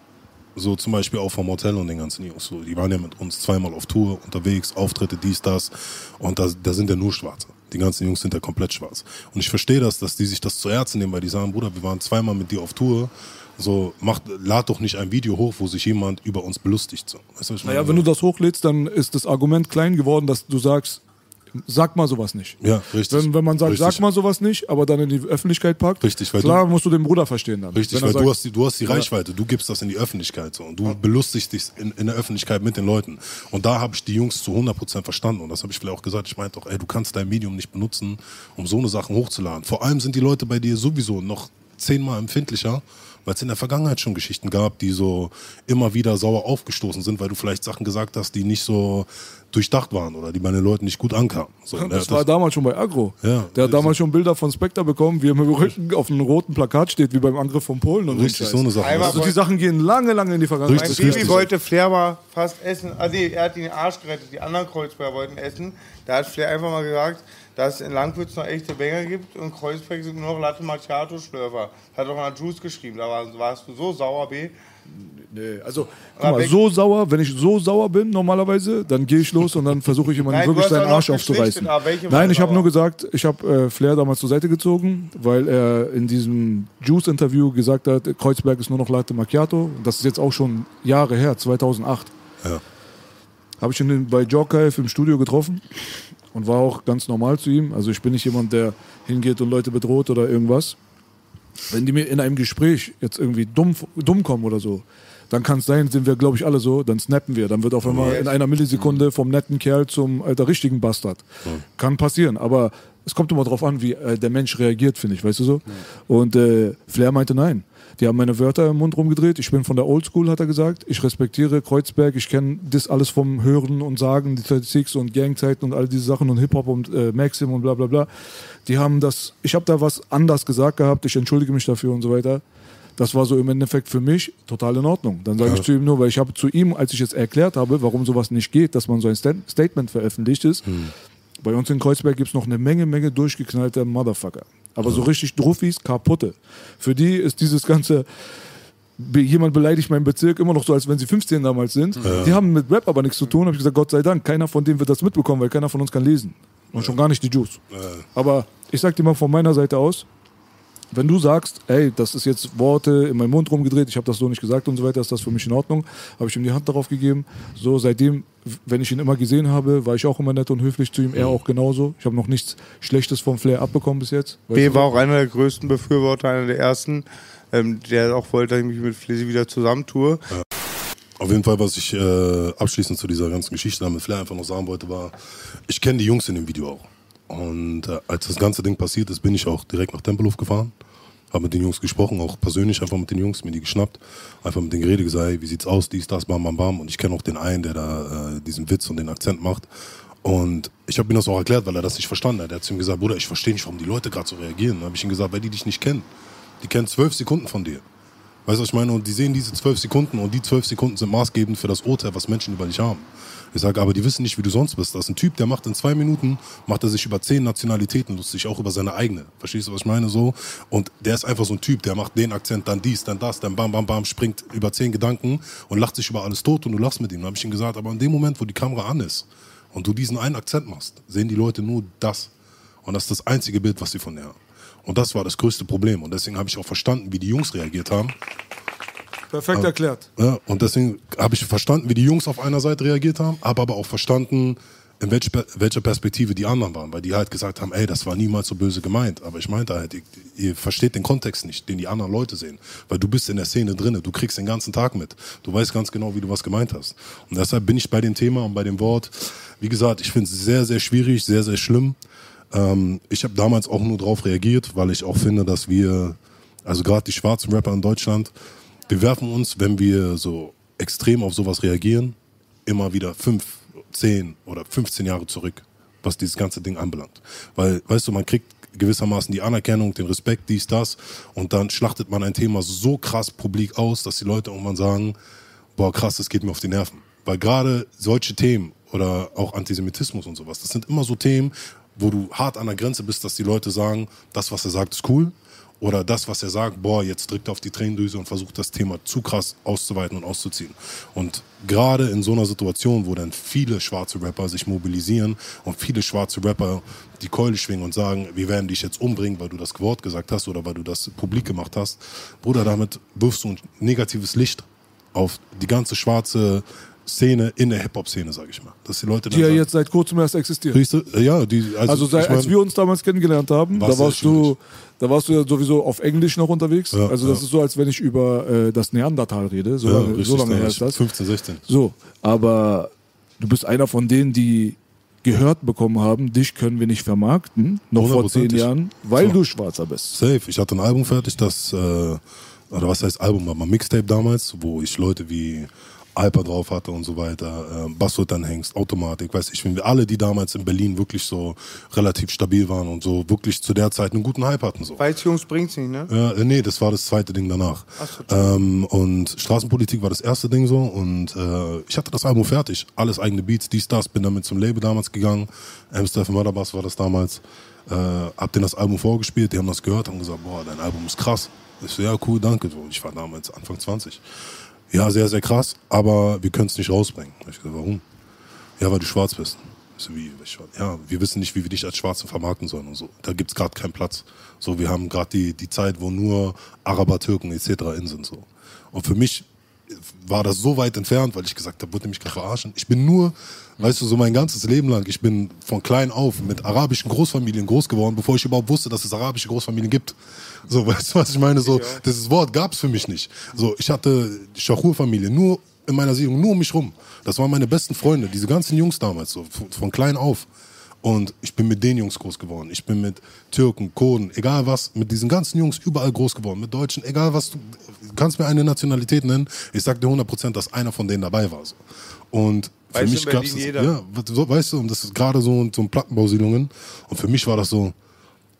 [SPEAKER 1] so zum Beispiel auch vom Hotel und den ganzen Jungs, so, die waren ja mit uns zweimal auf Tour unterwegs, Auftritte, dies, das und da, da sind ja nur Schwarze. Die ganzen Jungs sind ja komplett schwarz. Und ich verstehe das, dass die sich das zu Herzen nehmen, weil die sagen, Bruder, wir waren zweimal mit dir auf Tour, so, macht, lad doch nicht ein Video hoch, wo sich jemand über uns belustigt. So. Weißt du, was ich
[SPEAKER 2] Naja,
[SPEAKER 1] meine?
[SPEAKER 2] wenn du das hochlädst, dann ist das Argument klein geworden, dass du sagst, sag mal sowas nicht.
[SPEAKER 1] Ja, richtig.
[SPEAKER 2] Wenn, wenn man sagt,
[SPEAKER 1] Richtig.
[SPEAKER 2] sag mal sowas nicht, aber dann in die Öffentlichkeit packt,
[SPEAKER 1] Richtig, weil
[SPEAKER 2] klar musst du den Bruder verstehen dann.
[SPEAKER 1] Richtig, weil
[SPEAKER 2] sagt,
[SPEAKER 1] du hast die, du hast die Reichweite, du gibst das in die Öffentlichkeit so und du belustigst dich in, in der Öffentlichkeit mit den Leuten. Und da habe ich die Jungs zu 100% verstanden und das habe ich vielleicht auch gesagt. Ich meinte doch, ey, du kannst dein Medium nicht benutzen, um so eine Sachen hochzuladen. Vor allem sind die Leute bei dir sowieso noch zehnmal empfindlicher, weil es in der Vergangenheit schon Geschichten gab, die so immer wieder sauer aufgestoßen sind, weil du vielleicht Sachen gesagt hast, die nicht so durchdacht waren oder die bei den Leuten nicht gut ankamen. So, ne,
[SPEAKER 2] Das war damals schon bei Agro.
[SPEAKER 1] Ja,
[SPEAKER 2] der hat damals schon Bilder von Spectre bekommen, wie er mit dem Rücken auf einem roten Plakat steht, wie beim Angriff von Polen und
[SPEAKER 1] richtig
[SPEAKER 2] so
[SPEAKER 1] eine Sache.
[SPEAKER 3] Einmal-
[SPEAKER 2] Also die Sachen gehen lange, lange in die Vergangenheit.
[SPEAKER 3] Mein
[SPEAKER 1] Richtig,
[SPEAKER 3] Baby
[SPEAKER 1] richtig.
[SPEAKER 3] wollte Flair mal fast essen. Nee, er hat ihn den Arsch gerettet. Die anderen Kreuzberger wollten essen. Da hat Flair einfach mal gesagt, dass es in Langwitz noch echte Bänger gibt und Kreuzberg sind nur noch Latte Macchiato Schlürfer. Hat auch an Juice geschrieben. Da war, warst du so sauer, B.
[SPEAKER 2] Nee, also, guck mal, so sauer, wenn ich so sauer bin normalerweise, dann gehe ich los und dann versuche ich jemanden wirklich seinen Arsch aufzureißen. Nein, ich habe nur gesagt, ich habe äh, Flair damals zur Seite gezogen, weil er in diesem Juice-Interview gesagt hat, Kreuzberg ist nur noch Latte Macchiato. Das ist jetzt auch schon Jahre her, 2008.
[SPEAKER 1] Ja.
[SPEAKER 2] Habe ich ihn bei Jorkaif im Studio getroffen und war auch ganz normal zu ihm. Also ich bin nicht jemand, der hingeht und Leute bedroht oder irgendwas. Wenn die mir in einem Gespräch jetzt irgendwie dumm, dumm kommen oder so, dann kann es sein, sind wir, glaube ich, alle so, dann snappen wir. Dann wird auf einmal in einer Millisekunde vom netten Kerl zum alter richtigen Bastard. Kann passieren, aber es kommt immer darauf an, wie äh, der Mensch reagiert, finde ich, weißt du so? Und äh, Flair meinte nein. Die haben meine Wörter im Mund rumgedreht. Ich bin von der Oldschool, hat er gesagt. Ich respektiere Kreuzberg. Ich kenne das alles vom Hören und Sagen, die 36 und Gangzeiten und all diese Sachen und Hip-Hop und äh, Maxim und bla bla bla. Die haben das, ich habe da was anders gesagt gehabt. Ich entschuldige mich dafür und so weiter. Das war so im Endeffekt für mich total in Ordnung. Dann sage ich zu ihm nur, weil ich habe zu ihm, als ich jetzt erklärt habe, warum sowas nicht geht, dass man so ein Sta- Statement veröffentlicht ist, bei uns in Kreuzberg gibt es noch eine Menge, Menge durchgeknallte Motherfucker. Aber so richtig Druffis, kaputte. Für die ist dieses ganze, jemand beleidigt meinen Bezirk immer noch so, als wenn sie 15 damals sind. Die haben mit Rap aber nichts zu tun. Habe ich gesagt, Gott sei Dank, keiner von denen wird das mitbekommen, weil keiner von uns kann lesen. Und schon gar nicht die Juice. Aber ich sag dir mal von meiner Seite aus, wenn du sagst, ey, das ist jetzt Worte in meinen Mund rumgedreht, ich habe das so nicht gesagt und so weiter, ist das für mich in Ordnung, habe ich ihm die Hand darauf gegeben. So, seitdem, wenn ich ihn immer gesehen habe, war ich auch immer nett und höflich zu ihm, er auch genauso. Ich habe noch nichts Schlechtes vom Flair abbekommen bis jetzt.
[SPEAKER 3] B war auch einer der größten Befürworter, einer der ersten, ähm, der auch wollte, dass ich mich mit Flizzy wieder zusammentue.
[SPEAKER 1] Auf jeden Fall, was ich äh, abschließend zu dieser ganzen Geschichte mit Flair einfach noch sagen wollte, war, ich kenne die Jungs in dem Video auch. Und äh, als das ganze Ding passiert ist, bin ich auch direkt nach Tempelhof gefahren. Habe mit den Jungs gesprochen, auch persönlich einfach mit den Jungs, mir die geschnappt. Einfach mit denen geredet, gesagt, wie sieht's aus, dies, das, bam, bam, bam. Und ich kenne auch den einen, der da äh, diesen Witz und den Akzent macht. Und ich habe ihm das auch erklärt, weil er das nicht verstanden hat. Er hat zu ihm gesagt, Bruder, ich verstehe nicht, warum die Leute gerade so reagieren. Dann habe ich ihm gesagt, weil die dich nicht kennen. Die kennen zwölf Sekunden von dir. Weißt du, was ich meine? Und die sehen diese zwölf Sekunden und die zwölf Sekunden sind maßgebend für das Urteil, was Menschen über dich haben. Ich sage, aber die wissen nicht, wie du sonst bist. Das ist ein Typ, der macht in zwei Minuten, macht er sich über zehn Nationalitäten lustig, auch über seine eigene. Verstehst du, was ich meine? So. Und der ist einfach so ein Typ, der macht den Akzent, dann dies, dann das, dann bam, bam, bam, springt über zehn Gedanken und lacht sich über alles tot und du lachst mit ihm. Dann habe ich ihm gesagt, aber in dem Moment, wo die Kamera an ist und du diesen einen Akzent machst, sehen die Leute nur das. Und das ist das einzige Bild, was sie von dir haben. Und das war das größte Problem. Und deswegen habe ich auch verstanden, wie die Jungs reagiert haben.
[SPEAKER 2] Perfekt erklärt.
[SPEAKER 1] Ja, und deswegen habe ich verstanden, wie die Jungs auf einer Seite reagiert haben, habe aber auch verstanden, in welch, welcher Perspektive die anderen waren, weil die halt gesagt haben, ey, das war niemals so böse gemeint. Aber ich meinte halt, ihr, ihr versteht den Kontext nicht, den die anderen Leute sehen. Weil du bist in der Szene drinne, du kriegst den ganzen Tag mit. Du weißt ganz genau, wie du was gemeint hast. Und deshalb bin ich bei dem Thema und bei dem Wort, wie gesagt, ich finde es sehr, sehr schwierig, sehr, sehr schlimm. Ähm, ich habe damals auch nur darauf reagiert, weil ich auch finde, dass wir, also gerade die schwarzen Rapper in Deutschland, wir werfen uns, wenn wir so extrem auf sowas reagieren, immer wieder fünf, zehn oder 15 Jahre zurück, was dieses ganze Ding anbelangt. Weil, weißt du, man kriegt gewissermaßen die Anerkennung, den Respekt, dies, das, und dann schlachtet man ein Thema so krass publik aus, dass die Leute irgendwann sagen, boah, krass, das geht mir auf die Nerven. Weil gerade solche Themen oder auch Antisemitismus und sowas, das sind immer so Themen, wo du hart an der Grenze bist, dass die Leute sagen, das, was er sagt, ist cool. Oder das, was er sagt, boah, jetzt drückt er auf die Tränendüse und versucht das Thema zu krass auszuweiten und auszuziehen. Und gerade in so einer Situation, wo dann viele schwarze Rapper sich mobilisieren und viele schwarze Rapper die Keule schwingen und sagen, wir werden dich jetzt umbringen, weil du das Wort gesagt hast oder weil du das publik gemacht hast, Bruder, damit wirfst du ein negatives Licht auf die ganze schwarze Szene in der Hip-Hop-Szene, sag ich mal. Dass die Leute
[SPEAKER 2] Die ja
[SPEAKER 1] sagen,
[SPEAKER 2] jetzt seit kurzem erst existiert.
[SPEAKER 1] Siehst du? Ja, die, also,
[SPEAKER 2] Also seit,
[SPEAKER 1] ich mein,
[SPEAKER 2] als wir uns damals kennengelernt haben, da warst du, da warst du ja sowieso auf Englisch noch unterwegs.
[SPEAKER 1] Ja,
[SPEAKER 2] also das
[SPEAKER 1] ja.
[SPEAKER 2] ist so, als wenn ich über äh, das Neandertal rede. So
[SPEAKER 1] ja,
[SPEAKER 2] lange, so lange her
[SPEAKER 1] war
[SPEAKER 2] ist das.
[SPEAKER 1] 15, 16.
[SPEAKER 2] So, aber du bist einer von denen, die gehört bekommen haben, dich können wir nicht vermarkten, noch vor zehn. Jahren, weil
[SPEAKER 1] So.
[SPEAKER 2] du Schwarzer bist.
[SPEAKER 1] Safe. Ich hatte ein Album fertig, das äh, oder was heißt Album, aber Mixtape damals, wo ich Leute wie Alper drauf hatte und so weiter, äh, Basswood dann Hengst, Automatik, weiß ich, wenn wir alle, die damals in Berlin wirklich so relativ stabil waren und so wirklich zu der Zeit einen guten Hype hatten. So.
[SPEAKER 3] Weiß Jungs bringt's nicht, ne?
[SPEAKER 1] Äh, nee, das war das zweite Ding danach.
[SPEAKER 3] Ach so,
[SPEAKER 1] ähm, und Straßenpolitik war das erste Ding so und äh, ich hatte das Album fertig. Alles eigene Beats, dies, das, bin damit zum Label damals gegangen. Amsterdam Murderbass war das damals. Äh, hab denen das Album vorgespielt, die haben das gehört, haben gesagt, boah, dein Album ist krass. Ich so, ja, cool, danke. Ich war damals Anfang 20. Ja, sehr, sehr krass, aber wir können es nicht rausbringen. Ich gesagt, warum? Ja, weil du schwarz bist. So, wie? Ja, wir wissen nicht, wie wir dich als Schwarze vermarkten sollen und so. Da gibt's gerade keinen Platz. So, wir haben gerade die, die Zeit, wo nur Araber, Türken etc. in sind. So. Und für mich war das so weit entfernt, weil ich gesagt habe, ihr mich gerade verarschen? Ich bin nur, weißt du, so mein ganzes Leben lang, ich bin von klein auf mit arabischen Großfamilien groß geworden, bevor ich überhaupt wusste, dass es arabische Großfamilien gibt. So, weißt du, was ich meine? So, dieses Wort gab es für mich nicht. So, ich hatte die Schachur-Familie nur in meiner Siedlung, nur um mich rum. Das waren meine besten Freunde, diese ganzen Jungs damals, so von, von klein auf. Und ich bin mit den Jungs groß geworden. Ich bin mit Türken, Kurden, egal was, mit diesen ganzen Jungs überall groß geworden. Mit Deutschen, egal was, du kannst mir eine Nationalität nennen. Ich sag dir 100%, dass einer von denen dabei war. So. Und für
[SPEAKER 3] Weiß
[SPEAKER 1] mich
[SPEAKER 3] in
[SPEAKER 1] gab es, ja, so, weißt du, und das ist gerade so, so ein Plattenbausiedlungen. Und für mich war das so,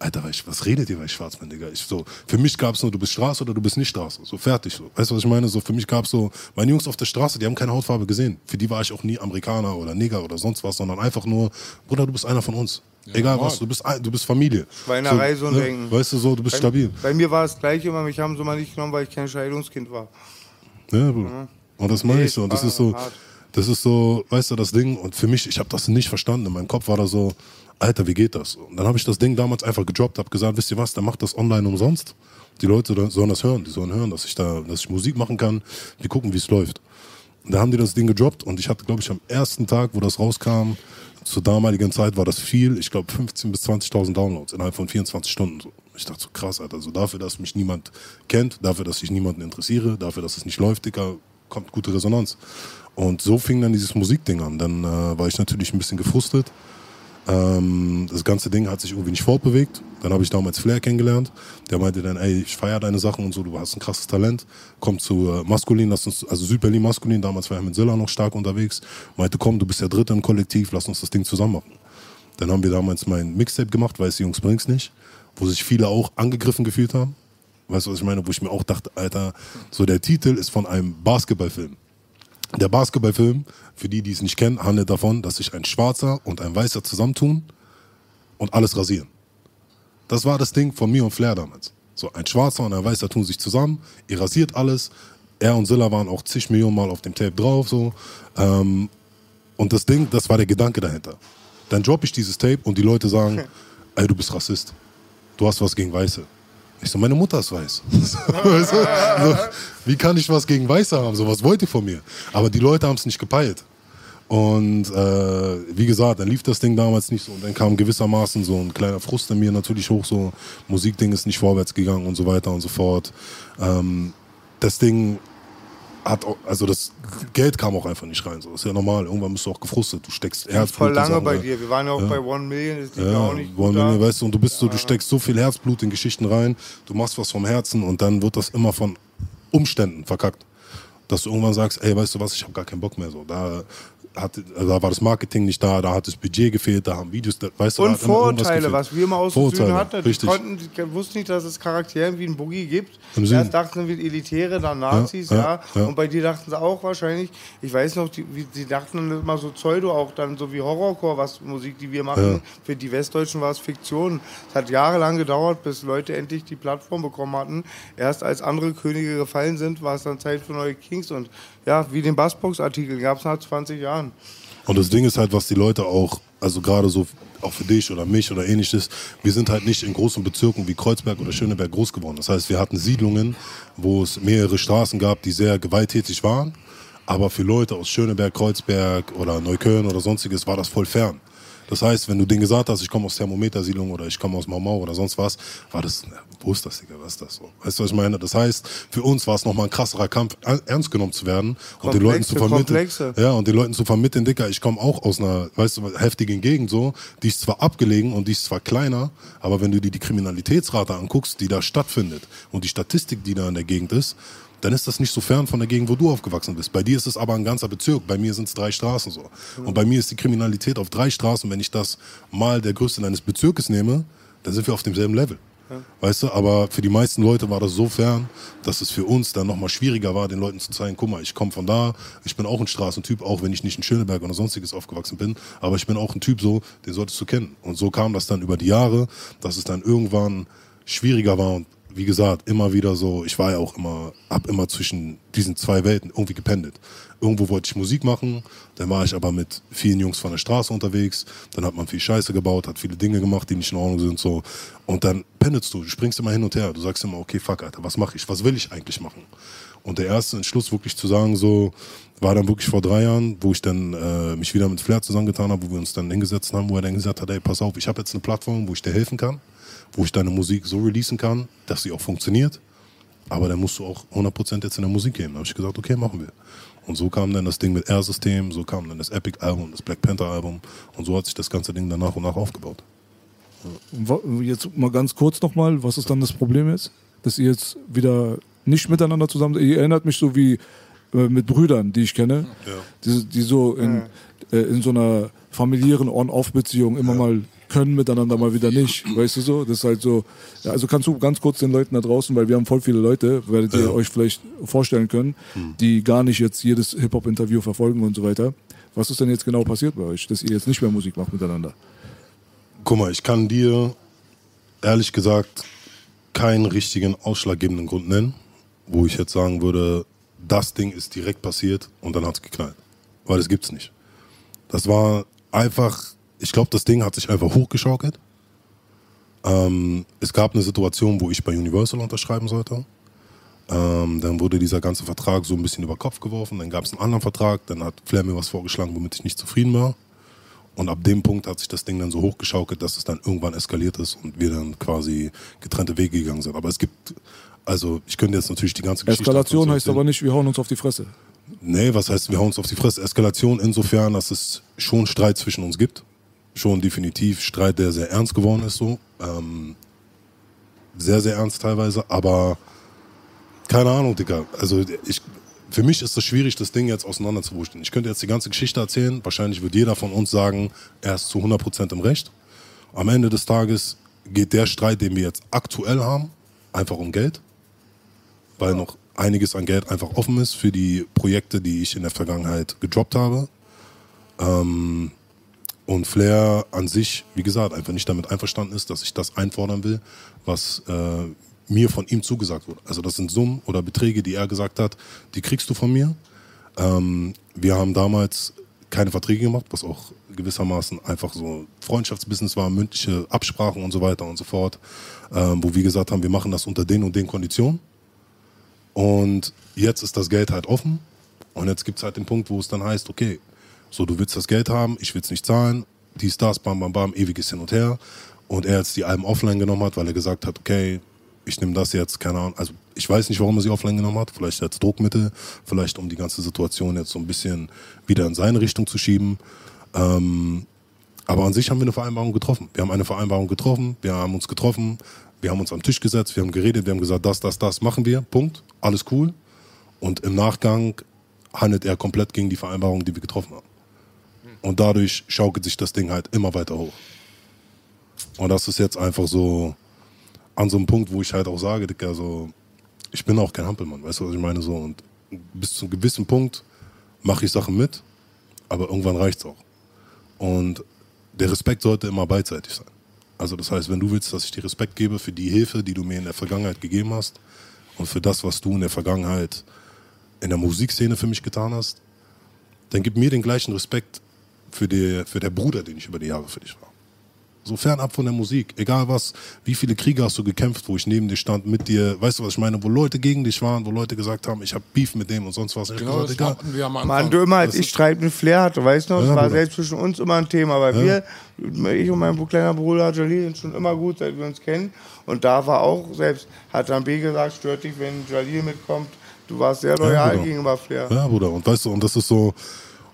[SPEAKER 1] Alter, was, redet ihr, weil ich schwarz bin, Digga? Ich, so, für mich gab's nur, du bist Straße oder du bist nicht Straße. So, fertig. So. Weißt du, was ich meine? So, für mich gab's so, meine Jungs auf der Straße, die haben keine Hautfarbe gesehen. Für die war ich auch nie Amerikaner oder Neger oder sonst was, sondern einfach nur, Bruder, du bist einer von uns. Egal
[SPEAKER 4] normal.
[SPEAKER 1] was, du bist, du bist Familie.
[SPEAKER 3] Schweinerei, so ein
[SPEAKER 1] ne?
[SPEAKER 3] Denken.
[SPEAKER 1] Weißt du, so, du bist stabil.
[SPEAKER 3] Bei mir war es gleich immer, mich haben sie mal nicht genommen, weil ich kein Scheidungskind war.
[SPEAKER 1] Ja, Bruder. Und das meine
[SPEAKER 3] Nee,
[SPEAKER 1] ich so. Und das ist so,
[SPEAKER 3] hart.
[SPEAKER 1] Das ist so, weißt du, das Ding. Und für mich, ich habe das nicht verstanden. In meinem Kopf war da so, Alter, wie geht das? Und dann habe ich das Ding damals einfach gedroppt, habe gesagt, wisst ihr was, der macht das online umsonst. Die Leute sollen das hören, die sollen hören, dass ich da, dass ich Musik machen kann. Wir gucken, wie es läuft. Und da haben die das Ding gedroppt und ich hatte, glaube ich, am ersten Tag, wo das rauskam, zur damaligen Zeit war das viel, ich glaube 15.000 bis 20.000 Downloads innerhalb von 24 Stunden. Ich dachte so krass, Alter, so dafür, dass mich niemand kennt, dafür, dass ich niemanden interessiere, dafür, dass es nicht läuft, Dicker, kommt gute Resonanz. Und so fing dann dieses Musikding an. Dann äh, war ich natürlich ein bisschen gefrustet. Ähm, das ganze Ding hat sich irgendwie nicht fortbewegt. Dann habe ich damals Flair kennengelernt. Der meinte dann, ey, ich feiere deine Sachen und so, du hast ein krasses Talent. Komm zu äh, Maskulin, lass uns, also Südberlin Maskulin, damals war er mit Zilla noch stark unterwegs. Meinte, komm, du bist der Dritte im Kollektiv, lass uns das Ding zusammen machen. Dann haben wir damals mein Mixtape gemacht, Weiße Jungs bring's nicht, wo sich viele auch angegriffen gefühlt haben. Weißt du, was ich meine? Wo ich mir auch dachte, Alter, so der Titel ist von einem Basketballfilm. Der Basketballfilm, für die, die es nicht kennen, handelt davon, dass sich ein Schwarzer und ein Weißer zusammentun und alles rasieren. Das war das Ding von mir und Flair damals. So, ein Schwarzer und ein Weißer tun sich zusammen, ihr rasiert alles. Er und Silla waren auch zig Millionen Mal auf dem Tape drauf, so. Ähm, und das Ding, das war der Gedanke dahinter. Dann droppe ich dieses Tape und die Leute sagen, ey, du bist Rassist. Du hast was gegen Weiße. Ich so, meine Mutter ist weiß. so, wie kann ich was gegen Weiße haben? So, was wollt ihr von mir? Aber die Leute haben es nicht gepeilt. Und äh, wie gesagt, dann lief das Ding damals nicht so. Und dann kam gewissermaßen so ein kleiner Frust in mir natürlich hoch, so Musikding ist nicht vorwärts gegangen und so weiter und so fort. Ähm, das Ding hat auch, also das Geld kam auch einfach nicht rein. So. Das ist ja normal. Irgendwann bist du auch gefrustet. Du steckst Herzblut
[SPEAKER 3] Voll lange
[SPEAKER 1] Sachen
[SPEAKER 3] bei
[SPEAKER 1] rein.
[SPEAKER 3] dir. Wir waren ja auch bei One Million, das ja,
[SPEAKER 1] Ja,
[SPEAKER 3] auch nicht da.
[SPEAKER 1] nicht, weißt du, und du bist so, du steckst so viel Herzblut in Geschichten rein, du machst was vom Herzen und dann wird das immer von Umständen verkackt. Dass du irgendwann sagst, ey, weißt du was, ich habe gar keinen Bock mehr so. Da, hat, da war das Marketing nicht da, da hat das Budget gefehlt, da haben Videos, da, weißt du,
[SPEAKER 3] Und Vorurteile, was wir immer aus dem Süden hatten. Die,
[SPEAKER 1] richtig.
[SPEAKER 3] konnten, die wussten nicht, dass es Charakteren wie ein Boogie gibt. Erst dachten wir Elitäre, dann Nazis,
[SPEAKER 1] Ja,
[SPEAKER 3] ja.
[SPEAKER 1] ja.
[SPEAKER 3] Und bei dir dachten sie auch wahrscheinlich, ich weiß noch, die, die dachten dann immer so Pseudo auch dann, so wie Horrorcore, was Musik, die wir machen. Für die Westdeutschen war es Fiktion. Es hat jahrelang gedauert, bis Leute endlich die Plattform bekommen hatten. Erst als andere Könige gefallen sind, war es dann Zeit für neue Kings. Und ja, wie den Bassbox-Artikel gab es nach 20 Jahren.
[SPEAKER 1] Und das Ding ist halt, was die Leute auch, also gerade so, auch für dich oder mich oder ähnliches, wir sind halt nicht in großen Bezirken wie Kreuzberg oder Schöneberg groß geworden. Das heißt, wir hatten Siedlungen, wo es mehrere Straßen gab, die sehr gewalttätig waren. Aber für Leute aus Schöneberg, Kreuzberg oder Neukölln oder sonstiges war das voll fern. Das heißt, wenn du denen gesagt hast, ich komme aus Thermometersiedlung oder ich komme aus Mau Mau oder sonst was, war das, wo ist das, Digga, was ist das so? Weißt du, was ich meine? Das heißt, für uns war es nochmal ein krasserer Kampf, er- ernst genommen zu werden und den Leuten zu
[SPEAKER 3] Komplexe,
[SPEAKER 1] vermitteln.
[SPEAKER 3] komplexe.
[SPEAKER 1] Ja, und den Leuten zu vermitteln, Digga, ich komme auch aus einer, weißt du, heftigen Gegend so, die ist zwar abgelegen und die ist zwar kleiner, aber wenn du dir die Kriminalitätsrate anguckst, die da stattfindet und die Statistik, die da in der Gegend ist, dann ist das nicht so fern von der Gegend, wo du aufgewachsen bist. Bei dir ist es aber ein ganzer Bezirk, bei mir sind es drei Straßen so. Und bei mir ist die Kriminalität auf drei Straßen, wenn ich das mal der Größe eines Bezirkes nehme, dann sind wir auf demselben Level. Weißt du, aber für die meisten Leute war das so fern, dass es für uns dann nochmal schwieriger war, den Leuten zu zeigen, guck mal, ich komme von da, ich bin auch ein Straßentyp, auch wenn ich nicht in Schöneberg oder sonstiges aufgewachsen bin, aber ich bin auch ein Typ so, den solltest du kennen. Und so kam das dann über die Jahre, dass es dann irgendwann schwieriger war und wie gesagt, immer wieder so, ich war ja auch immer, hab immer zwischen diesen zwei Welten irgendwie gependelt. Irgendwo wollte ich Musik machen, dann war ich aber mit vielen Jungs von der Straße unterwegs, dann hat man viel Scheiße gebaut, hat viele Dinge gemacht, die nicht in Ordnung sind, so. Und dann pendelst du, du springst immer hin und her, du sagst immer, okay, fuck, Alter, was mache ich, was will ich eigentlich machen? Und der erste Entschluss wirklich zu sagen, so, war dann wirklich vor drei Jahren, wo ich dann äh, mich wieder mit Flair zusammengetan habe, wo wir uns dann hingesetzt haben, wo er dann gesagt hat, ey, pass auf, ich habe jetzt eine Plattform, wo ich dir helfen kann, wo ich deine Musik so releasen kann, dass sie auch funktioniert. Aber dann musst du auch 100% jetzt in der Musik geben. Da habe ich gesagt, okay, machen wir. Und so kam dann das Ding mit R-System, so kam dann das Epic-Album, das Black Panther-Album. Und so hat sich das ganze Ding dann nach und nach aufgebaut.
[SPEAKER 2] Jetzt mal ganz kurz nochmal, was ist dann das Problem jetzt? Dass ihr jetzt wieder nicht miteinander zusammen Ihr erinnert mich so wie äh, mit Brüdern, die ich kenne, die, die so in, äh, in so einer familiären On-Off-Beziehung immer mal können miteinander, mal wieder nicht. Weißt du so? Das ist halt so. Ja, also kannst du ganz kurz den Leuten da draußen, weil wir haben voll viele Leute, werdet ihr euch vielleicht vorstellen können, die gar nicht jetzt jedes Hip-Hop-Interview verfolgen und so weiter. Was ist denn jetzt genau passiert bei euch, dass ihr jetzt nicht mehr Musik macht miteinander?
[SPEAKER 1] Guck mal, ich kann dir ehrlich gesagt keinen richtigen ausschlaggebenden Grund nennen, wo ich jetzt sagen würde, das Ding ist direkt passiert und dann hat es geknallt. Weil das gibt's nicht. Das war einfach, ich glaube, das Ding hat sich einfach hochgeschaukelt. Ähm, es gab eine Situation, wo ich bei Universal unterschreiben sollte. Ähm, dann wurde dieser ganze Vertrag so ein bisschen über Kopf geworfen. Dann gab es einen anderen Vertrag. Dann hat Flair mir was vorgeschlagen, womit ich nicht zufrieden war. Und ab dem Punkt hat sich das Ding dann so hochgeschaukelt, dass es dann irgendwann eskaliert ist und wir dann quasi getrennte Wege gegangen sind. Aber es gibt, also ich könnte jetzt natürlich die ganze Geschichte.
[SPEAKER 2] Eskalation heißt aber nicht, wir hauen uns auf die Fresse.
[SPEAKER 1] Nee, was heißt, wir hauen uns auf die Fresse? Eskalation insofern, dass es schon Streit zwischen uns gibt. Schon definitiv Streit, der sehr ernst geworden ist, so. Ähm, sehr, sehr ernst teilweise, aber keine Ahnung, Digga. Also ich, für mich ist es schwierig, das Ding jetzt auseinanderzuwurschteln. Ich könnte jetzt die ganze Geschichte erzählen. Wahrscheinlich wird jeder von uns sagen, er ist zu 100% im Recht. Am Ende des Tages geht der Streit, den wir jetzt aktuell haben, einfach um Geld. Weil noch einiges an Geld einfach offen ist für die Projekte, die ich in der Vergangenheit gedroppt habe. Ähm, und Flair an sich, wie gesagt, einfach nicht damit einverstanden ist, dass ich das einfordern will, was äh, mir von ihm zugesagt wurde. Also das sind Summen oder Beträge, die er gesagt hat, die kriegst du von mir. Ähm, wir haben damals keine Verträge gemacht, was auch gewissermaßen einfach so Freundschaftsbusiness war, mündliche Absprachen und so weiter und so fort, ähm, wo wir gesagt haben, wir machen das unter den und den Konditionen. Und jetzt ist das Geld halt offen. Und jetzt gibt es halt den Punkt, wo es dann heißt, okay, so du willst das Geld haben, ich will es nicht zahlen, dies, das, bam, bam, bam, ewiges Hin und Her. Und er jetzt die Alben offline genommen hat, weil er gesagt hat, okay, ich nehme das jetzt, keine Ahnung, also ich weiß nicht, warum er sie offline genommen hat, vielleicht als Druckmittel, vielleicht um die ganze Situation jetzt so ein bisschen wieder in seine Richtung zu schieben. Ähm, aber an sich haben wir eine Vereinbarung getroffen. Wir haben eine Vereinbarung getroffen, wir haben uns getroffen, wir haben uns am Tisch gesetzt, wir haben geredet, wir haben gesagt, das, das, das machen wir, Punkt, alles cool. Und im Nachgang handelt er komplett gegen die Vereinbarung, die wir getroffen haben. Und dadurch schaukelt sich das Ding halt immer weiter hoch. Und das ist jetzt einfach so an so einem Punkt, wo ich halt auch sage, Dicker, so, ich bin auch kein Hampelmann, weißt du, was ich meine? So, und bis zu einem gewissen Punkt mache ich Sachen mit, aber irgendwann reicht's auch. Und der Respekt sollte immer beidseitig sein. Also das heißt, wenn du willst, dass ich dir Respekt gebe für die Hilfe, die du mir in der Vergangenheit gegeben hast und für das, was du in der Vergangenheit in der Musikszene für mich getan hast, dann gib mir den gleichen Respekt für, die, für der Bruder, den ich über die Jahre für dich war. So fernab von der Musik. Egal was, wie viele Kriege hast du gekämpft, wo ich neben dir stand, mit dir, weißt du, was ich meine, wo Leute gegen dich waren, wo Leute gesagt haben, ich habe Beef mit dem und sonst was. Ich
[SPEAKER 4] Genau,
[SPEAKER 1] gesagt,
[SPEAKER 4] das
[SPEAKER 1] egal.
[SPEAKER 4] hatten wir am Anfang.
[SPEAKER 3] Mann, du immer, als ich Streit mit Flair hatte, weißt du noch, das
[SPEAKER 1] Ja,
[SPEAKER 3] war
[SPEAKER 1] Bruder.
[SPEAKER 3] selbst zwischen uns immer ein Thema, weil wir, ich und mein kleiner Bruder Jalil sind schon immer gut, seit wir uns kennen. Und da war auch, selbst hat dann B gesagt, stört dich, wenn Jalil mitkommt. Du warst sehr loyal
[SPEAKER 1] Bruder.
[SPEAKER 3] gegenüber Flair.
[SPEAKER 1] Ja, Bruder, und weißt du, und das ist so,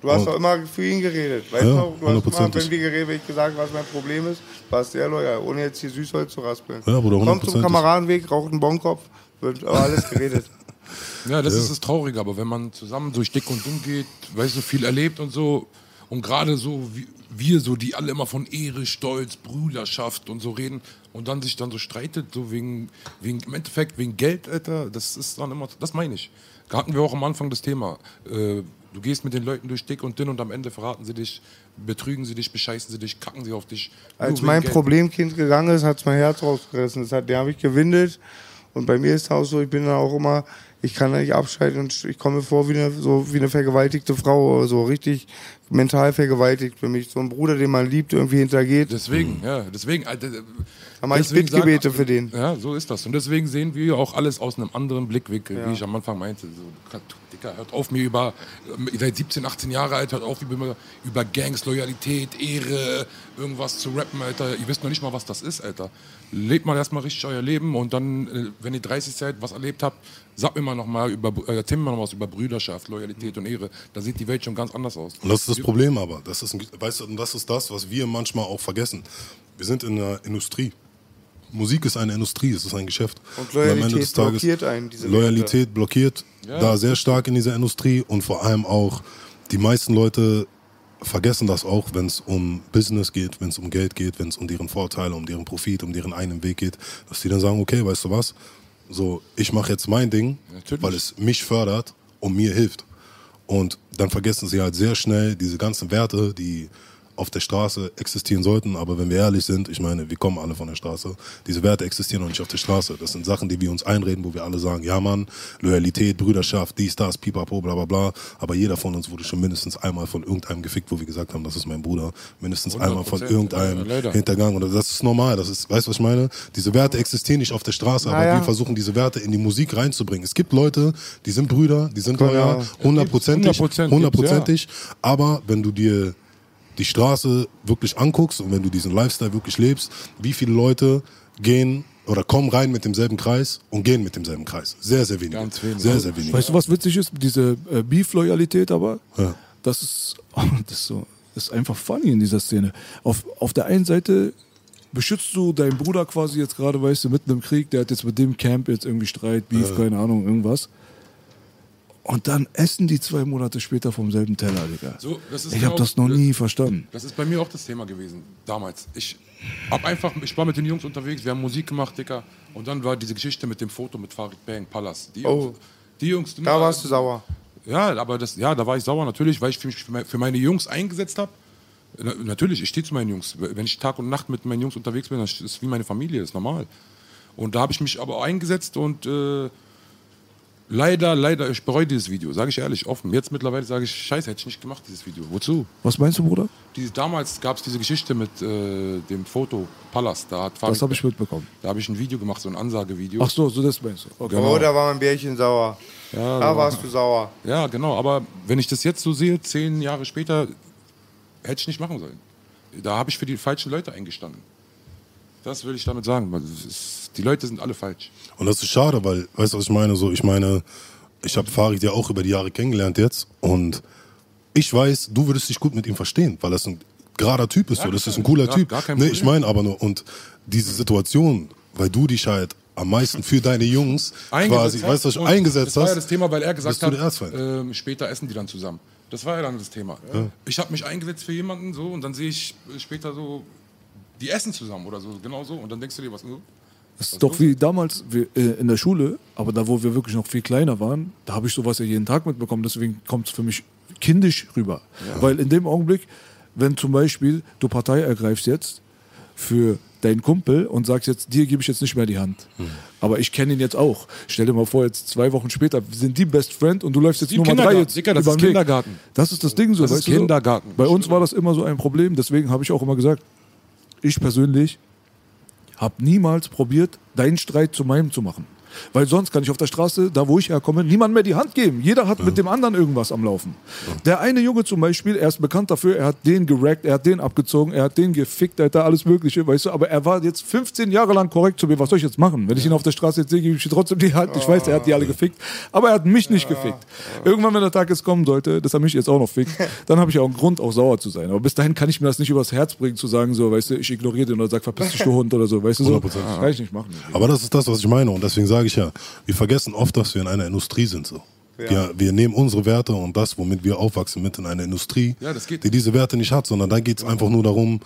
[SPEAKER 3] Du hast
[SPEAKER 1] Und-
[SPEAKER 3] doch immer für ihn geredet. Weißt
[SPEAKER 1] Ja,
[SPEAKER 3] du noch? Du hast immer, wenn wir geredet wenn ich gesagt was mein Problem ist, warst sehr loyal, ohne jetzt hier Süßholz zu raspeln.
[SPEAKER 1] Ja, Bruder,
[SPEAKER 3] Kommt zum. Kameradenweg, raucht einen Bonkopf, wird aber alles geredet.
[SPEAKER 4] Ja, das ist das Traurige, aber wenn man zusammen durch dick und dünn geht, weißt du, viel erlebt und so, und gerade so wie wir so, die alle immer von Ehre, Stolz, Brüderschaft und so reden und dann sich dann so streitet, so wegen, wegen im Endeffekt wegen Geld, Alter, das ist dann immer, das meine ich. Da hatten wir auch am Anfang das Thema. Äh, du gehst mit den Leuten durch dick und dünn und am Ende verraten sie dich, betrügen sie dich, bescheißen sie dich, kacken sie auf dich.
[SPEAKER 3] Als mein
[SPEAKER 4] Geld.
[SPEAKER 3] Problemkind gegangen ist, hat es mein Herz rausgerissen. Das hat, der habe ich gewindet. Und bei mir ist es auch so, ich bin dann auch immer, ich kann da nicht abschalten und ich komme mir vor wie eine, so wie eine vergewaltigte Frau, oder so richtig mental vergewaltigt für mich. So ein Bruder, den man liebt, irgendwie hintergeht.
[SPEAKER 4] Deswegen, ja, deswegen. Alter,
[SPEAKER 3] Da mache ich Bittgebete für den.
[SPEAKER 4] Ja, so ist das. Und deswegen sehen wir auch alles aus einem anderen Blickwinkel, wie ich am Anfang meinte. So, Dicker, hört auf mir über, seid 17, 18 Jahre alt, hört auf über, über Gangs, Loyalität, Ehre, irgendwas zu rappen, Alter. Ihr wisst noch nicht mal, was das ist, Alter. Lebt mal erstmal richtig euer Leben und dann, äh, wenn ihr 30 seid, was erlebt habt, sagt mir mal noch mal über, äh, mir mal noch was über Brüderschaft, Loyalität und Ehre. Da sieht die Welt schon ganz anders aus.
[SPEAKER 1] Und das ist das Problem aber. Das ist, ein- weißt du, und das ist das, was wir manchmal auch vergessen. Wir sind in der Industrie. Musik ist eine Industrie, es ist ein Geschäft.
[SPEAKER 3] Und
[SPEAKER 1] am Ende
[SPEAKER 3] Loyalität
[SPEAKER 1] des Tages-
[SPEAKER 3] blockiert einen, diese
[SPEAKER 1] Loyalität blockiert
[SPEAKER 4] Ja.
[SPEAKER 1] da sehr stark in dieser Industrie und vor allem auch die meisten Leute vergessen das auch, wenn es um Business geht, wenn es um Geld geht, wenn es um deren Vorteile, um deren Profit, um deren einen Weg geht, dass die dann sagen, okay, weißt du was, so ich mache jetzt mein Ding,
[SPEAKER 4] Natürlich.
[SPEAKER 1] weil es mich fördert und mir hilft. Und dann vergessen sie halt sehr schnell diese ganzen Werte, die auf der Straße existieren sollten. Aber wenn wir ehrlich sind, ich meine, wir kommen alle von der Straße. Diese Werte existieren noch nicht auf der Straße. Das sind Sachen, die wir uns einreden, wo wir alle sagen, ja Mann, Loyalität, Brüderschaft, dies, das, pipapo, bla bla bla. Aber jeder von uns wurde schon mindestens einmal von irgendeinem gefickt, wo wir gesagt haben, das ist mein Bruder. Mindestens einmal von
[SPEAKER 4] 100%,
[SPEAKER 1] irgendeinem
[SPEAKER 4] leider.
[SPEAKER 1] hintergangen. Und das ist normal. Das ist, weißt du, was ich meine? Diese Werte existieren nicht auf der Straße, aber
[SPEAKER 3] Naja.
[SPEAKER 1] wir versuchen diese Werte in die Musik reinzubringen. Es gibt Leute, die sind Brüder, die sind loyal, hundertprozentig,
[SPEAKER 4] 100%
[SPEAKER 1] hundertprozentig. Aber wenn du dir die Straße wirklich anguckst und wenn du diesen Lifestyle wirklich lebst, wie viele Leute gehen oder kommen rein mit demselben Kreis und gehen mit demselben Kreis? Sehr, sehr wenige.
[SPEAKER 4] Ganz wenige.
[SPEAKER 1] Sehr, sehr wenige.
[SPEAKER 2] Weißt du, was witzig ist? Diese äh, Beef-Loyalität aber,
[SPEAKER 1] Ja.
[SPEAKER 2] das ist, das ist so, das ist einfach funny in dieser Szene. Auf, auf der einen Seite beschützt du deinen Bruder quasi jetzt gerade, weißt du, mitten im Krieg, der hat jetzt mit dem Camp jetzt irgendwie Streit, Beef, keine Ahnung, irgendwas. Und dann essen die zwei Monate später vom selben Teller, Digga.
[SPEAKER 4] So, das ist
[SPEAKER 2] ich
[SPEAKER 4] genau-
[SPEAKER 2] habe das noch nie verstanden.
[SPEAKER 4] Das ist bei mir auch das Thema gewesen, damals. Ich hab einfach, ich war mit den Jungs unterwegs, wir haben Musik gemacht, Dicker. Und dann war diese Geschichte mit dem Foto mit Farid Bang, Pallas. Die Jungs,
[SPEAKER 3] Oh.
[SPEAKER 4] die Jungs
[SPEAKER 3] Da warst du sauer.
[SPEAKER 4] Ja, aber das, ja, da war ich sauer natürlich, weil ich mich für meine Jungs eingesetzt habe. Natürlich, ich stehe zu meinen Jungs. Wenn ich Tag und Nacht mit meinen Jungs unterwegs bin, das ist wie meine Familie, das ist normal. Und da habe ich mich aber eingesetzt und äh, leider, leider, ich bereue dieses Video, sage ich ehrlich, offen. Jetzt mittlerweile sage ich, scheiße, hätte ich nicht gemacht, dieses Video. Wozu?
[SPEAKER 2] Was meinst du, Bruder?
[SPEAKER 4] Diese, damals gab es diese Geschichte mit äh, dem Foto Palast. Da hat
[SPEAKER 2] Das habe ich mitbekommen.
[SPEAKER 4] Da habe ich ein Video gemacht, so ein Ansagevideo.
[SPEAKER 2] Ach so, so das meinst du. Okay.
[SPEAKER 4] Genau.
[SPEAKER 3] Oh, da war mein Bärchen sauer.
[SPEAKER 4] Ja,
[SPEAKER 3] da
[SPEAKER 4] genau.
[SPEAKER 3] warst du sauer.
[SPEAKER 4] Ja, genau. Aber wenn ich das jetzt so sehe, zehn Jahre später, hätte ich nicht machen sollen. Da habe ich für die falschen Leute eingestanden. Das will ich damit sagen. es ist- Die Leute sind alle falsch.
[SPEAKER 1] Und das ist schade, weil, weißt du, was ich meine? So, ich meine, ich habe Farid ja auch über die Jahre kennengelernt jetzt und ich weiß, du würdest dich gut mit ihm verstehen, weil das ein gerader Typ ist.
[SPEAKER 4] Ja,
[SPEAKER 1] so. Das ist ein cooler
[SPEAKER 4] Gar-
[SPEAKER 1] Typ.
[SPEAKER 4] gar
[SPEAKER 1] nee, ich meine aber nur, und diese Situation, weil du dich halt am meisten für deine Jungs quasi, weißt du, eingesetzt
[SPEAKER 4] Das war ja
[SPEAKER 1] hast.
[SPEAKER 4] das Thema, weil er gesagt hat, ähm, später essen die dann zusammen. Das war ja dann das Thema. Ich habe mich eingesetzt für jemanden so und dann sehe ich äh, später so, die essen zusammen oder so, genau so. Und dann denkst du dir, was so?
[SPEAKER 2] Das ist doch wie damals wir, äh, in der Schule, aber da, wo wir wirklich noch viel kleiner waren, da habe ich sowas ja jeden Tag mitbekommen. Deswegen kommt es für mich kindisch rüber. Weil in dem Augenblick, wenn zum Beispiel du Partei ergreifst jetzt für deinen Kumpel und sagst jetzt, dir gebe ich jetzt nicht mehr die Hand.
[SPEAKER 4] Hm.
[SPEAKER 2] Aber ich kenne ihn jetzt auch. Stell dir mal vor, jetzt zwei Wochen später sind die Best Friend und du läufst jetzt
[SPEAKER 4] im
[SPEAKER 2] Nummer drei
[SPEAKER 4] Kindergarten.
[SPEAKER 2] jetzt
[SPEAKER 4] Dicker, das
[SPEAKER 2] über
[SPEAKER 4] ist
[SPEAKER 2] den Weg.
[SPEAKER 4] Kindergarten.
[SPEAKER 2] Das ist das Ding so.
[SPEAKER 4] Das ist
[SPEAKER 2] du so?
[SPEAKER 4] Kindergarten.
[SPEAKER 2] Bei uns war das immer so ein Problem. Deswegen habe ich auch immer gesagt, ich persönlich habe niemals probiert, deinen Streit zu meinem zu machen. Weil sonst kann ich auf der Straße, da wo ich herkomme, niemand mehr die Hand geben. Jeder hat mit dem anderen irgendwas am Laufen. Der eine Junge zum Beispiel, er ist bekannt dafür, er hat den gerackt, er hat den abgezogen, er hat den gefickt, er hat da alles Mögliche, weißt du, aber er war jetzt 15 Jahre lang korrekt zu mir. Was soll ich jetzt machen? Wenn ich ihn auf der Straße jetzt sehe, gebe ich ihm trotzdem die Hand. Ich weiß, er hat die alle gefickt, aber er hat mich nicht gefickt. Irgendwann, wenn der Tag jetzt kommen sollte, dass er mich jetzt auch noch fickt, dann habe ich auch einen Grund, auch sauer zu sein. Aber bis dahin kann ich mir das nicht übers Herz bringen, zu sagen, so, weißt du, ich ignoriere den oder sag, verpiss dich, du Hund oder so, weißt du, so.
[SPEAKER 1] 100%.
[SPEAKER 2] Kann ich nicht machen.
[SPEAKER 1] Aber das ist das, was ich meine. Und deswegen sage ich ja, wir vergessen oft, dass wir in einer Industrie sind. So. Wir, wir nehmen unsere Werte und das, womit wir aufwachsen, mit in eine Industrie,
[SPEAKER 4] Ja,
[SPEAKER 1] die diese Werte nicht hat, sondern da geht es einfach nur darum,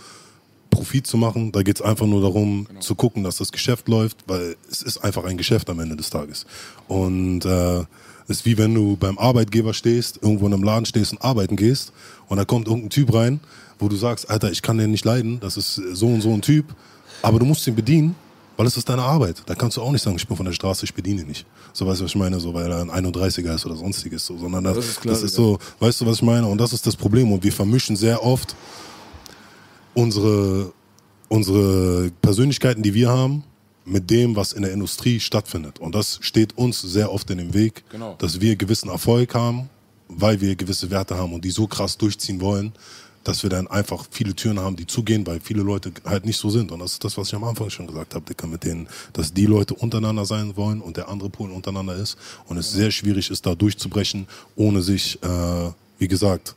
[SPEAKER 1] Profit zu machen. Da geht es einfach nur darum, zu gucken, dass das Geschäft läuft, weil es ist einfach ein Geschäft am Ende des Tages. Und äh, es ist wie wenn du beim Arbeitgeber stehst, irgendwo in einem Laden stehst und arbeiten gehst und da kommt irgendein Typ rein, wo du sagst, Alter, ich kann den nicht leiden, das ist so und so ein Typ, aber du musst ihn bedienen, weil es ist deine Arbeit. Da kannst du auch nicht sagen, ich bin von der Straße, ich bediene nicht. So weißt du, was ich meine, so weil er ein 31er ist oder sonstiges, so, sondern das,
[SPEAKER 2] Das ist klar,
[SPEAKER 1] das ist
[SPEAKER 2] ja.
[SPEAKER 1] so, weißt du, was ich meine? Und das ist das Problem und wir vermischen sehr oft unsere, unsere Persönlichkeiten, die wir haben, mit dem, was in der Industrie stattfindet. Und das steht uns sehr oft in dem Weg,
[SPEAKER 4] Genau.
[SPEAKER 1] dass wir gewissen Erfolg haben, weil wir gewisse Werte haben und die so krass durchziehen wollen, dass wir dann einfach viele Türen haben, die zugehen, weil viele Leute halt nicht so sind. Und das ist das, was ich am Anfang schon gesagt habe, Dicker, mit denen, dass die Leute untereinander sein wollen und der andere Pol untereinander ist. Und es sehr schwierig ist, da durchzubrechen, ohne sich, äh, wie gesagt,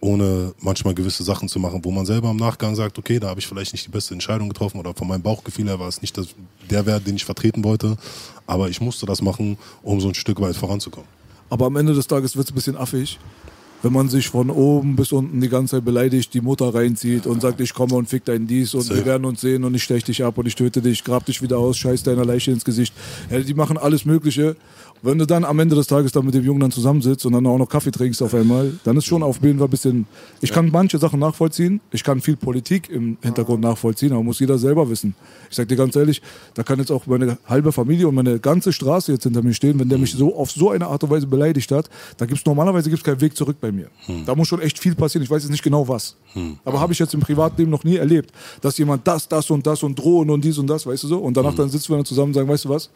[SPEAKER 1] ohne manchmal gewisse Sachen zu machen, wo man selber im Nachgang sagt, okay, da habe ich vielleicht nicht die beste Entscheidung getroffen oder von meinem Bauchgefühl her war es nicht der Wert, den ich vertreten wollte, aber ich musste das machen, um so ein Stück weit voranzukommen.
[SPEAKER 2] Aber am Ende des Tages wird es ein bisschen affig, wenn man sich von oben bis unten die ganze Zeit beleidigt, die Mutter reinzieht und sagt, ich komme und fick dein dies und
[SPEAKER 1] Safe.
[SPEAKER 2] wir werden uns sehen und ich stech dich ab und ich töte dich, grab dich wieder aus, scheiß deiner Leiche ins Gesicht. Ja, die machen alles Mögliche. Wenn du dann am Ende des Tages dann mit dem Jungen dann zusammensitzt und dann auch noch Kaffee trinkst auf einmal, dann ist schon auf jeden Fall ein bisschen. Ich kann manche Sachen nachvollziehen, ich kann viel Politik im Hintergrund nachvollziehen, aber muss jeder selber wissen. Ich sag dir ganz ehrlich, da kann jetzt auch meine halbe Familie und meine ganze Straße jetzt hinter mir stehen, wenn der mich so auf so eine Art und Weise beleidigt hat, da gibt's normalerweise gibt's keinen Weg zurück bei mir. Da muss schon echt viel passieren. Ich weiß jetzt nicht genau was. Aber habe ich jetzt im Privatleben noch nie erlebt, dass jemand das, das und das und drohen und dies und das, weißt du so? Und danach dann sitzen wir dann zusammen und sagen, weißt du was?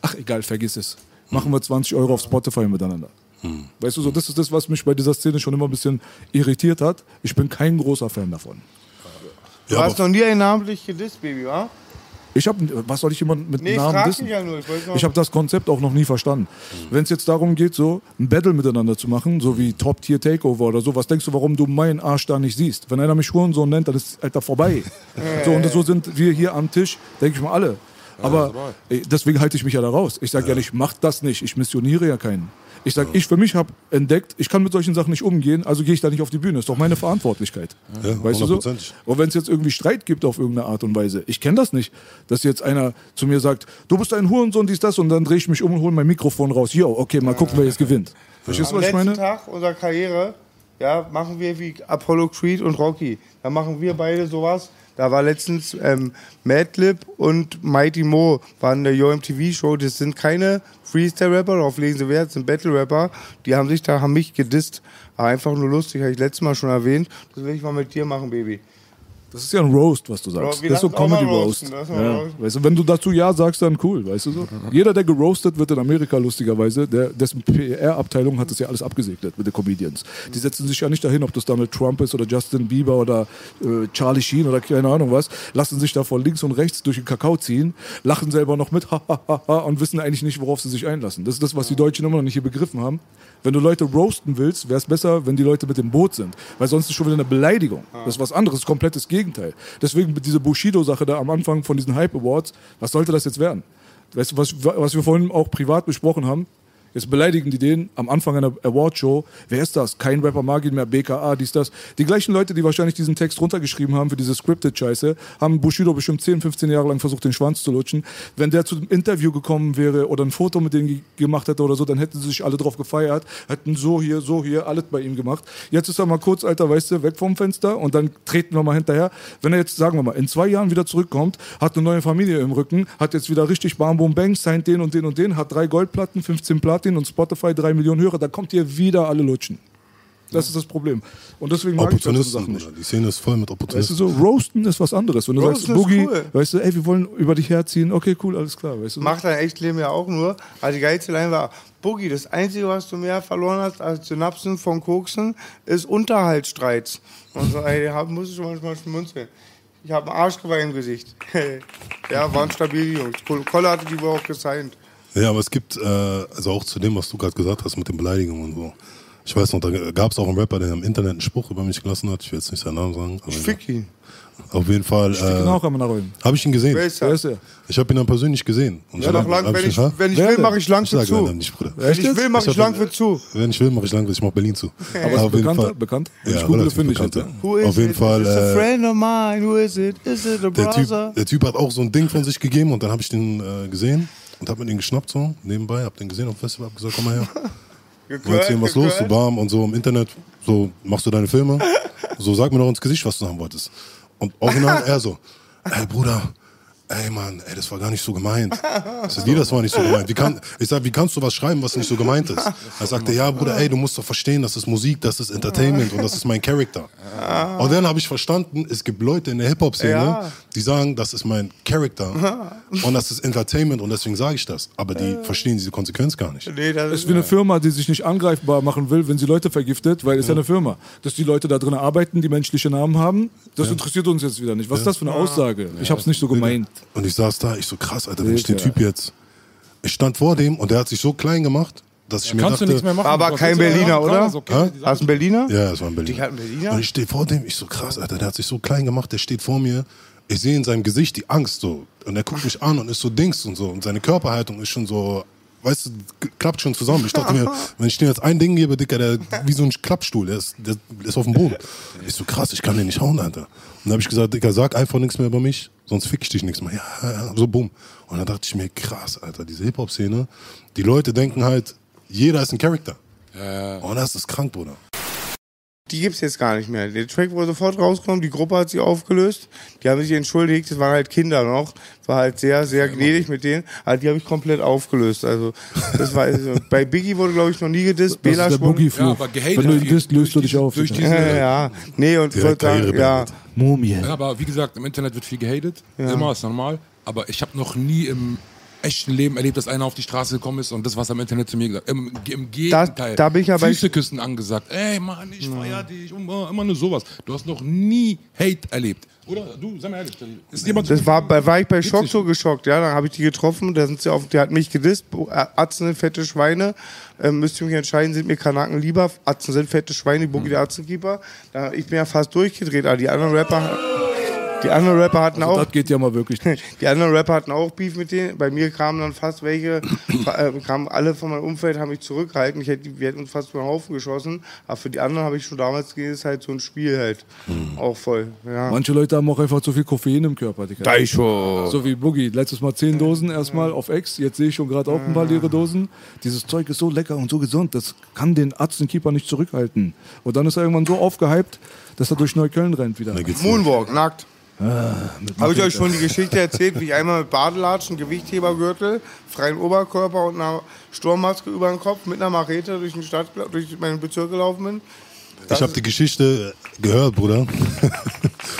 [SPEAKER 2] Ach egal, vergiss es. Machen wir 20 Euro auf Spotify miteinander. Weißt du so, das ist das, was mich bei dieser Szene schon immer ein bisschen irritiert hat. Ich bin kein großer Fan davon.
[SPEAKER 3] Du
[SPEAKER 1] Ja,
[SPEAKER 3] hast noch nie einen namentlich gedisst, Baby, wa?
[SPEAKER 2] Ich habe, was soll ich jemanden mit
[SPEAKER 3] Nee, ich
[SPEAKER 2] Namen
[SPEAKER 3] mich ja nur. Ich
[SPEAKER 2] Ich habe das Konzept auch noch nie verstanden. Wenn es jetzt darum geht, so ein Battle miteinander zu machen, so wie Top Tier Takeover oder so, was denkst du, warum du meinen Arsch da nicht siehst? Wenn einer mich Hurensohn nennt, dann ist Alter vorbei. so und so sind wir hier am Tisch, denke ich mal alle. Aber deswegen halte ich mich ja da raus. Ich sage ja. nicht, macht das nicht. Ich missioniere ja keinen. Ich sage, ich für mich habe entdeckt, ich kann mit solchen Sachen nicht umgehen, also gehe ich da nicht auf die Bühne. Ist doch meine Verantwortlichkeit.
[SPEAKER 1] Ja,
[SPEAKER 2] weißt du so? Und wenn es jetzt irgendwie Streit gibt auf irgendeine Art und Weise, ich kenne das nicht, dass jetzt einer zu mir sagt, du bist ein Hurensohn, dies, das, und dann drehe ich mich um und hole mein Mikrofon raus. Jo, okay, mal gucken, wer jetzt gewinnt. Verstehst du,
[SPEAKER 3] Am
[SPEAKER 2] was ich
[SPEAKER 3] letzten
[SPEAKER 2] meine?
[SPEAKER 3] Tag unserer Karriere, ja, machen wir wie Apollo Creed und Rocky. Da machen wir beide sowas. Da war letztens ähm, Madlib und Mighty Mo waren der Yo MTV Show. Das sind keine Freestyle-Rapper, darauf legen sie Wert, das sind Battle-Rapper. Die haben sich da, haben mich gedisst. War einfach nur lustig, habe ich letztes Mal schon erwähnt. Das will ich mal mit dir machen, Baby.
[SPEAKER 2] Das ist ja ein Roast, was du sagst. Das ist so Comedy Roast. Ja. Weißt du, wenn du dazu Ja sagst, dann cool, weißt du so? Jeder, der geroastet wird in Amerika, lustigerweise, der, dessen PR-Abteilung hat das ja alles abgesegnet mit den Comedians. Die setzen sich ja nicht dahin, ob das Donald Trump ist oder Justin Bieber oder äh, Charlie Sheen oder keine Ahnung was, lassen sich da von links und rechts durch den Kakao ziehen, lachen selber noch mit und wissen eigentlich nicht, worauf sie sich einlassen. Das ist das, was die Deutschen immer noch nicht hier begriffen haben. Wenn du Leute roasten willst, wäre es besser, wenn die Leute mit dem Boot sind. Weil sonst ist schon wieder eine Beleidigung. Das ist was anderes, komplettes Gegenteil. Deswegen diese Bushido-Sache da am Anfang von diesen Hype Awards, was sollte das jetzt werden? Weißt du, was, was wir vorhin auch privat besprochen haben? Jetzt beleidigen die den am Anfang einer Awardshow. Wer ist das? Kein Rapper mag ihn mehr, BKA, dies, das. Die gleichen Leute, die wahrscheinlich diesen Text runtergeschrieben haben für diese Scripted-Scheiße, haben Bushido bestimmt 10, 15 Jahre lang versucht, den Schwanz zu lutschen. Wenn der zu dem Interview gekommen wäre oder ein Foto mit denen ge- gemacht hätte oder so, dann hätten sie sich alle drauf gefeiert, hätten so hier, so hier, alles bei ihm gemacht. Jetzt ist er mal kurz, Alter, weißt du, weg vom Fenster und dann treten wir mal hinterher. Wenn er jetzt, sagen wir mal, in zwei Jahren wieder zurückkommt, hat eine neue Familie im Rücken, hat jetzt wieder richtig Bam Boom Bang, signed den und den und den, hat drei Goldplatten, 15 Platin und Spotify drei Millionen Hörer, da kommt ihr wieder alle lutschen. Das ist das Problem. Und deswegen mag ich solche
[SPEAKER 1] Opportunisten,
[SPEAKER 2] Sachen nicht.
[SPEAKER 1] Die Szene ist voll mit
[SPEAKER 2] Weißt du
[SPEAKER 1] Opportunisten.
[SPEAKER 2] so, roasten ist was anderes. Wenn du
[SPEAKER 3] Roasten
[SPEAKER 2] sagst, Boogie,
[SPEAKER 3] cool.
[SPEAKER 2] weißt du, ey, wir wollen über dich herziehen, okay, cool, alles klar, weißt du.
[SPEAKER 3] Macht dein Echtleben ja auch nur. Also die geilste Line war, Boogie, das Einzige, was du mehr verloren hast als Synapsen von Koksen, ist Unterhaltsstreits. Und so, ey, da muss ich schon manchmal schmunzeln. Ich habe einen Arschgeweih im Gesicht. ja, waren stabil, Jungs. Kolle hatte die wohl auch gesigned.
[SPEAKER 1] Ja, aber es gibt, äh, also auch zu dem, was du gerade gesagt hast mit den Beleidigungen und so. Ich weiß noch, da gab es auch einen Rapper, der im Internet einen Spruch über mich gelassen hat. Ich will jetzt nicht seinen Namen sagen. Aber
[SPEAKER 3] Ich fick ihn.
[SPEAKER 1] Auf jeden Fall.
[SPEAKER 2] Genau,
[SPEAKER 1] Äh,
[SPEAKER 2] kann man nachholen.
[SPEAKER 1] habe ich ihn gesehen.
[SPEAKER 3] Wer ist
[SPEAKER 2] Wer er?
[SPEAKER 1] Ich habe ihn dann persönlich gesehen. Und
[SPEAKER 3] Ja,
[SPEAKER 1] ich
[SPEAKER 3] noch
[SPEAKER 1] hab-
[SPEAKER 3] lang, wenn ich,
[SPEAKER 1] ha?
[SPEAKER 3] wenn ich
[SPEAKER 2] Wer
[SPEAKER 3] will, mache ich lang
[SPEAKER 1] Ich
[SPEAKER 3] für zu.
[SPEAKER 1] nicht, Bruder.
[SPEAKER 3] Wenn ich will, mache ich lang für zu.
[SPEAKER 1] Wenn ich will, mache ich Langwitz, ich mache Berlin zu.
[SPEAKER 2] Aber
[SPEAKER 1] auf
[SPEAKER 2] ist
[SPEAKER 1] jeden
[SPEAKER 2] bekannter,
[SPEAKER 1] Fall.
[SPEAKER 2] bekannt?
[SPEAKER 1] Ja,
[SPEAKER 2] ich google,
[SPEAKER 1] relativ
[SPEAKER 2] finde ich
[SPEAKER 1] bekannt,
[SPEAKER 2] jetzt.
[SPEAKER 3] is
[SPEAKER 1] Auf jeden
[SPEAKER 3] it?
[SPEAKER 1] Fall.
[SPEAKER 3] It's a
[SPEAKER 1] Äh,
[SPEAKER 3] friend of mine. Who is it? Is it a
[SPEAKER 1] der,
[SPEAKER 3] brother?
[SPEAKER 1] typ, der Typ hat auch so ein Ding von sich gegeben und dann habe ich den äh, gesehen und habe mir den geschnappt so nebenbei, habe den gesehen auf dem Festival, hab gesagt, komm mal her. Und erzählen, was los, so warm und so im Internet, so machst du deine Filme, so sag mir doch ins Gesicht, was du haben wolltest. Und original er so, ey Bruder, ey Mann, ey, das war gar nicht so gemeint. Ich sag, wie, das war nicht so gemeint? Wie kann, ich sag, wie kannst du was schreiben, was nicht so gemeint ist? Er sagte, ja Bruder, ey, du musst doch verstehen, das ist Musik, das ist Entertainment und das ist mein Charakter. Und dann habe ich verstanden, es gibt Leute in der Hip-Hop-Szene,
[SPEAKER 3] Ja.
[SPEAKER 1] die sagen, das ist mein Charakter und das ist Entertainment und deswegen sage ich das. Aber die verstehen diese Konsequenz gar nicht.
[SPEAKER 3] Nee, das
[SPEAKER 2] ist wie eine Firma, die sich nicht angreifbar machen will, wenn sie Leute vergiftet, weil es ja eine Firma. Dass die Leute da drin arbeiten, die menschliche Namen haben, das interessiert uns jetzt wieder nicht. Was ist das für eine Aussage? Ich habe es nicht so gemeint.
[SPEAKER 1] Und ich saß da, ich so krass, Alter, wenn ich den. Typ jetzt. Ich stand vor dem und der hat sich so klein gemacht, dass ich mir
[SPEAKER 4] Kannst du
[SPEAKER 1] dachte.
[SPEAKER 4] nichts mehr machen.
[SPEAKER 3] Aber
[SPEAKER 4] Was
[SPEAKER 3] kein
[SPEAKER 4] du
[SPEAKER 3] Berliner, oder? Hast du einen Berliner?
[SPEAKER 1] Ja, es war ein Berliner.
[SPEAKER 3] Die hat einen Berliner?
[SPEAKER 1] Und ich stehe vor dem, ich so krass, Alter, der hat sich so klein gemacht, der steht vor mir. Ich sehe in seinem Gesicht die Angst so. Und er guckt mich an und ist so Dings und so. Und seine Körperhaltung ist schon so, weißt du, klappt schon zusammen. Ich dachte mir, wenn ich dir jetzt ein Ding gebe, Dicker, der wie so ein Klappstuhl, der ist, der ist auf dem Boden. Ich so krass, ich kann den nicht hauen, Alter. Dann habe ich gesagt, Dicker, sag einfach nichts mehr über mich, sonst fick ich dich nichts mehr. Ja, ja, ja, so bumm. Und dann dachte ich mir, krass, Alter, diese Hip-Hop-Szene, die Leute denken halt, jeder ist ein Charakter. Und das ist krank, Bruder.
[SPEAKER 3] Die gibt's jetzt gar nicht mehr. Der Track wurde sofort rausgekommen, die Gruppe hat sich aufgelöst, die haben sich entschuldigt, das waren halt Kinder noch, war halt sehr, sehr gnädig mit denen, aber die habe ich komplett aufgelöst. Also das war also, bei Biggie wurde glaube ich noch nie gedisst,
[SPEAKER 2] Das ist
[SPEAKER 3] Bela
[SPEAKER 2] der. Boogie-Fluch.
[SPEAKER 4] Ja, aber gehatet
[SPEAKER 2] Wenn du ihn disst, löst du dich auf.
[SPEAKER 4] Durch diese,
[SPEAKER 3] Ja, ja, nee, und ich wollte sagen, ja,
[SPEAKER 1] beendet.
[SPEAKER 2] Mumie.
[SPEAKER 4] Ja, aber wie gesagt, im Internet wird viel gehatet. Immer, ist normal. Aber ich habe noch nie im echten Leben erlebt, dass einer auf die Straße gekommen ist und das, was im Internet zu mir gesagt hat. Im, im Gegenteil.
[SPEAKER 3] da bin ich ja bei-
[SPEAKER 4] Füße küssen angesagt. Ey, Mann, ich feier dich. Und immer, immer nur sowas. Du hast noch nie Hate erlebt. Oder? Du, sei mal ehrlich. Ist jemand
[SPEAKER 3] Das war, bei- war ich bei Schock so geschockt, ja. Dann habe ich die getroffen, da sind sie auf, der hat mich gedisst, Atzen, fette Schweine. Ähm, müsst ihr mich entscheiden, sind mir Kanaken lieber. Atzen sind fette Schweine, die Boogie der Atzenkeeper. Da, ich bin ja fast durchgedreht, aber die anderen Rapper, die anderen Rapper hatten auch.
[SPEAKER 2] Das geht ja mal wirklich nicht.
[SPEAKER 3] Die anderen Rapper hatten auch Beef mit denen. Bei mir kamen dann fast welche, äh, kamen alle von meinem Umfeld, haben mich zurückgehalten. Ich hätte, wir hätten uns fast über den Haufen geschossen. Aber für die anderen habe ich schon damals gesehen, ist halt so ein Spiel halt. Auch voll. Ja.
[SPEAKER 2] Manche Leute haben auch einfach zu viel Koffein im Körper. Digga.
[SPEAKER 3] Daicho.
[SPEAKER 2] So wie Boogie. Letztes Mal zehn Dosen erstmal auf Ex. Jetzt sehe ich schon gerade auch ein paar leere Dosen. Dieses Zeug ist so lecker und so gesund. Das kann den Arzt-Keeper nicht zurückhalten. Und dann ist er irgendwann so aufgehypt, dass er durch Neukölln rennt wieder.
[SPEAKER 1] Da
[SPEAKER 3] Moonwalk, nackt.
[SPEAKER 2] Ah,
[SPEAKER 3] Habe ich euch schon die Geschichte erzählt, wie ich einmal mit Badelatschen, Gewichthebergürtel, freien Oberkörper und einer Sturmmaske über den Kopf mit einer Machete durch, den Stadt, durch meinen Bezirk gelaufen bin.
[SPEAKER 1] Ich habe die Geschichte gehört, Bruder.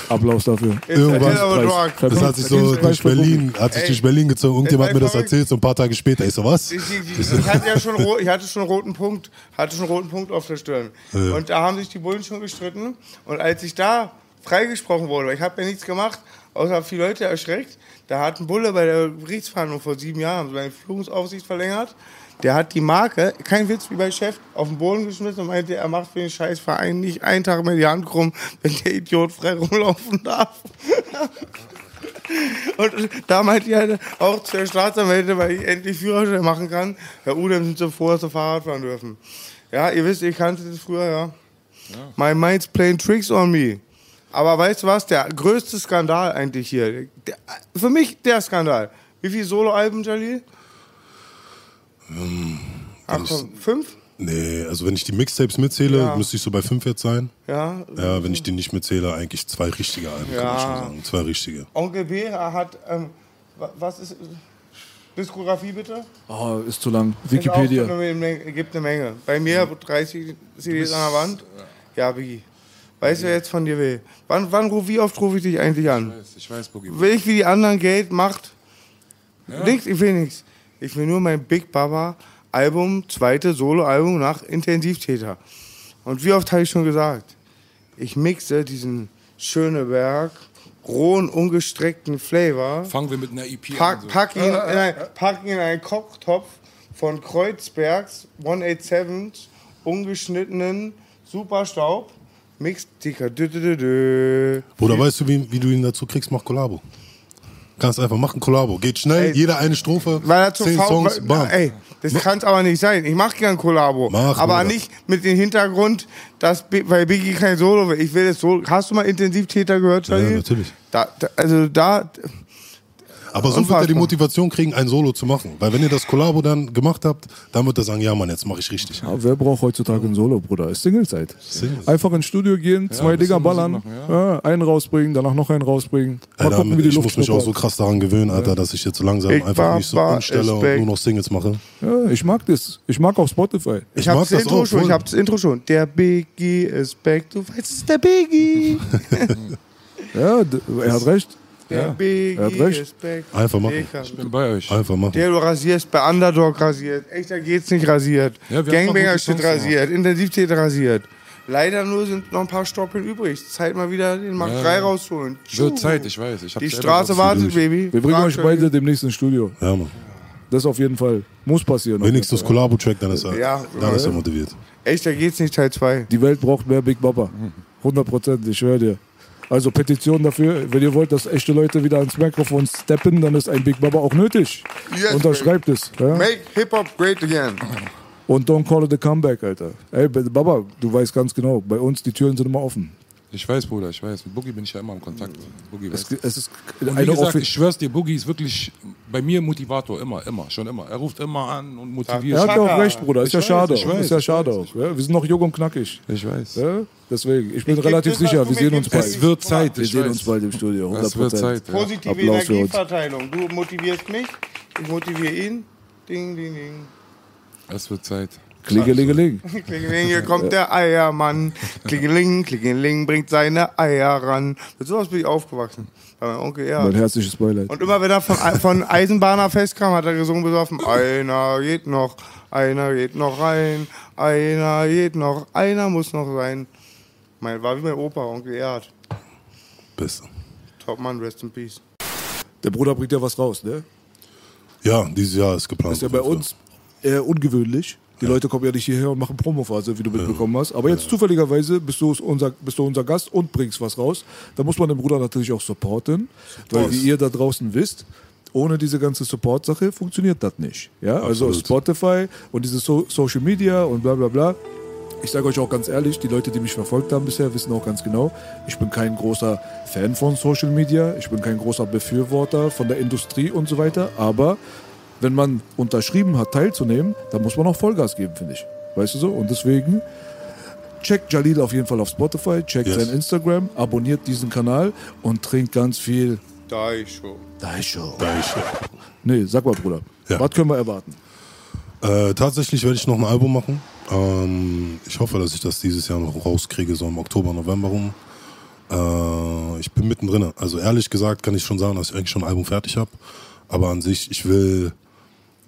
[SPEAKER 2] Applaus dafür.
[SPEAKER 3] Dog.
[SPEAKER 1] Das hat sich so durch. Berlin, hat sich durch Berlin gezogen. Irgendjemand hat mir das erzählt, so ein paar Tage später. Ich so, was?
[SPEAKER 3] Ich, ich, ich, hatte ja schon, ich hatte schon einen roten Punkt, hatte schon einen roten Punkt auf der Stirn. Und da haben sich die Bullen schon gestritten. Und als ich da freigesprochen wurde, weil ich habe ja nichts gemacht, außer viele Leute erschreckt, da hat ein Bulle bei der Gerichtsverhandlung vor sieben Jahren sie meine Führungsaufsicht verlängert. Der hat die Marke, kein Witz wie bei Chef, auf den Boden geschmissen und meinte, er macht für den scheiß Verein nicht einen Tag mehr die Hand krumm, wenn der Idiot frei rumlaufen darf. Und da meinte ich halt auch zu der Staatsanwältin, weil ich endlich Führerschein machen kann, Herr Udem sind so froh, dass sie Fahrrad fahren dürfen. Ja, ihr wisst, ihr kanntet das früher, ja. My mind's playing tricks on me. Aber weißt du was, der größte Skandal eigentlich hier, der, für mich der Skandal. Wie viele Soloalben, Jalil? Ach komm, fünf?
[SPEAKER 1] Nee, also wenn ich die Mixtapes mitzähle,
[SPEAKER 3] Ja.
[SPEAKER 1] müsste ich so bei fünf jetzt sein.
[SPEAKER 3] Ja.
[SPEAKER 1] Ja, wenn ich die nicht mitzähle, eigentlich zwei richtige Alben, kann man
[SPEAKER 3] Ja.
[SPEAKER 1] schon sagen. Zwei richtige.
[SPEAKER 3] Onkel B hat, ähm, wa- was ist, Diskografie bitte?
[SPEAKER 2] Oh, ist zu lang.
[SPEAKER 3] Auch
[SPEAKER 2] Wikipedia.
[SPEAKER 3] Menge- gibt eine Menge. Bei mir 30 CDs an der Wand. Ja, Biggie. Weißt du, wer jetzt von dir will? Wann, wann ruf, wie oft rufe ich dich eigentlich an?
[SPEAKER 4] Ich weiß, ich weiß, Boogie.
[SPEAKER 3] Will ich wie die anderen Geld macht? Nichts, ich will nichts. Ich will nur mein Big Baba Album, zweite Soloalbum nach Intensivtäter. Und wie oft habe ich schon gesagt, ich mixe diesen Schöneberg, rohen, ungestreckten Flavor,
[SPEAKER 4] Fangen wir mit einer EP
[SPEAKER 3] pack,
[SPEAKER 4] an. So.
[SPEAKER 3] pack, ihn in ein, pack ihn in einen Kochtopf von Kreuzbergs 187 ungeschnittenen Superstaub, mix dicker. Dü, dü, dü, dü.
[SPEAKER 1] Bruder, weißt du, wie, wie du ihn dazu kriegst? Mach Kollabo. Kannst einfach machen Kollabo. Geht schnell,
[SPEAKER 3] Ey,
[SPEAKER 1] jeder eine Strophe,
[SPEAKER 3] Weil er zu
[SPEAKER 1] zehn
[SPEAKER 3] faul
[SPEAKER 1] Songs, bam.
[SPEAKER 3] Ey, das kann es aber nicht sein. Ich mache gern Kollabo.
[SPEAKER 1] Mach,
[SPEAKER 3] aber
[SPEAKER 1] Bruder.
[SPEAKER 3] nicht mit dem Hintergrund, dass weil Biggie kein Solo will. Ich will das Solo. Hast du mal Intensivtäter gehört,
[SPEAKER 1] Ja,
[SPEAKER 3] Charlie?
[SPEAKER 1] natürlich.
[SPEAKER 3] Da, da, also da,
[SPEAKER 1] Aber so wird er die. Motivation kriegen, ein Solo zu machen. Weil wenn ihr das Kollabo dann gemacht habt, dann wird er sagen, ja Mann, jetzt mache ich richtig.
[SPEAKER 2] Ja, wer braucht heutzutage ein Solo, Bruder? Ist Singlezeit.
[SPEAKER 1] Singles.
[SPEAKER 2] Einfach ins Studio gehen, zwei
[SPEAKER 4] bisschen
[SPEAKER 2] Dinger ballern,
[SPEAKER 4] machen,
[SPEAKER 2] ja, einen rausbringen, danach noch einen rausbringen. Mal
[SPEAKER 1] Alter,
[SPEAKER 2] gucken, wie die
[SPEAKER 1] ich
[SPEAKER 2] Luft
[SPEAKER 1] muss mich auch so krass daran gewöhnen, Alter, dass ich jetzt so langsam
[SPEAKER 3] Ich
[SPEAKER 1] einfach mich so umstelle und nur noch Singles mache.
[SPEAKER 2] Ja, ich mag das. Ich mag auch Spotify.
[SPEAKER 3] ich,
[SPEAKER 1] Ich
[SPEAKER 3] hab
[SPEAKER 1] mag
[SPEAKER 3] das Intro
[SPEAKER 1] auch,
[SPEAKER 3] schon. Ich hab das Intro schon. Der Biggie ist back. Du weißt, es ist der Biggie.
[SPEAKER 2] Ja, er hat recht.
[SPEAKER 3] Der
[SPEAKER 2] Ja,
[SPEAKER 3] Biggie
[SPEAKER 2] er hat recht.
[SPEAKER 1] Einfach machen.
[SPEAKER 4] Ich bin bei euch.
[SPEAKER 1] Einfach machen.
[SPEAKER 3] Der du rasierst, bei Underdog rasiert, echter geht's nicht rasiert,
[SPEAKER 4] Ja,
[SPEAKER 3] Gangbanger steht rasiert, Intensivtät rasiert. Leider nur sind noch ein paar Stoppeln übrig. Zeit mal wieder den Mark
[SPEAKER 4] Ja.
[SPEAKER 3] 3 rausholen.
[SPEAKER 4] Wird Zeit, ich weiß. Ich
[SPEAKER 3] Die Straße wartet,
[SPEAKER 1] durch.
[SPEAKER 3] Baby.
[SPEAKER 2] Wir bringen
[SPEAKER 3] Frag
[SPEAKER 2] euch beide demnächst ins Studio.
[SPEAKER 1] Ja, Mann.
[SPEAKER 2] Das auf jeden Fall. Muss passieren.
[SPEAKER 1] Wenigstens Kollabo-Track, dann ist er,
[SPEAKER 3] Ja,
[SPEAKER 1] dann ist er
[SPEAKER 3] ja.
[SPEAKER 1] motiviert.
[SPEAKER 3] Echter geht's nicht, Teil 2.
[SPEAKER 2] Die Welt braucht mehr Big Baba. 100 Prozent, ich schwöre dir. Also Petition dafür, wenn ihr wollt, dass echte Leute wieder ans Mikrofon steppen, dann ist ein Big Baba auch nötig.
[SPEAKER 3] Yes,
[SPEAKER 2] Unterschreibt es. Ja?
[SPEAKER 3] Make Hip-Hop great again.
[SPEAKER 2] Und don't call it a comeback, Alter. Ey, Baba, du weißt ganz genau, bei uns die Türen sind immer offen.
[SPEAKER 4] Ich weiß, Bruder, ich weiß. Mit Boogie bin ich ja immer im Kontakt. Boogie
[SPEAKER 2] Es, es ist
[SPEAKER 4] Und wie gesagt, ich schwör's dir, Boogie ist wirklich bei mir Motivator, immer, immer, schon immer. Er ruft immer an und motiviert.
[SPEAKER 2] Er hat ja auch recht, Bruder. Ist
[SPEAKER 4] Ich
[SPEAKER 2] ja
[SPEAKER 4] weiß,
[SPEAKER 2] schade.
[SPEAKER 4] ich weiß,
[SPEAKER 2] ist ja schade auch. Ja? Wir sind noch jung und knackig.
[SPEAKER 4] Ich weiß.
[SPEAKER 2] Ja? Deswegen, ich bin
[SPEAKER 3] Ich
[SPEAKER 2] relativ sicher, wir sehen uns bald.
[SPEAKER 4] Es wird Zeit,
[SPEAKER 2] Wir sehen
[SPEAKER 4] weiß.
[SPEAKER 2] uns bald im Studio, 100
[SPEAKER 4] Es wird Zeit, ja.
[SPEAKER 3] Positive
[SPEAKER 2] Applaus.
[SPEAKER 3] Energieverteilung. Du motivierst mich, ich motiviere ihn. Ding, ding, ding.
[SPEAKER 4] Es wird Zeit.
[SPEAKER 2] Klingelingeling.
[SPEAKER 3] Klingeling, hier kommt der Eiermann. Klingeling, Klingeling bringt seine Eier ran. Mit sowas bin ich aufgewachsen. Bei meinem Onkel
[SPEAKER 2] Mein
[SPEAKER 3] Erhard.
[SPEAKER 2] herzliches Beileid.
[SPEAKER 3] Und immer wenn er von, von Eisenbahner festkam, hat er gesungen besoffen. Einer geht noch, einer geht noch rein, einer geht noch, einer muss noch sein. Mein, war wie mein Opa, Onkel Erhard.
[SPEAKER 1] Beste.
[SPEAKER 3] Topmann, rest in peace.
[SPEAKER 2] Der Bruder bringt ja was raus, ne?
[SPEAKER 1] Ja, dieses Jahr ist geplant.
[SPEAKER 2] ist ja bei uns eher ungewöhnlich. Die Leute kommen ja nicht hierher und machen Promophase, wie du mitbekommen hast. Aber jetzt zufälligerweise bist du unser, bist du unser Gast und bringst was raus. Da muss man den Bruder natürlich auch supporten. Weil, wie ihr da draußen wisst, ohne diese ganze Support-Sache funktioniert das nicht. Ja, also
[SPEAKER 1] Absolut.
[SPEAKER 2] Spotify und diese so Social Media und bla bla bla. Ich sage euch auch ganz ehrlich, die Leute, die mich verfolgt haben bisher, wissen auch ganz genau, ich bin kein großer Fan von Social Media, ich bin kein großer Befürworter von der Industrie und so weiter, aber wenn man unterschrieben hat, teilzunehmen, dann muss man auch Vollgas geben, finde ich. Weißt du so? Und deswegen checkt Jalil auf jeden Fall auf Spotify, checkt
[SPEAKER 1] Yes.
[SPEAKER 2] sein Instagram, abonniert diesen Kanal und trinkt ganz viel
[SPEAKER 3] Da ich schon.
[SPEAKER 2] Daisho.
[SPEAKER 1] Da ich,
[SPEAKER 2] Nee, sag mal, Bruder.
[SPEAKER 1] Ja.
[SPEAKER 2] Was können wir erwarten?
[SPEAKER 1] Äh, tatsächlich werde ich noch ein Album machen. Ähm, ich hoffe, dass ich das dieses Jahr noch rauskriege, so im Oktober, November rum. Äh, ich bin mittendrin. Also ehrlich gesagt kann ich schon sagen, dass ich eigentlich schon ein Album fertig habe. Aber an sich, ich will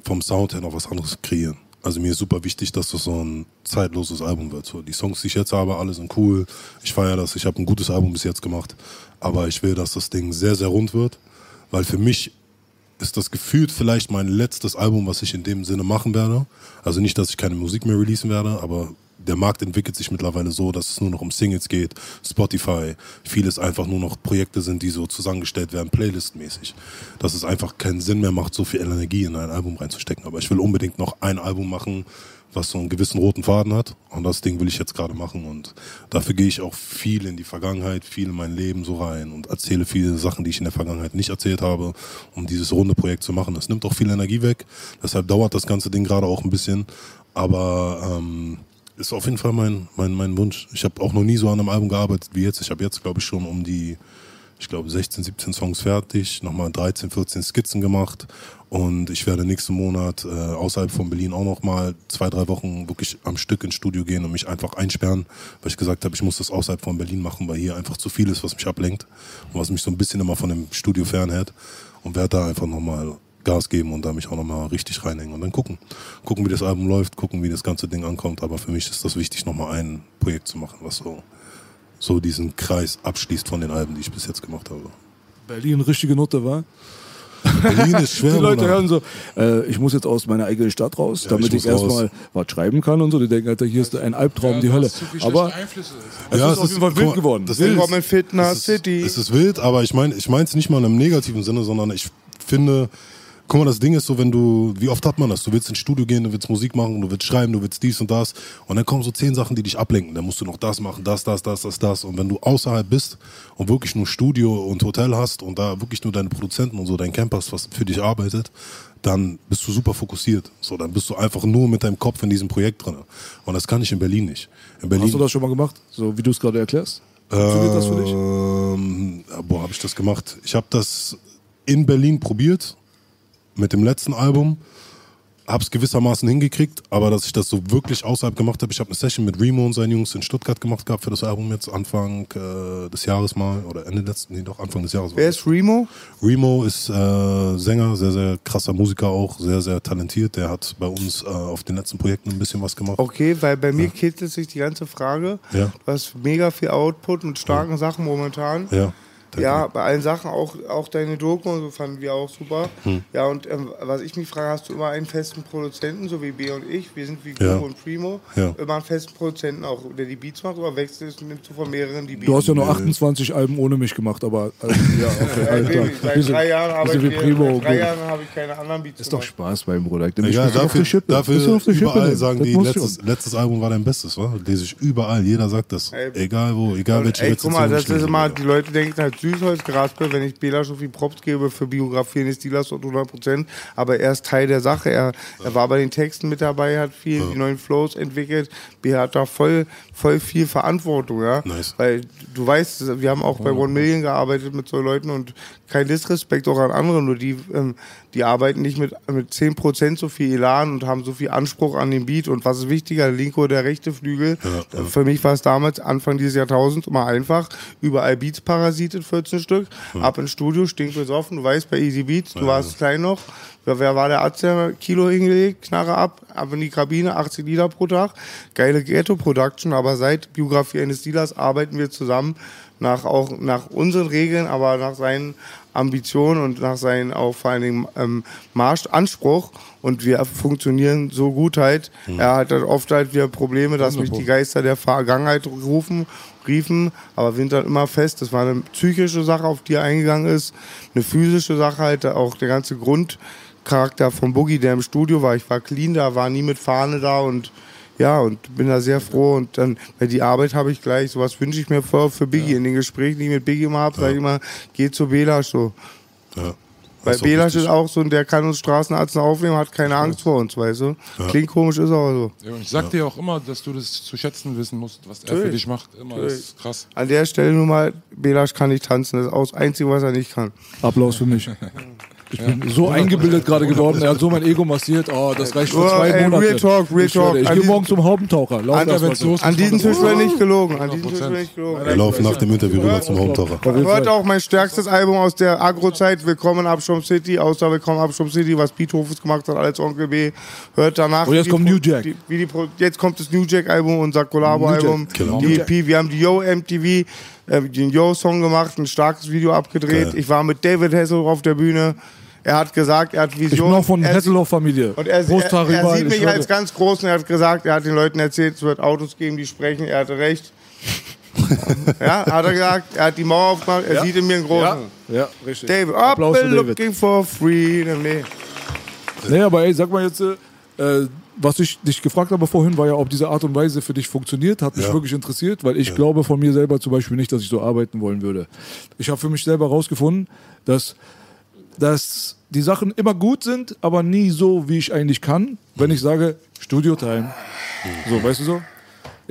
[SPEAKER 1] vom Sound her noch was anderes kreieren. Also mir ist super wichtig, dass das so ein zeitloses Album wird. So, die Songs, die ich jetzt habe, alle sind cool. Ich feiere das. Ich habe ein gutes Album bis jetzt gemacht. Aber ich will, dass das Ding sehr, sehr rund wird. Weil für mich ist das gefühlt vielleicht mein letztes Album, was ich in dem Sinne machen werde. Also nicht, dass ich keine Musik mehr releasen werde, aber der Markt entwickelt sich mittlerweile so, dass es nur noch um Singles geht, Spotify, vieles einfach nur noch Projekte sind, die so zusammengestellt werden, playlistmäßig. Dass es einfach keinen Sinn mehr macht, so viel Energie in ein Album reinzustecken. Aber ich will unbedingt noch ein Album machen, was so einen gewissen roten Faden hat. Und das Ding will ich jetzt gerade machen. Und dafür gehe ich auch viel in die Vergangenheit, viel in mein Leben so rein und erzähle viele Sachen, die ich in der Vergangenheit nicht erzählt habe, um dieses runde Projekt zu machen. Das nimmt auch viel Energie weg. Deshalb dauert das ganze Ding gerade auch ein bisschen. Aber ähm, ist auf jeden Fall mein, mein, mein Wunsch. Ich habe auch noch nie so an einem Album gearbeitet wie jetzt. Ich habe jetzt, glaube ich, schon um die, ich glaube, 16, 17 Songs fertig, nochmal 13, 14 Skizzen gemacht und ich werde nächsten Monat äh, außerhalb von Berlin auch nochmal zwei, drei Wochen wirklich am Stück ins Studio gehen und mich einfach einsperren, weil ich gesagt habe, ich muss das außerhalb von Berlin machen, weil hier einfach zu viel ist, was mich ablenkt und was mich so ein bisschen immer von dem Studio fernhält und werde da einfach nochmal Gas geben und da mich auch nochmal richtig reinhängen und dann gucken. Gucken, wie das Album läuft, gucken, wie das ganze Ding ankommt, aber für mich ist das wichtig, nochmal ein Projekt zu machen, was so so diesen Kreis abschließt von den Alben, die ich bis jetzt gemacht habe.
[SPEAKER 2] Berlin, richtige Note, war?
[SPEAKER 1] Berlin ist schwer.
[SPEAKER 2] Die Leute hören so, äh, ich muss jetzt aus meiner eigenen Stadt raus,
[SPEAKER 1] Ja,
[SPEAKER 2] damit
[SPEAKER 1] ich
[SPEAKER 2] ich, erstmal was schreiben kann und so. Die denken, Alter, hier ist ein Albtraum, die
[SPEAKER 4] du
[SPEAKER 2] Hölle. Aber
[SPEAKER 4] Einflüsse.
[SPEAKER 2] es ist auf jeden Fall wild geworden.
[SPEAKER 1] Das
[SPEAKER 3] Willkommen
[SPEAKER 1] ist-
[SPEAKER 3] in Fitner
[SPEAKER 1] es ist,
[SPEAKER 3] City.
[SPEAKER 1] Es ist wild, aber ich meine ich es nicht mal in einem negativen Sinne, sondern ich finde, guck mal, das Ding ist so, wenn du, wie oft hat man das? Du willst ins Studio gehen, du willst Musik machen, du willst schreiben, du willst dies und das und dann kommen so zehn Sachen, die dich ablenken. Dann musst du noch das machen, das, das, das, das, das und wenn du außerhalb bist und wirklich nur Studio und Hotel hast und da wirklich nur deine Produzenten und so, dein Camp hast, was für dich arbeitet, dann bist du super fokussiert. So, dann bist du einfach nur mit deinem Kopf in diesem Projekt drin. Und das kann ich in Berlin nicht. In Berlin,
[SPEAKER 2] Hast du das schon mal gemacht? So wie du es gerade erklärst? Funktioniert das für dich?
[SPEAKER 1] ähm, boah, habe ich das gemacht. Ich habe das in Berlin probiert mit dem letzten Album. Hab's gewissermaßen hingekriegt, aber dass ich das so wirklich außerhalb gemacht habe, ich habe eine Session mit Remo und seinen Jungs in Stuttgart gemacht gehabt für das Album jetzt Anfang äh, des Jahres mal oder Ende letzten, nee, doch Anfang des Jahres.
[SPEAKER 3] Wer ist Remo?
[SPEAKER 1] Remo ist äh, Sänger, sehr, sehr krasser Musiker auch, sehr, sehr talentiert. Der hat bei uns äh, auf den letzten Projekten ein bisschen was gemacht.
[SPEAKER 3] Okay, weil bei mir kitzelt sich die ganze Frage.
[SPEAKER 1] Ja.
[SPEAKER 3] Du hast mega viel Output und starken Sachen momentan.
[SPEAKER 1] Ja. Danke.
[SPEAKER 3] Ja, bei allen Sachen, auch, auch deine Doku und so fanden wir auch super.
[SPEAKER 1] Hm.
[SPEAKER 3] Ja, und ähm, was ich mich frage, hast du immer einen festen Produzenten, so wie B und ich? Wir sind wie
[SPEAKER 1] Ja.
[SPEAKER 3] Guru und Primo.
[SPEAKER 1] Ja.
[SPEAKER 3] Immer einen festen Produzenten auch, der die Beats macht, oder wechselst nimmst du von mehreren die Beats?
[SPEAKER 2] Du hast ja nur 28 Alben ohne mich gemacht, aber also, ja, okay, alles klar.
[SPEAKER 3] Seit
[SPEAKER 2] Wir sind-
[SPEAKER 3] drei Jahren
[SPEAKER 2] wir
[SPEAKER 3] arbeite
[SPEAKER 2] sind wie
[SPEAKER 3] ich,
[SPEAKER 2] Primo.
[SPEAKER 3] seit drei Jahren habe ich keine anderen Beats
[SPEAKER 2] Ist doch. Spaß beim Bruder. Ich auf
[SPEAKER 1] dafür, dafür
[SPEAKER 2] auf Schippe
[SPEAKER 1] überall sagen
[SPEAKER 2] Das
[SPEAKER 1] die, letztes, letztes Album war dein Bestes, wa? Lese ich überall, jeder sagt das.
[SPEAKER 3] Ey.
[SPEAKER 1] egal wo, egal welche
[SPEAKER 3] Ey,
[SPEAKER 1] letzte
[SPEAKER 3] guck mal, das ist immer, die Leute denken halt Süßholzgeraspel, wenn ich Bela so viel Props gebe für Biografien ist Stilas und 100 Prozent, aber er ist Teil der Sache. Er, er war bei den Texten mit dabei, hat viel die neuen Flows entwickelt. Bela hat da voll, voll viel Verantwortung, ja.
[SPEAKER 1] Nice.
[SPEAKER 3] Weil du weißt, wir haben auch bei One Million gearbeitet mit so Leuten und kein Disrespekt auch an andere, nur die, ähm, die arbeiten nicht mit, mit 10% so viel Elan und haben so viel Anspruch an den Beat. Und was ist wichtiger, der linke oder der rechte Flügel? Für mich war es damals, Anfang dieses Jahrtausends, immer einfach. Überall Beats parasitet, 14 Stück. Ab ins Studio, stinkbesoffen. Du weißt, bei Easy Beats, du warst klein noch. Wer, wer war der Arzt, der Kilo hingelegt, Knarre ab, ab in die Kabine, 80 Liter pro Tag. Geile Ghetto-Production, aber seit Biografie eines Dealers arbeiten wir zusammen nach auch nach unseren Regeln, aber nach seinen Ambitionen und nach seinen auch vor allen Dingen ähm, Marsch Anspruch und wir funktionieren so gut halt. Er hat halt oft halt wieder Probleme, dass mich die Geister der Vergangenheit rufen, riefen, aber wir sind dann immer fest. Das war eine psychische Sache, auf die er eingegangen ist, eine physische Sache halt, auch der ganze Grundcharakter von Boogie, der im Studio war. Ich war clean da, war nie mit Fahne da und ja, und bin da sehr froh. Und dann, weil die Arbeit habe ich gleich, sowas wünsche ich mir vor für Biggie. In den Gesprächen, die ich mit Biggie immer habe, sage ich immer, geh zu Belasch so.
[SPEAKER 1] Ja.
[SPEAKER 3] Weil
[SPEAKER 1] Das ist auch
[SPEAKER 3] Belasch ist auch so, und der kann uns Straßenarzt aufnehmen, hat keine Angst vor uns, weißt du? Klingt komisch, ist aber so.
[SPEAKER 4] Ja, und ich sag dir auch immer, dass du das zu schätzen wissen musst, was er für
[SPEAKER 3] Natürlich.
[SPEAKER 4] dich macht. Immer, das ist krass.
[SPEAKER 3] An der Stelle nur mal, Belasch kann nicht tanzen, das ist auch das Einzige, was er nicht kann.
[SPEAKER 2] Applaus für mich. Ich bin so eingebildet gerade geworden. Er hat so mein Ego massiert. Oh, das reicht für
[SPEAKER 3] Oh,
[SPEAKER 2] zwei
[SPEAKER 3] ey,
[SPEAKER 2] Monate.
[SPEAKER 3] Real Talk, Real
[SPEAKER 2] ich
[SPEAKER 3] Talk.
[SPEAKER 2] Ich
[SPEAKER 3] An
[SPEAKER 2] gehe morgen zum Haubentaucher. Lauf
[SPEAKER 4] Alter,
[SPEAKER 2] erst
[SPEAKER 4] wenn's los ist,
[SPEAKER 3] An
[SPEAKER 4] man
[SPEAKER 3] Tisch wird nicht gelogen, an diesem Tisch
[SPEAKER 4] 100%.
[SPEAKER 3] wird nicht gelogen.
[SPEAKER 1] Wir laufen nach dem Interview rüber zum Haupentaucher.
[SPEAKER 3] Hört auch mein stärkstes Album aus der Agro-Zeit, Willkommen Abstrom City, außer Willkommen Abstrom City, was Pete Hofes gemacht hat als Onkel B. Hört danach.
[SPEAKER 2] Und jetzt
[SPEAKER 3] wie die
[SPEAKER 2] kommt New Jack.
[SPEAKER 3] Die, wie die Pro jetzt kommt das New Jack-Album, unser Collabo-Album.
[SPEAKER 1] Genau.
[SPEAKER 3] Die EP, wir haben die Yo MTV, äh, den Yo-Song gemacht, ein starkes Video abgedreht.
[SPEAKER 1] Geil.
[SPEAKER 3] Ich war mit David Hasselhoff auf der Bühne. Er hat gesagt, er hat Vision.
[SPEAKER 2] Ich bin auch von
[SPEAKER 3] er,
[SPEAKER 2] Hasselhoff-Familie.
[SPEAKER 3] und er,
[SPEAKER 2] Prost,
[SPEAKER 3] er, er sieht
[SPEAKER 2] ich
[SPEAKER 3] mich als ganz groß und er hat gesagt, er hat den Leuten erzählt, es wird Autos geben, die sprechen. Er hatte recht. ja, hat er gesagt. Er hat die Mauer aufgemacht. Er
[SPEAKER 2] Ja.
[SPEAKER 3] sieht in mir einen großen.
[SPEAKER 2] Ja, ja, richtig.
[SPEAKER 3] David,
[SPEAKER 2] Applaus
[SPEAKER 3] up
[SPEAKER 2] für David.
[SPEAKER 3] looking for freedom. Nee.
[SPEAKER 2] Nee, aber ey, sag mal jetzt, äh, was ich dich gefragt habe vorhin, war ja, ob diese Art und Weise für dich funktioniert. Hat mich
[SPEAKER 1] Ja.
[SPEAKER 2] wirklich interessiert, weil ich glaube von mir selber zum Beispiel nicht, dass ich so arbeiten wollen würde. Ich habe für mich selber herausgefunden, dass, dass die Sachen immer gut sind, aber nie so, wie ich eigentlich kann. Wenn ich sage, Studio-Time. So, weißt du so?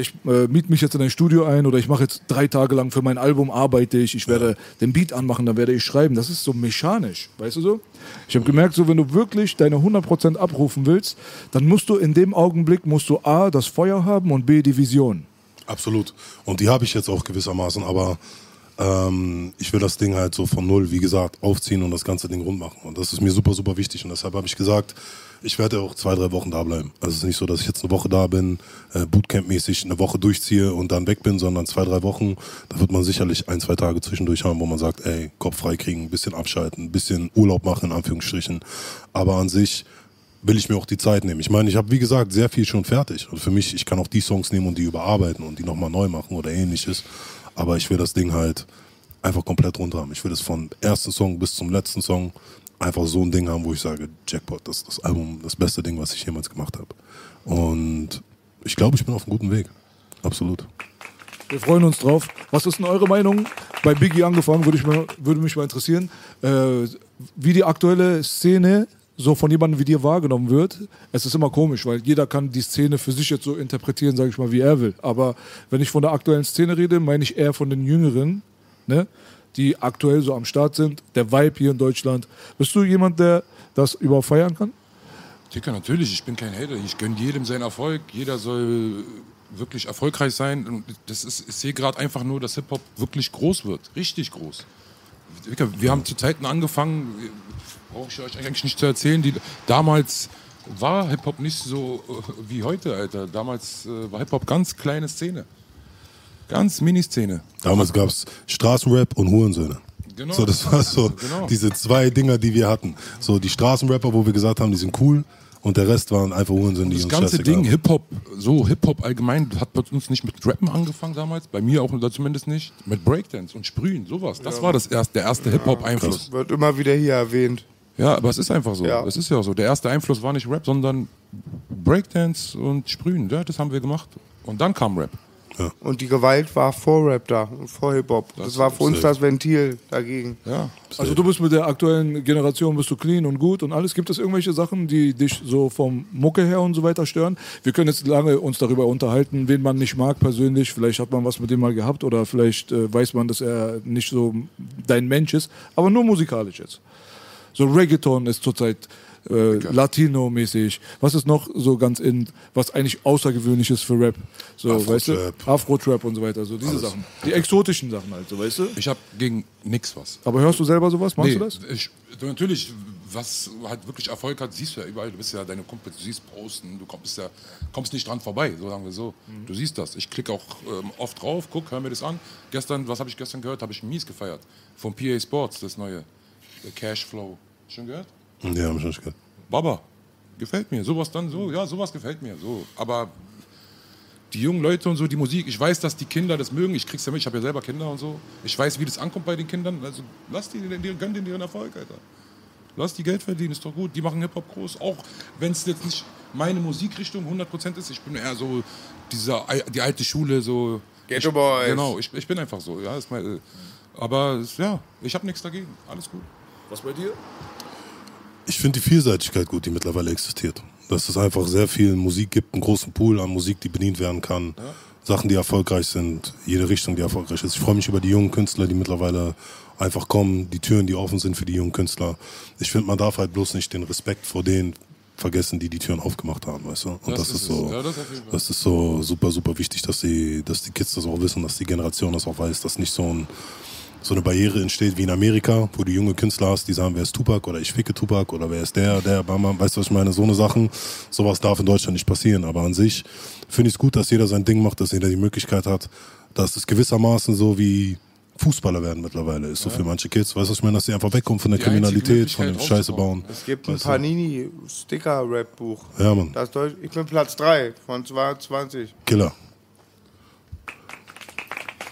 [SPEAKER 2] ich äh, miete mich jetzt in ein Studio ein oder ich mache jetzt drei Tage lang für mein Album arbeite ich, ich werde den Beat anmachen, dann werde ich schreiben. Das ist so mechanisch, weißt du so? Ich habe gemerkt, so wenn du wirklich deine 100% abrufen willst, dann musst du in dem Augenblick, musst du A, das Feuer haben und B, die Vision.
[SPEAKER 1] Absolut. Und die habe ich jetzt auch gewissermaßen, aber ähm, ich will das Ding halt so von null, wie gesagt, aufziehen und das ganze Ding rund machen. Und das ist mir super, super wichtig. Und deshalb habe ich gesagt, ich werde auch zwei, drei Wochen da bleiben. Also es ist nicht so, dass ich jetzt eine Woche da bin, äh, Bootcamp-mäßig eine Woche durchziehe und dann weg bin, sondern zwei, drei Wochen. Da wird man sicherlich ein, zwei Tage zwischendurch haben, wo man sagt, ey, Kopf frei kriegen, ein bisschen abschalten, ein bisschen Urlaub machen, in Anführungsstrichen. Aber an sich will ich mir auch die Zeit nehmen. Ich meine, ich habe, wie gesagt, sehr viel schon fertig. Und für mich, ich kann auch die Songs nehmen und die überarbeiten und die nochmal neu machen oder ähnliches. Aber ich will das Ding halt einfach komplett runter haben. Ich will es von ersten Song bis zum letzten Song einfach so ein Ding haben, wo ich sage, Jackpot, das ist das Album, das beste Ding, was ich jemals gemacht habe. Und ich glaube, ich bin auf einem guten Weg. Absolut.
[SPEAKER 2] Wir freuen uns drauf. Was ist denn eure Meinung? Bei Biggie angefangen, würde, ich mal, würde mich mal interessieren, äh, wie die aktuelle Szene so von jemandem wie dir wahrgenommen wird. Es ist immer komisch, weil jeder kann die Szene für sich jetzt so interpretieren, sage ich mal, wie er will. Aber wenn ich von der aktuellen Szene rede, meine ich eher von den Jüngeren, ne? die aktuell so am Start sind, der Vibe hier in Deutschland. Bist du jemand, der das überhaupt feiern kann?
[SPEAKER 4] Dicker, natürlich, ich bin kein Hater. Ich gönne jedem seinen Erfolg. Jeder soll wirklich erfolgreich sein. Das ist, ich sehe gerade einfach nur, dass Hip-Hop wirklich groß wird. Richtig groß. Wir haben zu Zeiten angefangen, brauche ich euch eigentlich nicht zu erzählen, die, damals war Hip-Hop nicht so äh, wie heute, Alter. Damals äh, war Hip-Hop ganz kleine Szene. Ganz Mini-Szene.
[SPEAKER 1] Damals gab es Straßenrap und Hurensöhne.
[SPEAKER 4] Genau.
[SPEAKER 1] So, das war so
[SPEAKER 4] Genau.
[SPEAKER 1] diese zwei Dinger, die wir hatten. So die Straßenrapper, wo wir gesagt haben, die sind cool und der Rest waren einfach Hurensöhne, die
[SPEAKER 4] Das
[SPEAKER 1] uns
[SPEAKER 4] ganze Ding. Hip-Hop, so Hip-Hop allgemein, hat bei uns nicht mit Rappen angefangen damals, bei mir auch oder zumindest nicht, mit Breakdance und Sprühen, sowas. Das war das erste, der erste Hip-Hop-Einfluss.
[SPEAKER 3] Wird immer wieder hier erwähnt.
[SPEAKER 4] Ja, aber es ist einfach so.
[SPEAKER 3] Ja.
[SPEAKER 4] Es ist ja auch so. Der erste Einfluss war nicht Rap, sondern Breakdance und Sprühen. Ja, das haben wir gemacht. Und dann kam Rap.
[SPEAKER 3] Und die Gewalt war vor Rap da und vor Hip-Hop. Das,
[SPEAKER 4] Das
[SPEAKER 3] war für uns das Ventil dagegen.
[SPEAKER 4] Ja.
[SPEAKER 2] Also du bist mit der aktuellen Generation, bist du clean und gut und alles. Gibt es irgendwelche Sachen, die dich so vom Mucke her und so weiter stören? Wir können jetzt lange uns darüber unterhalten, wen man nicht mag persönlich. Vielleicht hat man was mit dem mal gehabt oder vielleicht äh, weiß man, dass er nicht so dein Mensch ist. Aber nur musikalisch jetzt. So Reggaeton ist zurzeit äh, Latino-mäßig. Was ist noch so ganz in, was eigentlich außergewöhnlich ist für Rap? So, weißt du?
[SPEAKER 1] Afro-Trap.
[SPEAKER 2] Afro-Trap und so weiter. So diese Sachen. Die exotischen Sachen halt, so, weißt du?
[SPEAKER 4] Ich habe gegen nix was.
[SPEAKER 2] Aber hörst du selber sowas? Machst
[SPEAKER 4] Nee,
[SPEAKER 2] du das?
[SPEAKER 4] Ich, natürlich, was halt wirklich Erfolg hat, siehst du ja überall. Du bist ja deine Kumpels, du siehst Posten, du kommst ja kommst nicht dran vorbei, so sagen wir so.
[SPEAKER 2] Mhm.
[SPEAKER 4] Du siehst das. Ich klicke auch ähm, oft drauf, guck, hör mir das an. Gestern, was habe ich gestern gehört? Habe ich mies gefeiert. Vom PA Sports, das neue. Cashflow. Schon gehört?
[SPEAKER 1] Ja, hab ich nicht gehört.
[SPEAKER 4] Baba. Gefällt mir. Sowas dann so, ja, sowas gefällt mir. So. Aber die jungen Leute und so, die Musik, ich weiß, dass die Kinder das mögen. Ich krieg's ja mit, ich habe ja selber Kinder und so. Ich weiß, wie das ankommt bei den Kindern. Also lass die, die gönn denen ihren Erfolg, Alter. Lass die Geld verdienen, ist doch gut. Die machen Hip-Hop groß. Auch wenn es jetzt nicht meine Musikrichtung 100% ist. Ich bin eher so dieser, die alte Schule, so.
[SPEAKER 3] Ghetto
[SPEAKER 4] ich,
[SPEAKER 3] Boys.
[SPEAKER 4] Genau, ich, ich bin einfach so. Ja, ist mein, aber es- ja, ich habe nichts dagegen. Alles gut.
[SPEAKER 2] Was bei dir?
[SPEAKER 1] Ich finde die Vielseitigkeit gut, die mittlerweile existiert. Dass es einfach sehr viel Musik gibt, einen großen Pool an Musik, die bedient werden kann. Sachen, die erfolgreich sind, jede Richtung, die erfolgreich ist. Ich freue mich über die jungen Künstler, die mittlerweile einfach kommen, die Türen, die offen sind für die jungen Künstler. Ich finde, man darf halt bloß nicht den Respekt vor denen vergessen, die die Türen aufgemacht haben, weißt du? Und das,
[SPEAKER 4] Das
[SPEAKER 1] ist
[SPEAKER 4] ist
[SPEAKER 1] so.
[SPEAKER 4] Ja, das
[SPEAKER 1] das ist so super, super wichtig, dass die, dass die Kids das auch wissen, dass die Generation das auch weiß, dass nicht so ein so eine Barriere entsteht wie in Amerika, wo du junge Künstler hast, die sagen, wer ist Tupac oder ich ficke Tupac oder wer ist der, der, Bama, weißt du, was ich meine? So eine Sachen, sowas darf in Deutschland nicht passieren. Aber an sich finde ich es gut, dass jeder sein Ding macht, dass jeder die Möglichkeit hat, dass es gewissermaßen so wie Fußballer werden mittlerweile ist, so für manche Kids, weißt du, was ich meine, dass sie einfach wegkommen von der
[SPEAKER 4] Die
[SPEAKER 1] Kriminalität, von dem Scheiße bauen.
[SPEAKER 3] Es gibt ein? Panini-Sticker-Rap-Buch.
[SPEAKER 1] Ja, Mann,
[SPEAKER 3] Das Deutsch, ich bin Platz 3 von 22.
[SPEAKER 1] Killer.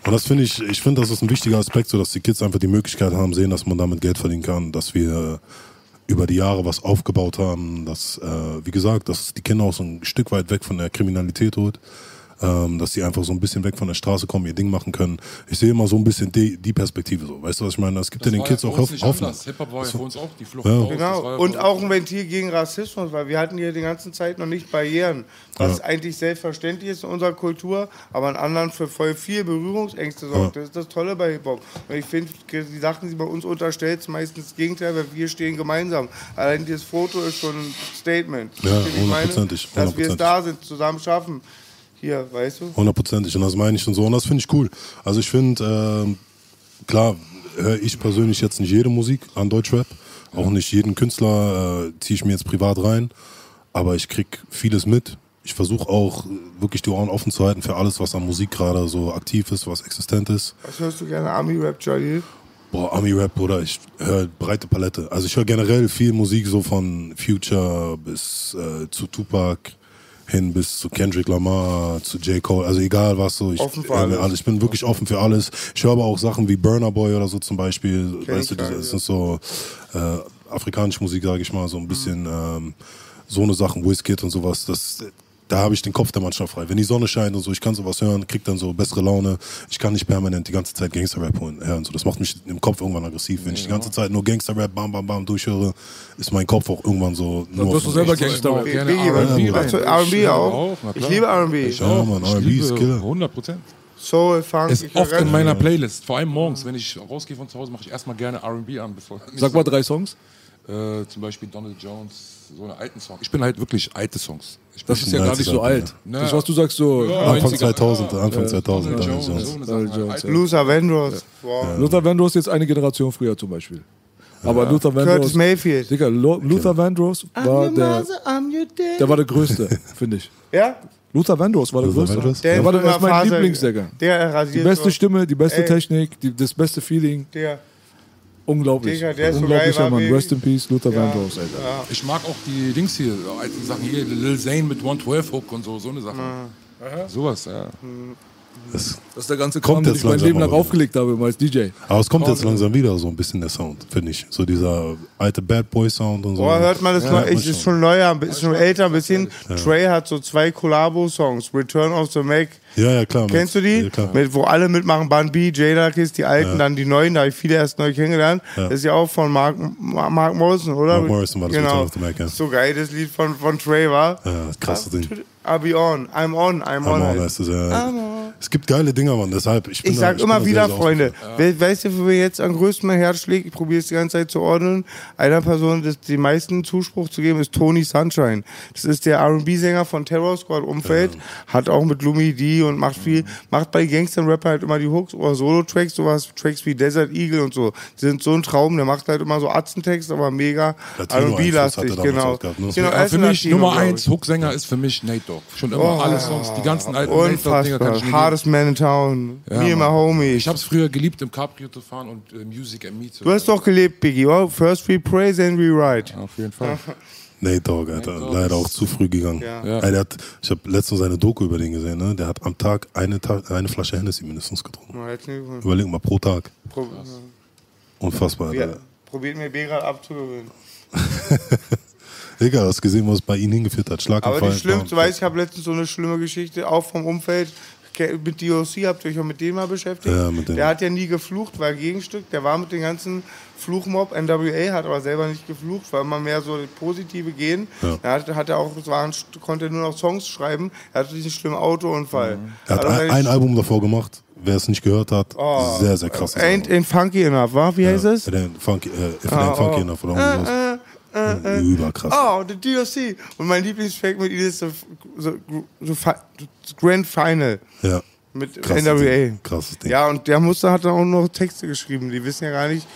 [SPEAKER 1] Und das finde ich, ich finde, das ist ein wichtiger Aspekt, so dass die Kids einfach die Möglichkeit haben, sehen, dass man damit Geld verdienen kann, dass wir über die Jahre was aufgebaut haben, dass, äh, wie gesagt, dass die Kinder auch so ein Stück weit weg von der Kriminalität holt. Ähm, dass die einfach so ein bisschen weg von der Straße kommen, ihr Ding machen können. Ich sehe immer so ein bisschen die, die Perspektive so. Weißt du, was ich meine? Es gibt ja den Kids auch Hoffnung.
[SPEAKER 4] anders. Hip-Hop war ja für uns auch die Flucht
[SPEAKER 1] Ja.
[SPEAKER 4] raus. Das
[SPEAKER 3] Genau.
[SPEAKER 4] ja
[SPEAKER 3] Und auch ein Ventil gegen Rassismus, weil wir hatten hier die ganze Zeit noch nicht Barrieren, was
[SPEAKER 1] Ja.
[SPEAKER 3] eigentlich selbstverständlich ist in unserer Kultur, aber in anderen für voll viel Berührungsängste sorgt. Das ist das Tolle bei Hip-Hop. Und ich finde, die Sachen, die bei uns unterstellt, sind meistens das Gegenteil, weil wir stehen gemeinsam. Allein dieses Foto ist schon ein Statement.
[SPEAKER 1] Ja, hundertprozentig,
[SPEAKER 3] Dass wir es da sind, zusammen schaffen. Hier, weißt du?
[SPEAKER 1] Hundertprozentig. Und das meine ich und so. Und das finde ich cool. Also ich finde, ähm, klar, höre ich persönlich jetzt nicht jede Musik an Deutschrap. Auch nicht jeden Künstler äh, ziehe ich mir jetzt privat rein. Aber ich krieg vieles mit. Ich versuche auch äh, wirklich die Ohren offen zu halten für alles, was an Musik gerade so aktiv ist, was existent ist.
[SPEAKER 3] Was hörst du gerne? Army-Rap, Jalil?
[SPEAKER 1] Boah, Ami-Rap oder ich höre breite Palette. Also ich höre generell viel Musik so von Future bis äh, zu Tupac hin bis zu Kendrick Lamar, zu J. Cole, also egal was so. Ich,
[SPEAKER 3] Offen für alles.
[SPEAKER 1] also ich bin wirklich offen für alles. Ich höre aber auch Sachen wie Burner Boy oder so zum Beispiel.
[SPEAKER 3] Kenn
[SPEAKER 1] weißt du, das ist so äh, afrikanische Musik, sage ich mal, so ein bisschen ähm, so eine Sachen, Wizkid und sowas. Das, da habe ich den Kopf der Mannschaft frei. Wenn die Sonne scheint und so, ich kann sowas hören, krieg dann so bessere Laune. Ich kann nicht permanent die ganze Zeit Gangster-Rap hören. hören. So, das macht mich im Kopf irgendwann aggressiv. Wenn ich die ganze Zeit nur Gangster-Rap, bam, bam, bam durchhöre, ist mein Kopf auch irgendwann so
[SPEAKER 2] Dann
[SPEAKER 1] nur
[SPEAKER 2] wirst du selber
[SPEAKER 4] Ich höre
[SPEAKER 2] Gangster.
[SPEAKER 4] immer gerne
[SPEAKER 3] Biggie, was-
[SPEAKER 4] R&B
[SPEAKER 3] auch? Ich liebe R&B.
[SPEAKER 4] Ich
[SPEAKER 1] Ja. Mann, R&B ist
[SPEAKER 4] liebe
[SPEAKER 1] Killer.
[SPEAKER 4] 100 Prozent.
[SPEAKER 3] Soul, Funk.
[SPEAKER 4] Ist oft in meiner Playlist. Vor allem morgens, wenn ich rausgehe von zu Hause, mache ich erstmal gerne R&B an. Bevor,
[SPEAKER 2] Sag mal drei Songs.
[SPEAKER 4] Äh, zum Beispiel Donald Jones, so eine alten Song. Ich bin halt wirklich alte Songs. Ich
[SPEAKER 2] Das ist ja gar nicht so alt.
[SPEAKER 4] Ja.
[SPEAKER 2] Das, was du sagst, so
[SPEAKER 1] Anfang
[SPEAKER 4] 90er.
[SPEAKER 1] 2000, Anfang
[SPEAKER 4] Ja.
[SPEAKER 1] 2000.
[SPEAKER 4] Donald
[SPEAKER 1] Donald
[SPEAKER 4] Jones,
[SPEAKER 1] Jones.
[SPEAKER 2] ja.
[SPEAKER 3] Luther Vandross. Wow.
[SPEAKER 2] Luther Vandross jetzt eine Generation früher zum Beispiel. Aber Luther
[SPEAKER 3] Curtis
[SPEAKER 2] Vandross,
[SPEAKER 3] Mayfield.
[SPEAKER 2] Digga, Luther Vandross war der, der war der größte, finde ich.
[SPEAKER 3] Ja?
[SPEAKER 2] Luther Vandross war der
[SPEAKER 1] Luther
[SPEAKER 2] größte.
[SPEAKER 1] Vandross?
[SPEAKER 2] Der war der, ist mein Lieblingssänger.
[SPEAKER 3] Der
[SPEAKER 2] Die
[SPEAKER 3] rasiert
[SPEAKER 2] beste
[SPEAKER 3] so.
[SPEAKER 2] Stimme, die beste
[SPEAKER 3] Ey.
[SPEAKER 2] Technik, die, das beste Feeling.
[SPEAKER 3] Der.
[SPEAKER 2] Unglaublich.
[SPEAKER 3] Digga, der ist so
[SPEAKER 2] Unglaublicher
[SPEAKER 3] geil, war
[SPEAKER 2] Mann. Rest in Peace, Luther
[SPEAKER 3] Ja.
[SPEAKER 2] Vandross, Alter.
[SPEAKER 4] Ich mag auch die Dings hier, alten Sachen hier, Lil Zane mit 112 Hook und so, so eine Sache. Sowas, ja.
[SPEAKER 1] Das,
[SPEAKER 2] Das ist der ganze
[SPEAKER 1] Kommt
[SPEAKER 2] Kram, den ich mein Leben lang
[SPEAKER 1] wieder.
[SPEAKER 2] aufgelegt habe als DJ.
[SPEAKER 1] aber es kommt jetzt langsam wieder so ein bisschen der Sound, finde ich. So dieser alte Bad Boy Sound und so.
[SPEAKER 3] Boah, hört man das
[SPEAKER 1] Ja,
[SPEAKER 3] noch? Ich ist schon neuer, ist schon älter ein bisschen. Trey hat so zwei Collabo-Songs. Return of the Mac.
[SPEAKER 1] Ja, ja, klar.
[SPEAKER 3] Kennst du die?
[SPEAKER 1] Ja.
[SPEAKER 3] Mit, wo alle mitmachen, Bun B, Jada Kiss, die alten,
[SPEAKER 1] Ja.
[SPEAKER 3] dann die neuen, da habe ich viele erst neu kennengelernt.
[SPEAKER 1] Ja.
[SPEAKER 3] Das ist ja auch von Mark, Mark, Morrison, oder?
[SPEAKER 1] Mark Morrison war das
[SPEAKER 3] genau.
[SPEAKER 1] Of the Mac, ja.
[SPEAKER 3] So geil, das Lied von, von Trey war.
[SPEAKER 1] Ja, krasses Ding.
[SPEAKER 3] I'll be on, I'm on, I'm on.
[SPEAKER 1] Hammer,
[SPEAKER 3] halt.
[SPEAKER 1] heißt es, ja. Es gibt geile Dinger, Mann. Deshalb, ich,
[SPEAKER 3] Ich
[SPEAKER 1] da-
[SPEAKER 3] sag
[SPEAKER 1] bin
[SPEAKER 3] immer
[SPEAKER 1] da
[SPEAKER 3] wieder,
[SPEAKER 1] sehr, sehr
[SPEAKER 3] Freunde, we weißt du, wo mir jetzt am größten mein Herz schlägt? Ich probiere es die ganze Zeit zu ordnen. Einer Person, das die meisten Zuspruch zu geben, ist Tony Sunshine. Das ist der R&B-Sänger von Terror Squad Umfeld, hat auch mit Lumi D und macht viel, macht bei Gangster-Rapper halt immer die Hooks oder Solo-Tracks, sowas, Tracks wie Desert Eagle und so. Die sind so ein Traum, der macht halt immer so Atzentext, aber mega R&B-lastig, genau.
[SPEAKER 1] gehabt, ne?
[SPEAKER 3] genau
[SPEAKER 4] Ja, für mich
[SPEAKER 3] Latino,
[SPEAKER 4] Nummer eins Hooksänger ist für mich Nate Dogg. Schon immer
[SPEAKER 3] Oh.
[SPEAKER 4] alle Songs, die ganzen alten Nate Dogg-Dinger
[SPEAKER 3] Unfassbar. Hardest Man in Town.
[SPEAKER 4] Ja,
[SPEAKER 3] Me and my
[SPEAKER 4] Mann.
[SPEAKER 3] homies.
[SPEAKER 4] Ich hab's früher geliebt, im Cabrio zu fahren und äh, Music and Me zu
[SPEAKER 3] Du hast doch gelebt, Biggie. Oh, first we praise and we write.
[SPEAKER 4] Auf jeden Fall.
[SPEAKER 1] Nate Dogg, Alter.
[SPEAKER 4] Nate Dogg
[SPEAKER 1] Leider auch zu früh gegangen.
[SPEAKER 3] Ja.
[SPEAKER 4] Ja.
[SPEAKER 1] Der hat, ich habe letztens seine Doku über den gesehen, ne? Der hat am Tag eine, Ta eine Flasche Hennessy mindestens getrunken. Überleg mal, pro Tag.
[SPEAKER 3] Pro-
[SPEAKER 1] Unfassbar,
[SPEAKER 3] Ja,
[SPEAKER 1] Alter.
[SPEAKER 3] probiert mir B gerade abzugewöhnen.
[SPEAKER 1] Egal, hast gesehen, was bei ihnen hingeführt hat. Schlaganfall.
[SPEAKER 3] Aber die schlimmste,
[SPEAKER 1] bam.
[SPEAKER 3] weiß ich, habe letztens so eine schlimme Geschichte, auch vom Umfeld. Mit DOC habt ihr euch auch mit dem mal beschäftigt?
[SPEAKER 1] Ja, mit dem.
[SPEAKER 3] Der hat ja nie geflucht, war Gegenstück. Der war mit dem ganzen Fluchmob. NWA hat aber selber nicht geflucht, war immer mehr so positive Gehen.
[SPEAKER 1] Ja.
[SPEAKER 3] Er hat, hat er auch, es waren, konnte nur noch Songs schreiben. Er hatte diesen schlimmen Autounfall.
[SPEAKER 1] Er hat
[SPEAKER 3] Also
[SPEAKER 1] ein, ein Album davor gemacht. Wer es nicht gehört hat,
[SPEAKER 3] Oh.
[SPEAKER 1] sehr, sehr krass.
[SPEAKER 3] Ain't, ain't funky enough, wa? Wie heißt es?
[SPEAKER 1] Funky, äh, if
[SPEAKER 3] Ah,
[SPEAKER 1] ain't funky
[SPEAKER 3] oh.
[SPEAKER 1] enough oder irgendwas.
[SPEAKER 3] Äh,
[SPEAKER 1] Überkrass.
[SPEAKER 3] Oh, the DOC. Und mein Lieblingstrack mit ihnen ist so, so, so, Grand Final
[SPEAKER 1] Ja,
[SPEAKER 3] mit
[SPEAKER 1] krasses
[SPEAKER 3] NWA.
[SPEAKER 1] Ding. Krasses Ding.
[SPEAKER 3] Ja, und der Muster hat dann auch noch Texte geschrieben. Die wissen ja gar nicht,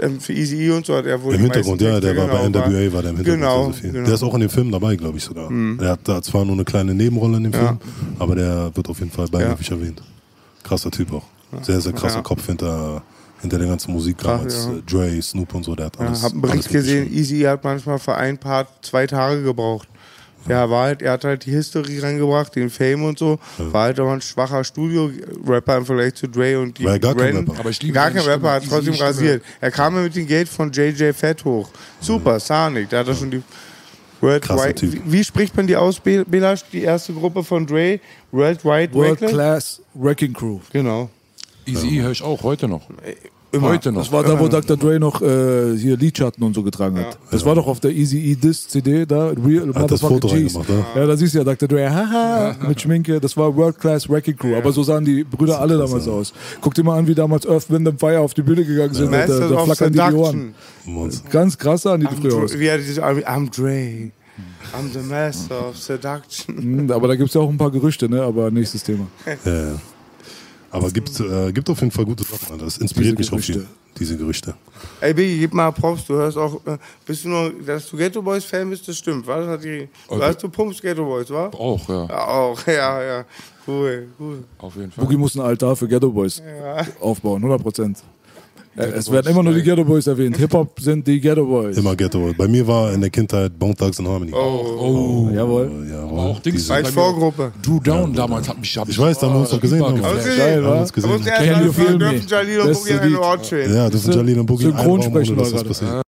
[SPEAKER 3] ähm, für Easy E und so hat er wohl
[SPEAKER 1] Im Hintergrund, ja, der war bei NWA, war der im Hintergrund
[SPEAKER 3] Genau,
[SPEAKER 1] viel.
[SPEAKER 3] genau.
[SPEAKER 1] Der ist auch in dem Film dabei, glaube ich sogar. Der hat da zwar nur eine kleine Nebenrolle in dem Film, aber der wird auf jeden Fall beiläufig erwähnt. Krasser Typ auch. Sehr, sehr krasser
[SPEAKER 3] Ja.
[SPEAKER 1] Kopf hinter, hinter der ganzen Musik damals.
[SPEAKER 3] ja.
[SPEAKER 1] Äh, Dre, Snoop und so, der hat
[SPEAKER 3] Ja,
[SPEAKER 1] alles.
[SPEAKER 3] hab einen
[SPEAKER 1] alles
[SPEAKER 3] Bericht gesehen. Easy E hat manchmal für ein Part zwei Tage gebraucht. Ja, war halt, er hat halt die History reingebracht, den Fame und so. War halt aber ein schwacher Studio-Rapper im Vergleich zu Dre und die
[SPEAKER 1] War ja gar kein
[SPEAKER 3] Ren.
[SPEAKER 1] Rapper.
[SPEAKER 4] Aber ich liebe
[SPEAKER 3] Gar kein Rapper, hat trotzdem
[SPEAKER 4] Stimme.
[SPEAKER 3] rasiert. Er kam ja mit dem Geld von JJ Fett hoch. Super, Sonic, da hat er schon die. Worldwide. Wie, wie spricht man die aus, Be- Belasch? Die erste Gruppe von Dre? Worldwide
[SPEAKER 2] World
[SPEAKER 3] Reckless?
[SPEAKER 2] Class Wrecking Crew.
[SPEAKER 3] Genau.
[SPEAKER 4] Easy höre ich auch heute noch.
[SPEAKER 3] Immer.
[SPEAKER 4] Heute noch.
[SPEAKER 2] Das war da, wo Dr. Dre noch äh, hier Lidschatten und so getragen hat. Das war doch auf der Easy E Disc CD da. Real
[SPEAKER 1] Hat das Foto
[SPEAKER 2] G's.
[SPEAKER 1] reingemacht, ne?
[SPEAKER 2] Ja, da siehst du ja Dr. Dre, haha, mit Schminke. Das war World Class Wrecking Crew. Aber so sahen die Brüder alle damals aus. Guck dir mal an, wie damals Earth, Wind and Fire auf die Bühne gegangen sind. Da,
[SPEAKER 3] Masters
[SPEAKER 2] da
[SPEAKER 3] of
[SPEAKER 2] flackern die Ohren. Ganz krass sahen die
[SPEAKER 3] I'm,
[SPEAKER 2] früher aus.
[SPEAKER 3] Dre, wie er dieses, I'm Dre. I'm the master of seduction.
[SPEAKER 2] Hm, Aber da gibt es ja auch ein paar Gerüchte, ne? Aber nächstes Thema.
[SPEAKER 1] Ja, ja. Aber gibt, äh, gibt auf jeden Fall gute Sachen. Das inspiriert
[SPEAKER 2] Diese
[SPEAKER 1] mich viel,
[SPEAKER 2] Gerüchte.
[SPEAKER 1] diese Gerüchte.
[SPEAKER 3] Ey, Biggie, gib mal Props. Du hörst auch, äh, bist du nur, dass du Ghetto Boys Fan bist, das stimmt. Was hat die, du
[SPEAKER 4] Okay.
[SPEAKER 3] hast du pumpst Ghetto Boys, wa?
[SPEAKER 4] Auch, ja.
[SPEAKER 3] Ja, auch, ja, ja. Cool, cool.
[SPEAKER 4] Auf jeden Fall.
[SPEAKER 2] Boogie muss ein Altar für Ghetto Boys aufbauen, 100 Prozent. Es werden immer nur die Ghetto Boys erwähnt. Hip-Hop sind die Ghetto Boys.
[SPEAKER 1] Immer Ghetto. Bei mir war in der Kindheit Bone Thugs and Harmony.
[SPEAKER 4] Oh,
[SPEAKER 2] Jawohl.
[SPEAKER 1] Ja,
[SPEAKER 4] aber auch Dings.
[SPEAKER 3] Als Vorgruppe.
[SPEAKER 4] Drew Down damals hat mich. Hab
[SPEAKER 1] Ich weiß, da haben wir uns doch gesehen.
[SPEAKER 4] übergeflasht.
[SPEAKER 1] Haben.
[SPEAKER 3] Okay.
[SPEAKER 2] Geil,
[SPEAKER 1] Haben uns gesehen.
[SPEAKER 3] mal
[SPEAKER 2] you feel me?
[SPEAKER 3] dürfen Jalil und Boogie einen. Ort chillen.
[SPEAKER 1] Ja, dürfen Jalil und Boogie in einem Raum,
[SPEAKER 2] Synchronsprechen
[SPEAKER 1] ohne dass
[SPEAKER 2] war
[SPEAKER 1] was passiert.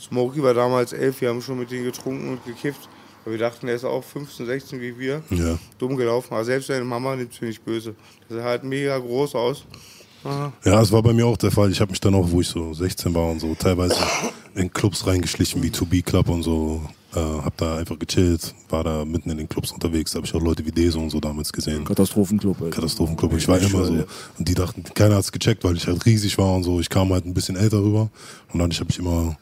[SPEAKER 3] Smokey war damals elf, wir haben schon mit denen getrunken und gekifft. Aber wir dachten, er ist auch 15, 16 wie wir.
[SPEAKER 1] Ja.
[SPEAKER 3] Dumm gelaufen. Aber selbst seine Mama nimmt es mir nicht böse. Das sah halt mega groß aus.
[SPEAKER 1] Ja, es war bei mir auch der Fall. Ich habe mich dann auch, wo ich so 16 war und so, teilweise in Clubs reingeschlichen, wie 2B Club und so. Äh, hab da einfach gechillt, war da mitten in den Clubs unterwegs. Da habe ich auch Leute wie Deso und so damals gesehen.
[SPEAKER 2] Katastrophenclub, Alter.
[SPEAKER 1] Katastrophenclub. Ich war immer so. Und die dachten, keiner hat's gecheckt, weil ich halt riesig war und so. Ich kam halt ein bisschen älter rüber. Und dann habe ich immer,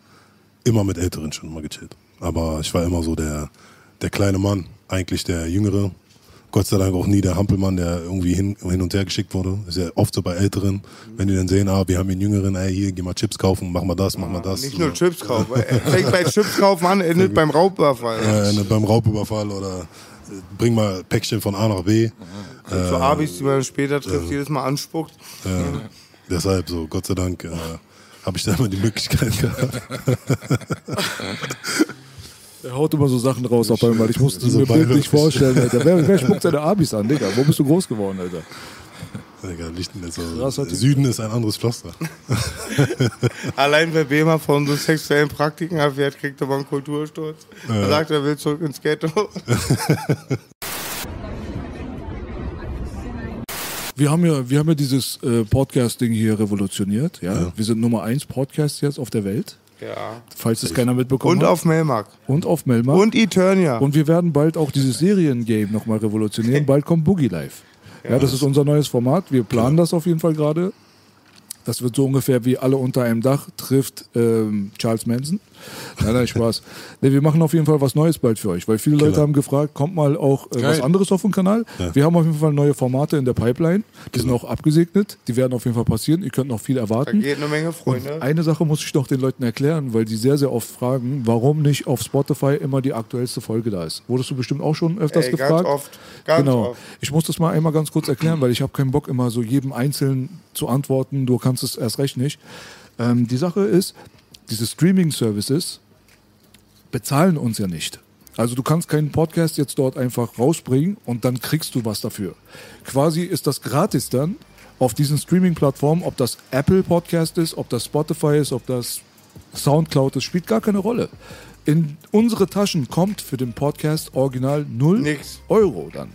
[SPEAKER 1] immer mit Älteren schon immer gechillt. Aber ich war immer so der, der kleine Mann, eigentlich der Jüngere. Gott sei Dank auch nie der Hampelmann, der irgendwie hin, hin und her geschickt wurde. Ist ja oft so bei Älteren, wenn die dann sehen, ah, wir haben hier einen Jüngeren, ey, hier, geh mal Chips kaufen, mach mal das, mach mal das.
[SPEAKER 3] Nicht nur Chips kaufen. Er fängt bei Chips kaufen an, endet beim Raubüberfall.
[SPEAKER 1] äh, ne, beim Raubüberfall oder äh, bring mal Päckchen von A nach B.
[SPEAKER 3] So Abis, die man später trifft, jedes Mal anspuckt.
[SPEAKER 1] Äh, deshalb so, Gott sei Dank, äh, habe ich da immer die Möglichkeit gehabt.
[SPEAKER 2] Er haut immer so Sachen raus auf einmal. Ich musste
[SPEAKER 1] So
[SPEAKER 2] mir bildlich
[SPEAKER 1] beiläufig.
[SPEAKER 2] vorstellen, Alter. Wer, wer spuckt seine Abis an, Digga? Wo bist du groß geworden, Alter?
[SPEAKER 1] Digga, Lichten ist so,
[SPEAKER 2] Krasser Typ.
[SPEAKER 1] Süden ist ein anderes Pflaster.
[SPEAKER 3] Allein wer Bema von so sexuellen Praktiken erfährt, kriegt er mal einen Kultursturz. Er sagt, er will zurück ins Ghetto.
[SPEAKER 2] Wir haben ja, wir haben ja dieses äh, Podcasting hier revolutioniert. Ja? Wir sind Nummer 1 Podcast jetzt auf der Welt.
[SPEAKER 3] Ja.
[SPEAKER 2] Falls es keiner mitbekommen
[SPEAKER 3] Und
[SPEAKER 2] hat.
[SPEAKER 3] auf Melmark.
[SPEAKER 2] und auf Melma.
[SPEAKER 3] Und Eternia.
[SPEAKER 2] Und wir werden bald auch dieses Seriengame nochmal revolutionieren. Bald kommt Boogie Live. Ja, das ist unser neues Format. Wir planen das auf jeden Fall gerade. Das wird so ungefähr wie alle unter einem Dach trifft ähm, Charles Manson. Nein, nein, Spaß. Nee, wir machen auf jeden Fall was Neues bald für euch, weil viele Leute haben gefragt, kommt mal auch äh, was anderes auf den Kanal. Wir haben auf jeden Fall neue Formate in der Pipeline. Die sind auch abgesegnet. Die werden auf jeden Fall passieren. Ihr könnt noch viel
[SPEAKER 3] Da
[SPEAKER 2] erwarten.
[SPEAKER 3] geht eine Menge Freunde.
[SPEAKER 2] Eine Sache muss ich noch den Leuten erklären, weil die sehr, sehr oft fragen, warum nicht auf Spotify immer die aktuellste Folge da ist. Wurdest du bestimmt auch schon öfters
[SPEAKER 3] Ey,
[SPEAKER 2] gefragt?
[SPEAKER 3] ganz oft. Ganz
[SPEAKER 2] genau.
[SPEAKER 3] oft.
[SPEAKER 2] Ich muss das mal einmal ganz kurz erklären, weil ich habe keinen Bock, immer so jedem Einzelnen zu antworten. Du kannst es erst recht nicht. Ähm, die Sache ist, diese Streaming-Services bezahlen uns ja nicht. Also du kannst keinen Podcast jetzt dort einfach rausbringen und dann kriegst du was dafür. Quasi ist das gratis dann auf diesen Streaming-Plattformen, ob das Apple Podcast ist, ob das Spotify ist, ob das Soundcloud ist, spielt gar keine Rolle. In unsere Taschen kommt für den Podcast original 0
[SPEAKER 3] Nix.
[SPEAKER 2] Euro dann.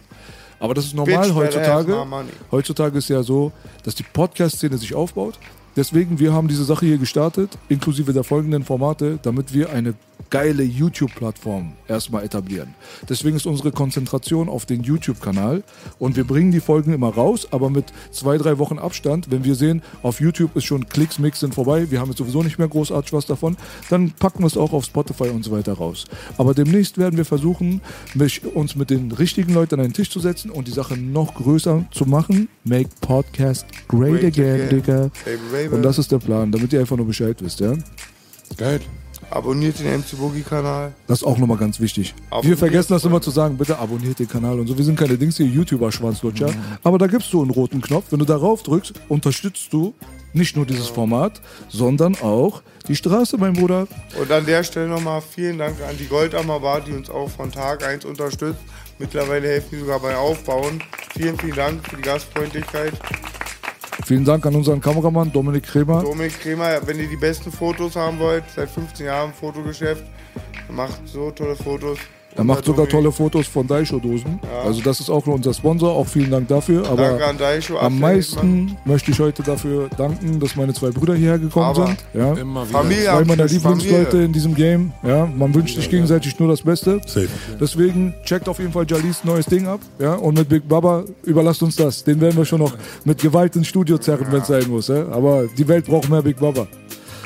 [SPEAKER 2] Aber das ist normal
[SPEAKER 3] Bitch,
[SPEAKER 2] heutzutage. Heutzutage ist ja so, dass die Podcast-Szene sich aufbaut. Deswegen, wir haben diese Sache hier gestartet, inklusive der folgenden Formate, damit wir eine geile YouTube-Plattform erstmal etablieren. Deswegen ist unsere Konzentration auf den YouTube-Kanal und wir bringen die Folgen immer raus, aber mit zwei, drei Wochen Abstand. Wenn wir sehen, auf YouTube ist schon Klicks, Mix sind vorbei, wir haben jetzt sowieso nicht mehr großartig was davon, dann packen wir es auch auf Spotify und so weiter raus. Aber demnächst werden wir versuchen, mich, uns mit den richtigen Leuten an einen Tisch zu setzen und die Sache noch größer zu machen. Make Podcast great,
[SPEAKER 3] Great
[SPEAKER 2] again,
[SPEAKER 3] again.
[SPEAKER 2] Digga. Und das ist der Plan, damit ihr einfach nur Bescheid wisst, ja?
[SPEAKER 4] Geil.
[SPEAKER 3] Abonniert den MC Boogie Kanal.
[SPEAKER 2] Das ist auch nochmal ganz wichtig. Wir
[SPEAKER 3] Abonniert,
[SPEAKER 2] vergessen das immer zu sagen, bitte abonniert den Kanal und so. Wir sind keine Dings hier, YouTuber-Schwanzlutscher. Aber da gibst du einen roten Knopf. Wenn du darauf drückst, unterstützt du nicht nur dieses Format, sondern auch die Straße, mein Bruder.
[SPEAKER 3] Und an der Stelle nochmal vielen Dank an die Goldammer Bar, die uns auch von Tag 1 unterstützt. Mittlerweile helfen die sogar bei Aufbauen. Vielen, vielen Dank für die Gastfreundlichkeit.
[SPEAKER 2] Vielen Dank an unseren Kameramann Dominik Kremer.
[SPEAKER 3] Dominik Kremer, wenn ihr die besten Fotos haben wollt, seit 15 Jahren Fotogeschäft, macht so tolle Fotos.
[SPEAKER 2] Er macht sogar tolle Fotos von Daisho-Dosen. Also das ist auch unser Sponsor. Auch vielen Dank dafür. Aber
[SPEAKER 3] Danke an Daisho.
[SPEAKER 2] am meisten möchte ich heute dafür danken, dass meine zwei Brüder hierher gekommen
[SPEAKER 3] Aber
[SPEAKER 2] sind. Ja.
[SPEAKER 4] Immer wieder.
[SPEAKER 3] Familie
[SPEAKER 2] Zwei meiner Lieblingsleute
[SPEAKER 3] Familie.
[SPEAKER 2] in diesem Game. Ja, man wünscht sich gegenseitig nur das Beste.
[SPEAKER 1] Safe.
[SPEAKER 2] Deswegen checkt auf jeden Fall Jalis neues Ding ab. Ja, und mit Big Baba überlasst uns das. Den werden wir schon noch mit Gewalt ins Studio zerren, wenn es sein muss. Ja? Aber die Welt braucht mehr Big Baba.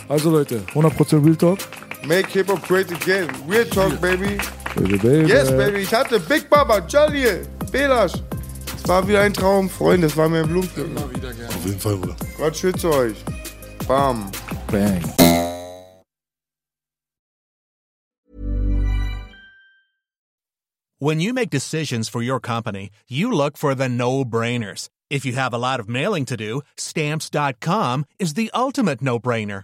[SPEAKER 2] Also Leute, 100% Real Talk.
[SPEAKER 3] Make Hip-Hop great again. Real Talk, baby.
[SPEAKER 2] Baby, baby.
[SPEAKER 3] Yes, baby. Ich hatte Big Baba, Jolly, Belasch. Es war wieder ein Traum, Freunde. Es war mir ein Blumenpflücken.
[SPEAKER 4] Immer wieder gerne.
[SPEAKER 1] Auf jeden Fall, Bruder.
[SPEAKER 3] Gott schütze euch. Bam.
[SPEAKER 2] Bang.
[SPEAKER 6] When you make decisions for your company, you look for the no brainers. If you have a lot of mailing to do, stamps.com is the ultimate no brainer.